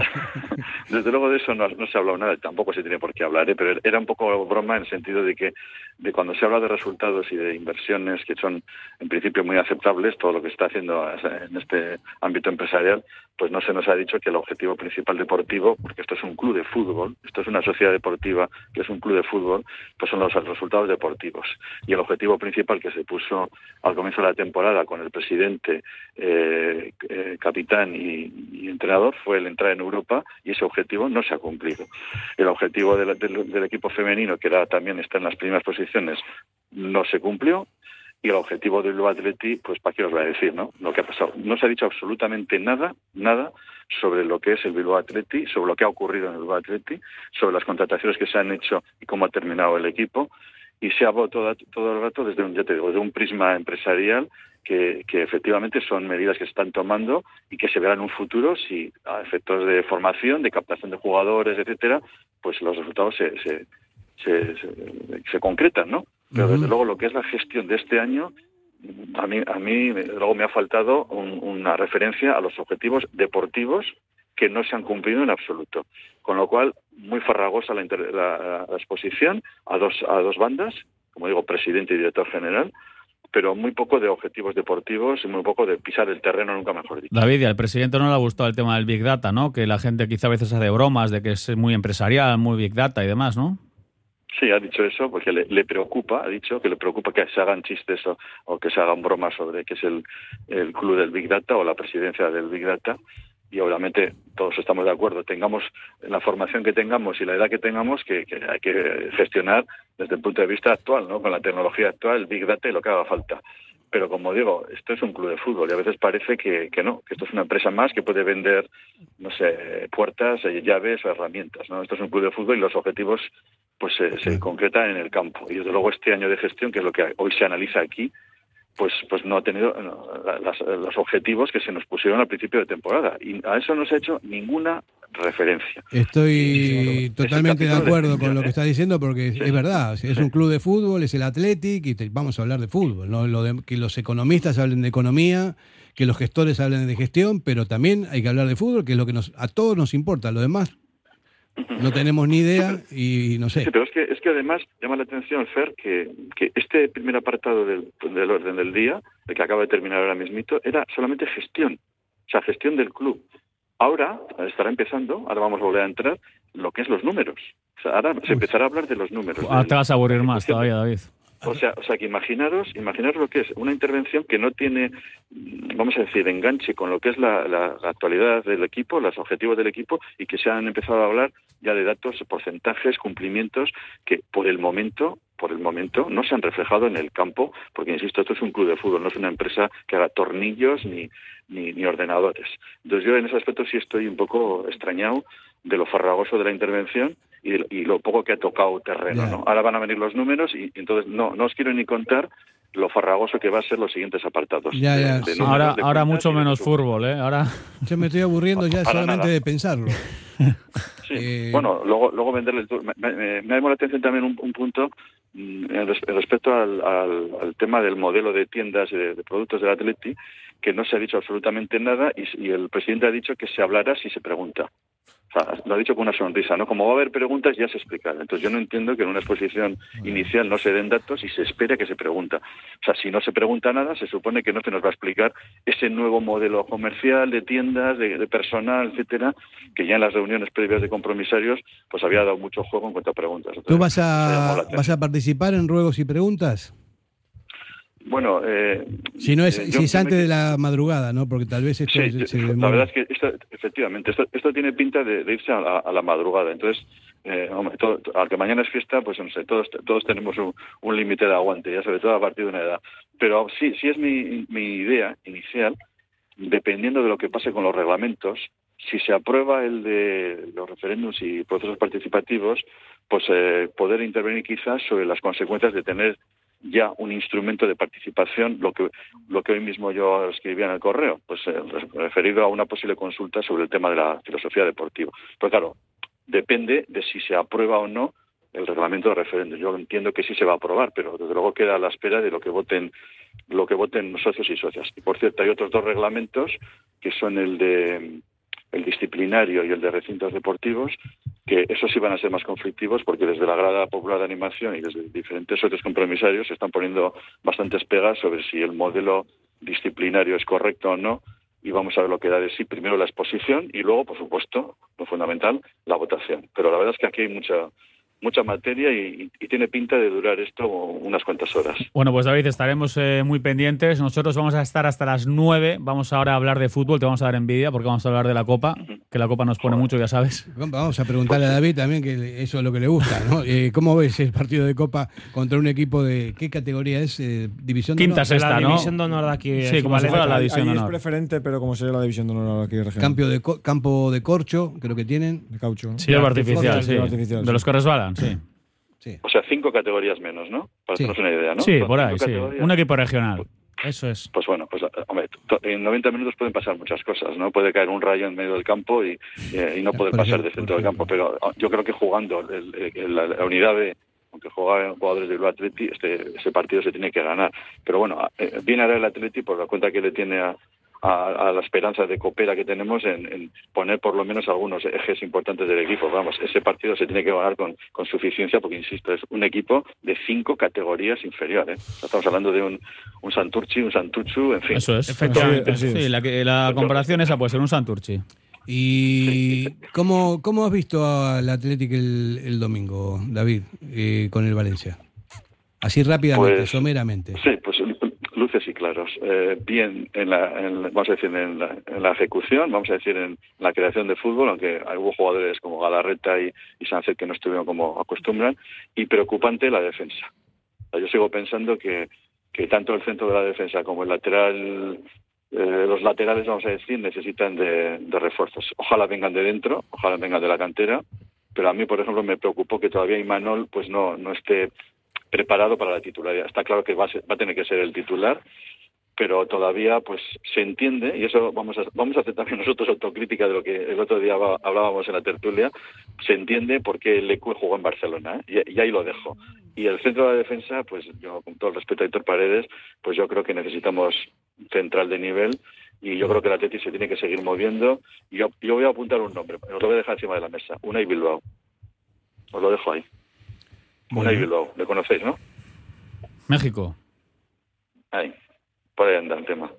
Desde luego de eso no, no se ha hablado nada, tampoco se tiene por qué hablar, ¿eh? pero era un poco broma en el sentido de que de cuando se habla de resultados y de inversiones que son en principio muy aceptables, todo lo que se está haciendo en este ámbito empresarial, pues no se nos ha dicho que el objetivo principal deportivo, porque esto es un club de fútbol, esto es una sociedad deportiva que es un club de fútbol, pues son los resultados deportivos. Y el objetivo principal que se puso al comienzo de la temporada con el presidente, eh, eh, capitán y, y entrenador fue el entrar en Europa y ese objetivo no se ha cumplido. El objetivo del, del- equipo femenino, que era también estar en las primeras posiciones, no se cumplió. Y el objetivo del Bilbao Atleti, pues para qué os voy a decir, ¿no? Lo que ha pasado. No se ha dicho absolutamente nada, nada sobre lo que es el Bilbao Atleti, sobre lo que ha ocurrido en el Bilbao Atleti, sobre las contrataciones que se han hecho y cómo ha terminado el equipo. Y se ha hablado todo, todo el rato desde un, ya te digo, de un prisma empresarial que, que efectivamente son medidas que se están tomando y que se verán en un futuro si a efectos de formación, de captación de jugadores, etcétera, pues los resultados se, se, se, se- concretan, ¿no? Pero desde luego lo que es la gestión de este año, a mí, a mí luego me ha faltado un- una referencia a los objetivos deportivos que no se han cumplido en absoluto. Con lo cual, muy farragosa la, la- la exposición a dos, a dos bandas, como digo, presidente y director general, pero muy poco de objetivos deportivos y muy poco de pisar el terreno, nunca mejor dicho. David, y al presidente no le ha gustado el tema del Big Data, ¿no? Que la gente quizá a veces hace bromas de que es muy empresarial, muy Big Data y demás, ¿no? Sí, ha dicho eso porque le, le preocupa, ha dicho que le preocupa que se hagan chistes o, o que se hagan bromas sobre que es el, el club del Big Data o la presidencia del Big Data. Y obviamente todos estamos de acuerdo, tengamos la formación que tengamos y la edad que tengamos, que, que hay que gestionar desde el punto de vista actual, ¿no? con la tecnología actual, el Big Data y lo que haga falta. Pero como digo, esto es un club de fútbol y a veces parece que, que no, que esto es una empresa más que puede vender, no sé, puertas, eh, llaves o herramientas. ¿no? Esto es un club de fútbol y los objetivos pues se, se concretan en el campo. Y desde luego este año de gestión, que es lo que hoy se analiza aquí, pues pues no ha tenido las- los objetivos que se nos pusieron al principio de temporada. Y a eso no se ha hecho ninguna referencia. Estoy totalmente de acuerdo con lo que ¿eh? está diciendo porque es- es verdad, es un club de fútbol, es el Athletic y te- vamos a hablar de fútbol, ¿no? Lo de- que los economistas hablen de economía, que los gestores hablen de gestión, pero también hay que hablar de fútbol, que es lo que nos, a todos nos importa, lo demás *laughs* no tenemos ni idea y no sé. Sí, pero es que, es que además llama la atención, Fer, que, que este primer apartado del, del orden del día, el que acaba de terminar ahora mismito, era solamente gestión, o sea, gestión del club. Ahora estará empezando, ahora vamos a volver a entrar, lo que es los números. O sea, ahora se empezará a hablar de los números. Te vas a aburrir más todavía, David. O sea, o sea, que imaginaros, imaginaros lo que es una intervención que no tiene, vamos a decir, enganche con lo que es la, la- la actualidad del equipo, los objetivos del equipo y que se han empezado a hablar ya de datos, porcentajes, cumplimientos que por el momento, por el momento no se han reflejado en el campo, porque insisto, esto es un club de fútbol, no es una empresa que haga tornillos ni, ni, ni ordenadores. Entonces yo en ese aspecto sí estoy un poco extrañado de lo farragoso de la intervención y, de- y lo poco que ha tocado terreno. ¿no? Ahora van a venir los números y, y entonces no, no os quiero ni contar lo farragoso que va a ser los siguientes apartados. Ya, de- ya, de sí. números, Ahora, de ahora mucho menos fútbol, ¿eh? Ahora Yo me estoy aburriendo ya solamente nada. de pensarlo. Sí. *laughs* Eh, Bueno, luego, luego venderle el tour. Me, me, me llamó la atención también un, un punto mm, respecto al, al- al tema del modelo de tiendas y de, de productos del Atleti, que no se ha dicho absolutamente nada y el presidente ha dicho que se hablará si se pregunta. O sea, lo ha dicho con una sonrisa, ¿no? Como va a haber preguntas, ya se explicará. Entonces yo no entiendo que en una exposición inicial no se den datos y se espera que se pregunta. O sea, si no se pregunta nada, se supone que no se nos va a explicar ese nuevo modelo comercial de tiendas, de, de personal, etcétera, que ya en las reuniones previas de compromisarios, pues había dado mucho juego en cuanto a preguntas. ¿Tú vas a, vas a participar en ruegos y preguntas? Bueno, eh, Si no es, eh, si es me antes de la madrugada, ¿no? Porque tal vez esto Sí, se, yo- se la verdad es que esto, efectivamente, esto, esto tiene pinta de, de irse a la, a la madrugada. Entonces, eh, hombre, todo, al que mañana es fiesta, pues no sé, todos, todos tenemos un, un límite de aguante, ya sobre todo a partir de una edad. Pero sí, sí es mi, mi idea inicial, dependiendo de lo que pase con los reglamentos, si se aprueba el de los referéndums y procesos participativos, pues eh, poder intervenir quizás sobre las consecuencias de tener ya un instrumento de participación, lo que lo que hoy mismo yo escribía en el correo, pues eh, re- referido a una posible consulta sobre el tema de la filosofía deportiva. Pero claro, depende de si se aprueba o no el reglamento de referéndum. Yo entiendo que sí se va a aprobar, pero desde luego queda a la espera de lo que voten lo que voten socios y socias. Y por cierto, hay otros dos reglamentos que son el de el disciplinario y el de recintos deportivos, que esos sí van a ser más conflictivos porque desde la grada popular de animación y desde diferentes socios compromisarios se están poniendo bastantes pegas sobre si el modelo disciplinario es correcto o no y vamos a ver lo que da de sí primero la exposición y luego, por supuesto, lo fundamental, la votación. Pero la verdad es que aquí hay mucha mucha materia y, y tiene pinta de durar esto unas cuantas horas. Bueno, pues David, estaremos eh, muy pendientes. Nosotros vamos a estar hasta las 9. Vamos ahora a hablar de fútbol. Te vamos a dar envidia porque vamos a hablar de la Copa, que la Copa nos pone mucho, ya sabes. Vamos a preguntarle a David también, que eso es lo que le gusta, ¿no? Eh, ¿Cómo ves el partido de Copa contra un equipo de. ¿Qué categoría es? Eh, ¿División de Quinta, sexta, la ¿no? división de honor de aquí. Sí, como si fuera la división de es honor. preferente, pero como sería la división de honor aquí regional. Campo de, co- campo de corcho, creo que tienen. De caucho. ¿no? Sí, hierba artificial, sí. Artificial, De los que sí. O sea, cinco categorías menos, ¿no? Para Sí. hacernos una idea, ¿no? Sí, por ahí, sí. Un equipo regional. Eso es. Pues bueno, pues hombre, to- en 90 minutos pueden pasar muchas cosas, ¿no? Puede caer un rayo en medio del campo y, y no poder pasar de centro del campo, pero ah, yo creo que jugando el- el- la, la unidad de aunque juegan jugadores del Atleti, este, ese partido se tiene que ganar. Pero bueno, eh, viene ahora el Atleti por la cuenta que le tiene a, a- a la esperanza de coopera que tenemos en, en poner por lo menos algunos ejes importantes del equipo. Vamos, ese partido se tiene que ganar con, con suficiencia porque, insisto, es un equipo de cinco categorías inferiores. ¿eh? Estamos hablando de un, un Santurchi, un Santuchu, en fin. Eso es. Efectivamente. Así es. Sí, la, que- la comparación esa puede ser un Santurchi. ¿Y cómo, cómo has visto al Atlético el, el domingo, David, eh, con el Valencia? Así rápidamente, Pues, someramente. Sí, pues y claros. Eh, bien, en la, vamos a decir, en la, ejecución, vamos a decir, en la creación de fútbol, aunque hubo jugadores como Galarreta y, y Sánchez que no estuvieron como acostumbran, y preocupante la defensa. Yo sigo pensando que, que tanto el centro de la defensa como el lateral, eh, los laterales, vamos a decir, necesitan de, de refuerzos. Ojalá vengan de dentro, ojalá vengan de la cantera, pero a mí, por ejemplo, me preocupó que todavía Imanol pues no, no esté preparado para la titularidad. Está claro que va a, ser- va a tener que ser el titular, pero todavía pues se entiende y eso vamos a vamos a hacer también *laughs* nosotros autocrítica de lo que el otro día hablábamos en la tertulia se entiende por qué Lecu jugó en Barcelona ¿eh? y, y ahí lo dejo y el centro de la defensa pues yo con todo el respeto a Héctor Paredes pues yo creo que necesitamos central de nivel y yo creo que el Atleti se tiene que seguir moviendo. Y yo, yo voy a apuntar un nombre, os lo voy a dejar encima de la mesa, Unai Bilbao. Os lo dejo ahí. Unai Bilbao, le conocéis, ¿no? México. Ahí, por ahí anda el tema.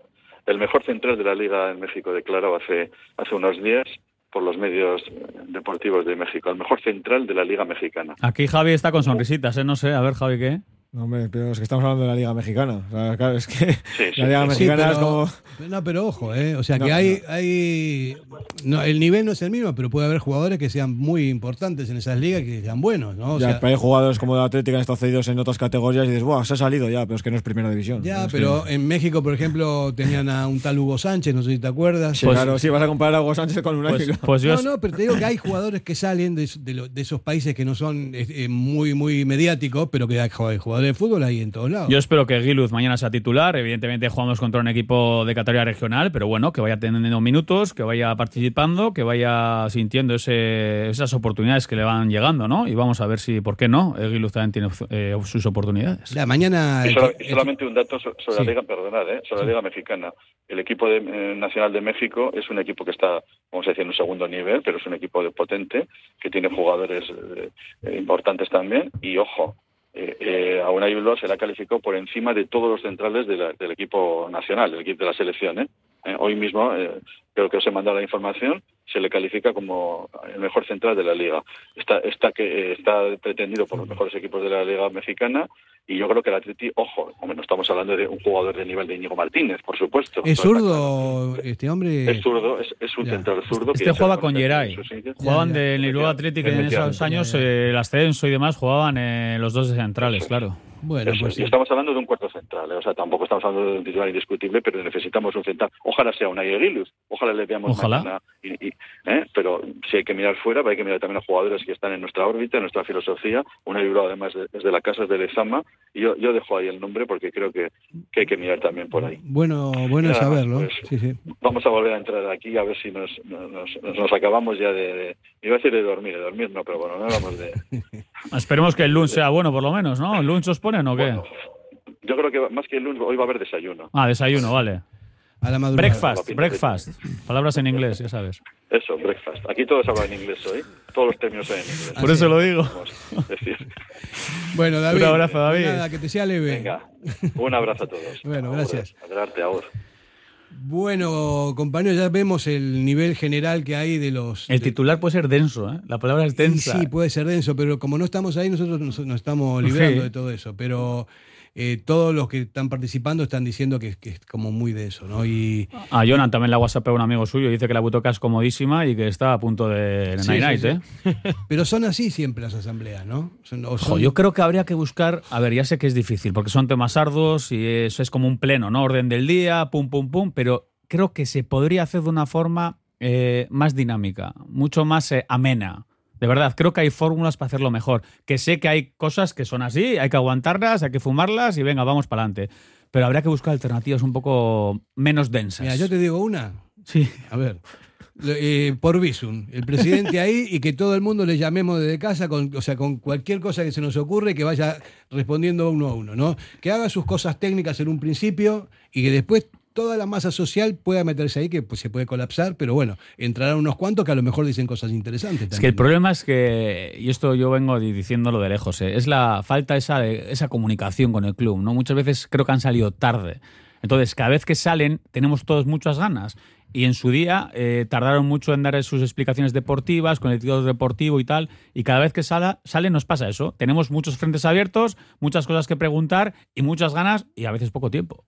El mejor central de la Liga en México declarado hace, hace unos días por los medios deportivos de México, el mejor central de la Liga Mexicana. Aquí Javi está con sonrisitas, ¿eh? No sé, a ver, Javi, ¿qué? No, hombre, pero es que estamos hablando de la Liga Mexicana. O sea, claro, es que sí, la Liga Sí, Mexicana pero- es como. No, pero ojo, ¿eh? O sea No, que hay. hay no, el nivel no es el mismo, pero puede haber jugadores que sean muy importantes en esas ligas que sean buenos, ¿no? O ya, sea, pero hay jugadores como de Atlético que han estado cedidos en otras categorías y dices, ¡buah! Se ha salido ya, pero es que no es primera división. ya, que- pero en México, por ejemplo, tenían a un tal Hugo Sánchez, no sé si te acuerdas. Sí, claro, sí, vas a comparar a Hugo Sánchez con un Pues- no, no, pero te digo que hay jugadores que salen de, de lo- de esos países que no son eh, eh, muy, muy mediáticos, pero que hay jugadores de fútbol ahí en todos lados. Yo espero que Giluz mañana sea titular. Evidentemente jugamos contra un equipo de categoría regional, pero bueno, que vaya teniendo minutos, que vaya participando, que vaya sintiendo ese- esas oportunidades que le van llegando, ¿no? Y vamos a ver si, ¿por qué no? Giluz también tiene eh, sus oportunidades. Ya, mañana. Y, que- y solamente un dato so- sobre Sí. la Liga, perdonad, ¿eh? sobre la Liga Mexicana. El equipo de- eh, nacional de México es un equipo que está, vamos a decir, en un segundo nivel, pero es un equipo de potente, que tiene jugadores eh, eh, importantes también. Y ojo, eh, eh, a Unai Bilbao se la calificó por encima de todos los centrales de la- del equipo nacional, del equipo de la selección. ¿eh? Eh, hoy mismo, eh, creo que os he mandado la información, se le califica como el mejor central de la liga. Está, está, que, eh, está pretendido por los mejores equipos de la liga mexicana y yo creo que el Atleti, ojo, no estamos hablando de un jugador de nivel de Íñigo Martínez, por supuesto. Es zurdo, este hombre. Es zurdo, es, es un Ya. central zurdo. que Este se jugaba con en Geray. Jugaban del Bilbao Athletic en esos años, eh, el ascenso y demás, jugaban eh, los dos centrales, claro. Bueno, Eso pues es. sí. Y estamos hablando de un cuarto central, ¿eh? o sea, tampoco estamos hablando de un titular indiscutible, pero necesitamos un central. Ojalá sea un Aguiluz, ojalá le veamos Ojalá. mañana. y- y- ¿eh? Pero si hay que mirar fuera, hay que mirar también a jugadores que están en nuestra órbita, en nuestra filosofía. Una Bilbao, además, de- es de la casa, es de Lezama, y yo, yo dejo ahí el nombre porque creo que, que hay que mirar también por ahí. Bueno, bueno Nada saberlo. pues. sí, sí. Vamos a volver a entrar aquí a ver si nos, nos, nos- nos acabamos ya de, de- Iba a decir de dormir, de dormir no, pero bueno, no hablamos de... *laughs* Esperemos que el lunch sea bueno, por lo menos, ¿no? ¿El lunch os ponen o qué? Yo creo que más que el lunes, hoy va a haber desayuno. Ah, desayuno, vale. A la madrugada. Breakfast, breakfast. Palabras en inglés, ya sabes. Eso, breakfast. Aquí todos hablan inglés hoy. Todos los términos son en inglés. Por eso lo digo. Bueno, David. Un abrazo, David. Nada, que te sea leve. venga, un abrazo a todos. *laughs* Bueno, gracias. Adelante, ahora. Bueno, compañeros, ya vemos el nivel general que hay de los. El titular puede ser denso, ¿eh? La palabra es densa. Sí, puede ser denso, pero como no estamos ahí, nosotros nos, nos estamos librando Sí. de todo eso. Pero eh, todos los que están participando están diciendo que, que es como muy de eso, ¿no? Y A Jonan también la WhatsApp a un amigo suyo. Dice que la butoca es comodísima y que está a punto de Sí, night sí, night, sí. ¿eh? Pero son así siempre las asambleas, ¿no? Son- Ojo, yo creo que habría que buscar, a ver, ya sé que es difícil, porque son temas arduos y eso es como un pleno, ¿no? Orden del día, pum, pum, pum, pero creo que se podría hacer de una forma eh, más dinámica, mucho más eh, amena. De verdad, creo que hay fórmulas para hacerlo mejor. Que sé que hay cosas que son así, hay que aguantarlas, hay que fumarlas y venga, vamos para adelante. Pero habría que buscar alternativas un poco menos densas. Mira, yo te digo una. Sí. A ver. Eh, por Visum, el presidente ahí y que todo el mundo le llamemos desde casa, con, o sea, con cualquier cosa que se nos ocurre, que vaya respondiendo uno a uno, ¿no? Que haga sus cosas técnicas en un principio y que después toda la masa social pueda meterse ahí, que pues, se puede colapsar, pero bueno, entrarán unos cuantos que a lo mejor dicen cosas interesantes. Es que también. el problema es que, y esto yo vengo di- diciéndolo de lejos, ¿eh? es la falta esa, de, esa comunicación con el club. ¿no? Muchas veces creo que han salido tarde. Entonces, cada vez que salen, tenemos todos muchas ganas. Y en su día eh, tardaron mucho en dar sus explicaciones deportivas, con el título deportivo y tal. Y cada vez que sala- sale nos pasa eso. Tenemos muchos frentes abiertos, muchas cosas que preguntar y muchas ganas y a veces poco tiempo.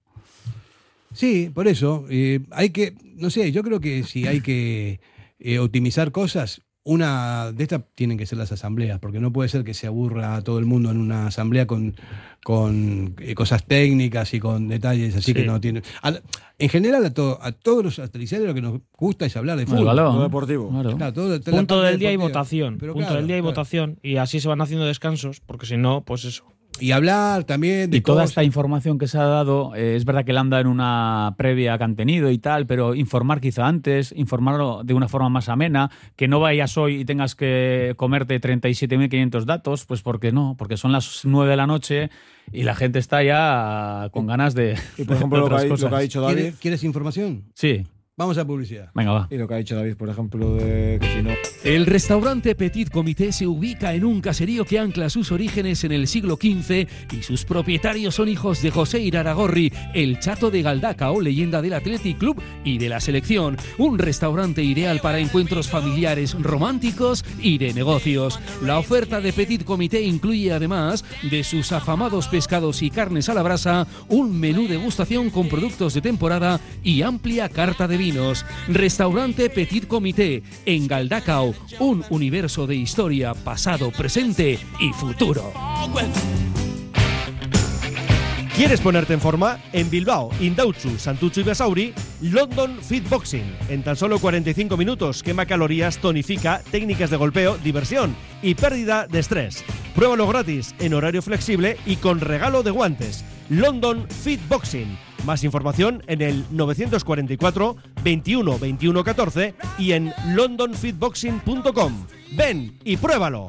Sí, por eso. eh, hay que, no sé, yo creo que si hay que eh, optimizar cosas, una de estas tienen que ser las asambleas, porque no puede ser que se aburra a todo el mundo en una asamblea con, con eh, cosas técnicas y con detalles así Sí. que no tienen. a en general, a, to- a todos los lo que nos gusta es hablar de fútbol. balón. Todo deportivo. Claro. Claro, todo- Punto del día y deportiva. votación. Pero Punto claro, del día y claro. votación. Y así se van haciendo descansos, porque si no, pues eso. Y hablar también de Y toda cosas. esta información que se ha dado, eh, es verdad que la anda en una previa que han tenido y tal, pero informar quizá antes, informarlo de una forma más amena, que no vayas hoy y tengas que comerte 37.500 datos, pues porque no, porque son las 9 de la noche y la gente está ya con ganas de. Y por ejemplo, *laughs* de lo que, ha, lo cosas. que ha dicho David. ¿Quieres, quieres información? Sí. Vamos a publicidad. Venga, va. Y lo que ha dicho David, por ejemplo, de que si no. El restaurante Petit Comité se ubica en un caserío que ancla sus orígenes en el siglo XV y sus propietarios son hijos de José Iraragorri, el chato de Galdacao, leyenda del Athletic Club y de la selección. Un restaurante ideal para encuentros familiares, románticos y de negocios. La oferta de Petit Comité incluye además de sus afamados pescados y carnes a la brasa, un menú degustación con productos de temporada y amplia carta de Restaurante Petit Comité en Galdacao, un universo de historia, pasado, presente y futuro. ¿Quieres ponerte en forma? En Bilbao, Indautxu, Santucho y Basauri, London Fit Boxing. En tan solo 45 minutos quema calorías, tonifica, técnicas de golpeo, diversión y pérdida de estrés. Pruébalo gratis, en horario flexible y con regalo de guantes. London Fit Boxing. Más información en el 944 21 21 14 y en londonfitboxing.com. Ven y pruébalo.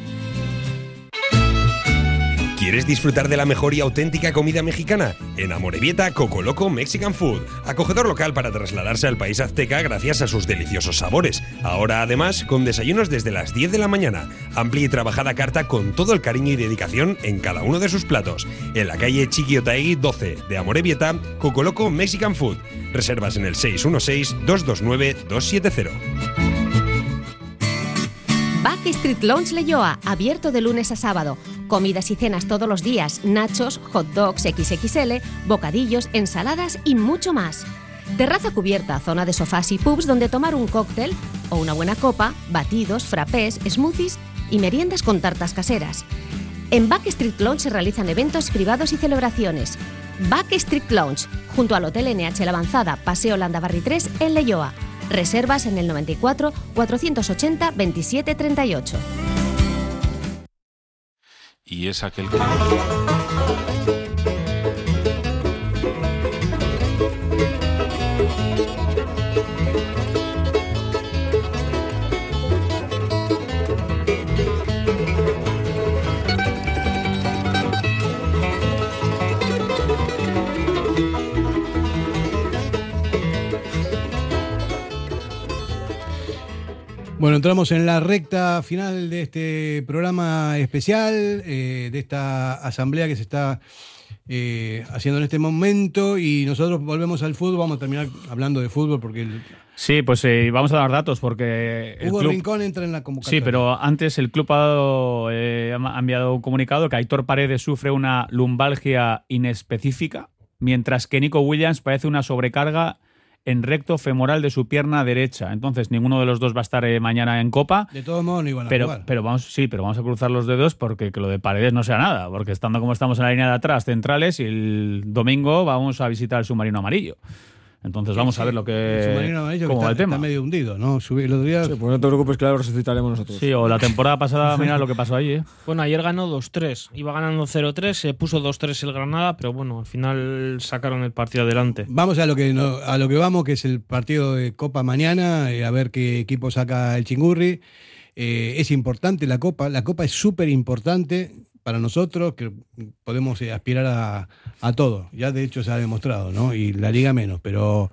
¿Quieres disfrutar de la mejor y auténtica comida mexicana? En Amorebieta, Coco Loco Mexican Food, acogedor local para trasladarse al país azteca gracias a sus deliciosos sabores. Ahora además con desayunos desde las 10 de la mañana, amplia y trabajada carta con todo el cariño y dedicación en cada uno de sus platos. En la calle Chiquiotaegui 12 de Amorebieta, Coco Loco Mexican Food. Reservas en el 616-229-270. Backstreet Lounge Leyoa, abierto de lunes a sábado. Comidas y cenas todos los días, nachos, hot dogs XXL, bocadillos, ensaladas y mucho más. Terraza cubierta, zona de sofás y pubs donde tomar un cóctel o una buena copa, batidos, frappés, smoothies y meriendas con tartas caseras. En Backstreet Lounge se realizan eventos privados y celebraciones. Backstreet Lounge, junto al Hotel NH La Avanzada, Paseo Landabarri 3 en Leyoa. Reservas en el 94 480 27 38. Y es aquel que... Bueno, entramos en la recta final de este programa especial, eh, de esta asamblea que se está eh, haciendo en este momento y nosotros volvemos al fútbol, vamos a terminar hablando de fútbol porque el, Sí, pues eh, vamos a dar datos porque. el Hugo club- Rincón entra en la convocatoria. Sí, pero antes el club ha, dado, eh, ha enviado un comunicado que Aitor Paredes sufre una lumbalgia inespecífica, mientras que Nico Williams parece una sobrecarga en recto femoral de su pierna derecha. Entonces, ninguno de los dos va a estar eh, mañana en Copa. De todos modos no a Pero, jugar. pero vamos, sí, pero vamos a cruzar los dedos porque que lo de Paredes no sea nada, porque estando como estamos en la línea de atrás, centrales, y el domingo vamos a visitar el submarino amarillo. Entonces vamos a ver lo que Submarino amarillo que cómo va está, el tema. está medio hundido, ¿no? Subí el otro día. Sí, pues no te preocupes, que lo resucitaremos nosotros. Sí, o la temporada pasada, *laughs* mira lo que pasó ahí, ¿eh? Bueno, ayer ganó 2-3. Iba ganando 0-3, se puso 2-3 el Granada, pero bueno, al final sacaron el partido adelante. Vamos a lo que no- a lo que vamos, que es el partido de Copa mañana, eh, a ver qué equipo saca el Chingurri. Eh, es importante la Copa, la Copa es súper importante para nosotros, que podemos eh, aspirar a, a todo. Ya de hecho se ha demostrado, ¿no? Y la Liga menos, pero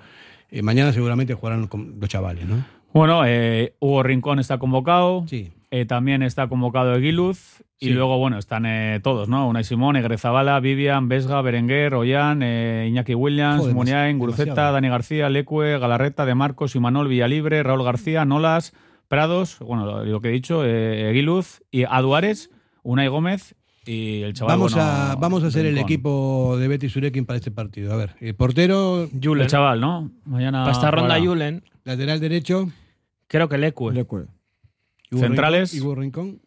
eh, mañana seguramente jugarán con los chavales, ¿no? Bueno, eh, Hugo Rincón está convocado. Sí. Eh, también está convocado Eguiluz. Y Sí. luego, bueno, están eh, todos, ¿no? Unai Simón, Egrezabala, Vivian, Vesga, Berenguer, Ollán, eh, Iñaki Williams, Joder, Muniain, Guruceta. Dani García, Lecue, Galarreta, De Marcos, Imanol, Villalibre, Raúl García, Nolas, Prados, bueno, lo, lo que he dicho, eh, Eguiluz, y Aduares, Unai Gómez y el chaval. Vamos, bueno, a, vamos a hacer el equipo de Betty Surekin para este partido. A ver, el portero. El chaval, ¿no? Mañana. Para esta ronda. Julen, Lateral derecho. creo que Lecue. Hugo Centrales. Rincón- Hugo Rincón.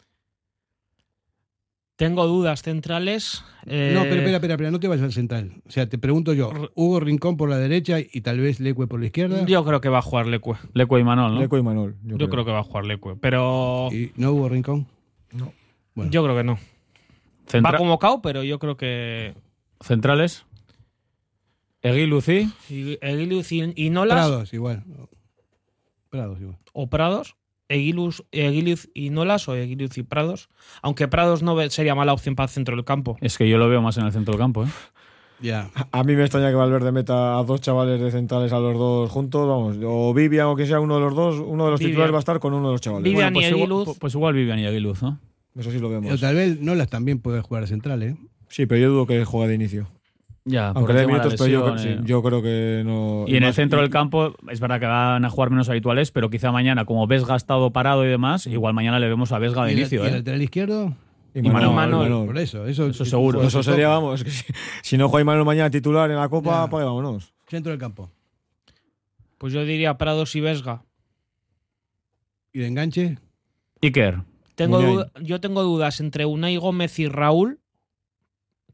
Tengo dudas centrales. eh, No, pero espera, espera, espera, no te vayas al central. O sea, te pregunto yo, Hugo Rincón por la derecha y tal vez Lecue por la izquierda. Yo creo que va a jugar Lecue. Lecue y Manol, ¿no? Leco y Manol. Yo, creo. que va a jugar Lecue, pero ¿Y no Hugo Rincón? yo creo que no. Centra- Va convocado, pero yo creo que Centrales. Eguiluz y. y- Eguiluz y, y Nolas Prados, igual. Prados, igual. o Prados. Eguiluz, Eguiluz y Nolas o Eguiluz y Prados. Aunque Prados no sería mala opción para el centro del campo. Es que yo lo veo más en el centro del campo, ¿eh? Ya. A mí me extraña que Valverde meta a dos chavales de centrales a los dos juntos, vamos, o Vivian o que sea uno de los dos, uno de los Vivian. titulares va a estar con uno de los chavales. Vivian pues y igual, Eguiluz. pues igual Vivian y Eguiluz, ¿no? Eso sí lo O vemos. tal vez Nolas también puede jugar a central, ¿eh? Sí, pero yo dudo que juegue de inicio. Ya, Aunque le minutos, pero yo, lesión, sí, eh. yo creo que no. Y en el centro del campo, es verdad que van a jugar menos habituales, pero quizá mañana, como Vesga ha estado parado y demás, igual mañana le vemos a Vesga de ¿Y el- inicio, y el ¿eh? lateral izquierdo? Y Manol, Manol. Por eso, eso, Eso seguro. Pues eso sería, vamos, que si, si no juega Manuel mañana titular en la Copa, Ya. apague, vámonos. Centro del campo. Pues yo diría Prados y Vesga. ¿Y de enganche? Iker. Tengo duda- yo tengo dudas entre Unai Gómez y Raúl.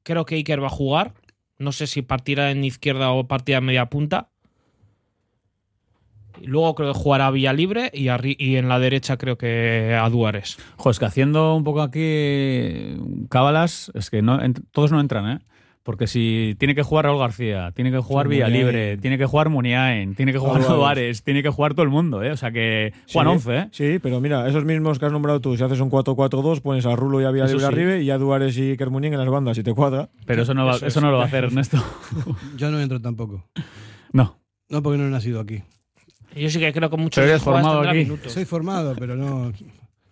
Creo que Iker va a jugar. No sé si partirá en izquierda o partirá en media punta. Y Luego creo que jugará Villa Libre y, y en la derecha creo que a Duárez. Jo, es que haciendo un poco aquí cábalas, es que no, todos no entran, ¿eh? Porque si tiene que jugar Raúl García, tiene que jugar Sí, Villa. Libre, tiene que jugar Muniain, tiene que jugar. Suárez, tiene que jugar todo el mundo, ¿eh? O sea que juegan Sí, 11, ¿eh? Sí, pero mira, esos mismos que has nombrado tú, si haces un 4-4-2, pones a Rulo y a Eso Villalibre sí. arriba y a Duárez y Kermunín en las bandas, si te cuadra. Pero eso no, va- Eso eso es. no lo va a hacer *laughs* Ernesto. Yo no entro tampoco. No. No, porque no he nacido aquí. Yo sí que creo que muchos Pero de eres formado aquí. minutos. Soy formado, pero no.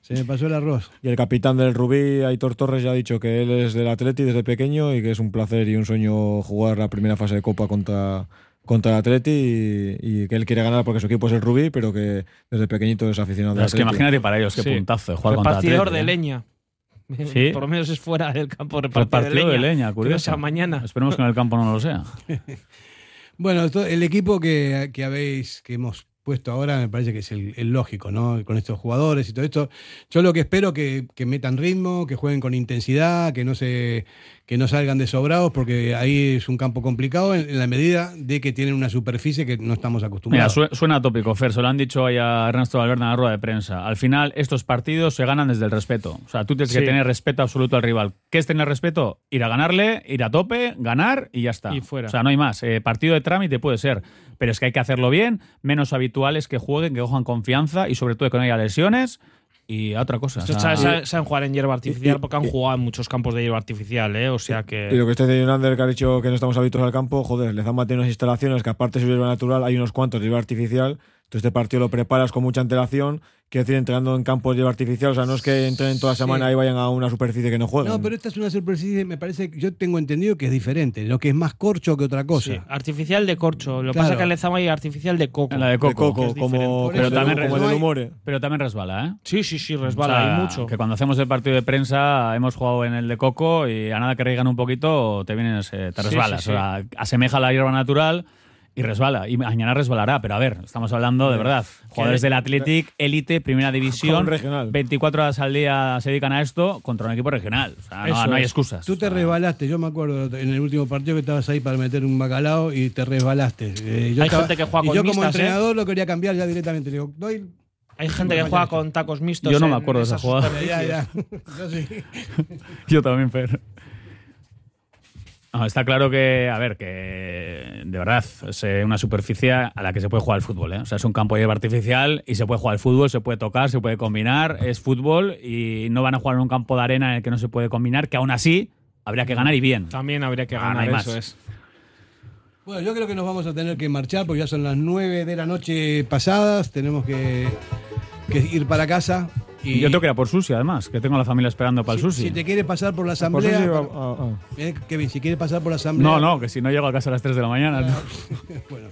Se me pasó el arroz. Y el capitán del Rubí, Aitor Torres, ya ha dicho que él es del Atleti desde pequeño y que es un placer y un sueño jugar la primera fase de Copa contra, contra el Atleti y, y que él quiere ganar porque su equipo es el Rubí, pero que desde pequeñito es aficionado Pero al es que imagínate para ellos qué Sí. puntazo de jugar contra Repartidor Atleti, de ¿eh? leña. *laughs* Sí. Por lo menos es fuera del campo Repartido repartido de leña, curioso. sea mañana. Esperemos que en el campo no lo sea. *laughs* Bueno, el equipo que, que habéis, que hemos puesto ahora me parece que es el, lógico, ¿no? Con estos jugadores y todo esto. Yo lo que espero que, que metan ritmo, que jueguen con intensidad, que no se, que no salgan de sobrados, porque ahí es un campo complicado en, en la medida de que tienen una superficie que no estamos Mira, acostumbrados. sue- suena tópico, Fer, se lo han dicho ahí a Ernesto Valverde en la rueda de prensa. Al final, estos partidos se ganan desde el respeto. O sea, tú tienes que tener respeto absoluto al rival. ¿Qué es tener respeto? Ir a ganarle, ir a tope, ganar y ya está. Y fuera. O sea, no hay más. Eh, partido de trámite puede ser, pero es que hay que hacerlo bien, menos habituales que jueguen, que cojan confianza y sobre todo que no haya lesiones y otra cosa. o Estos sea, saben, jugar en hierba artificial y- porque han y- jugado en muchos campos de hierba artificial, ¿eh? O sea que. Y lo que está diciendo Ander, que ha dicho que no estamos habituados al campo, joder, les han mantenido unas instalaciones que aparte de su hierba natural hay unos cuantos de hierba artificial. Entonces este partido lo preparas con mucha antelación, quiero decir, entrenando en campos de hierba artificial. O sea, no es que entrenen toda la semana Sí. y vayan a una superficie que no jueguen. No, pero esta es una superficie, me parece, que yo tengo entendido que es diferente, lo que es más corcho que otra cosa. Sí, artificial de corcho. Lo que Claro. pasa es que en Lezama hay artificial de coco. En la de De Coco. coco, que es como, Pero el también como el hay- humore. pero también resbala, ¿eh? Sí, sí, sí, resbala, O sea, hay mucho. Que cuando hacemos el partido de prensa hemos jugado en el de Coco y a nada que reigan un poquito te vienes, eh, te Sí, resbalas. sí, sí. O sea, asemeja la hierba natural y resbala. Y mañana resbalará, pero a ver, estamos hablando de verdad. Jugadores del Athletic, élite, primera división, 24 horas al día se dedican a esto contra un equipo regional. O sea, no, Eso no hay excusas. Tú te resbalaste, yo me acuerdo en el último partido que estabas ahí para meter un bacalao y te resbalaste. Eh, yo Hay gente que juega y con yo como ¿eh? entrenador lo quería cambiar ya directamente. Le digo, doy. Hay gente que juega con tacos mixtos. Yo no me acuerdo de esa esas jugada. Ya, ya. *laughs* Yo sí. *laughs* Yo también, Fer. No, está claro que, a ver, que de verdad es una superficie a la que se puede jugar el fútbol. ¿eh? O sea, es un campo de hierba artificial y se puede jugar el fútbol, se puede tocar, se puede combinar. Es fútbol y no van a jugar en un campo de arena en el que no se puede combinar, que aún así habría que ganar y bien. También habría que Ah, no ganar, más. eso es. Bueno, yo creo que nos vamos a tener que marchar porque ya son las 9 de la noche pasadas. Tenemos que, que ir para casa. Y Yo tengo que ir a por sushi, además, que tengo a la familia esperando para el sushi. Si te quieres pasar por la Por asamblea. sushi, va- ah, ah. Eh, Kevin, si quieres pasar por la asamblea. No, no, que si no llego a casa a las 3 de la mañana. ¿no? *laughs* Bueno.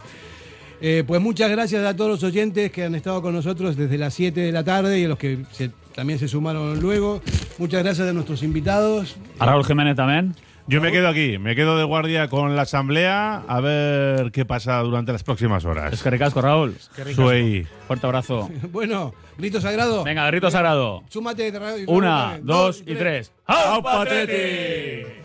Eh, pues muchas gracias a todos los oyentes que han estado con nosotros desde las 7 de la tarde y a los que se- también se sumaron luego. Muchas gracias a nuestros invitados. A Raúl Jiménez también. Yo me quedo aquí, me quedo de guardia con la asamblea a ver qué pasa durante las próximas horas. Es que ricasco, Raúl. Suey. Fuerte abrazo. *laughs* Bueno, grito sagrado. Venga, grito sagrado. Súmate. Una, dos y tres. ¡Au, Patreti!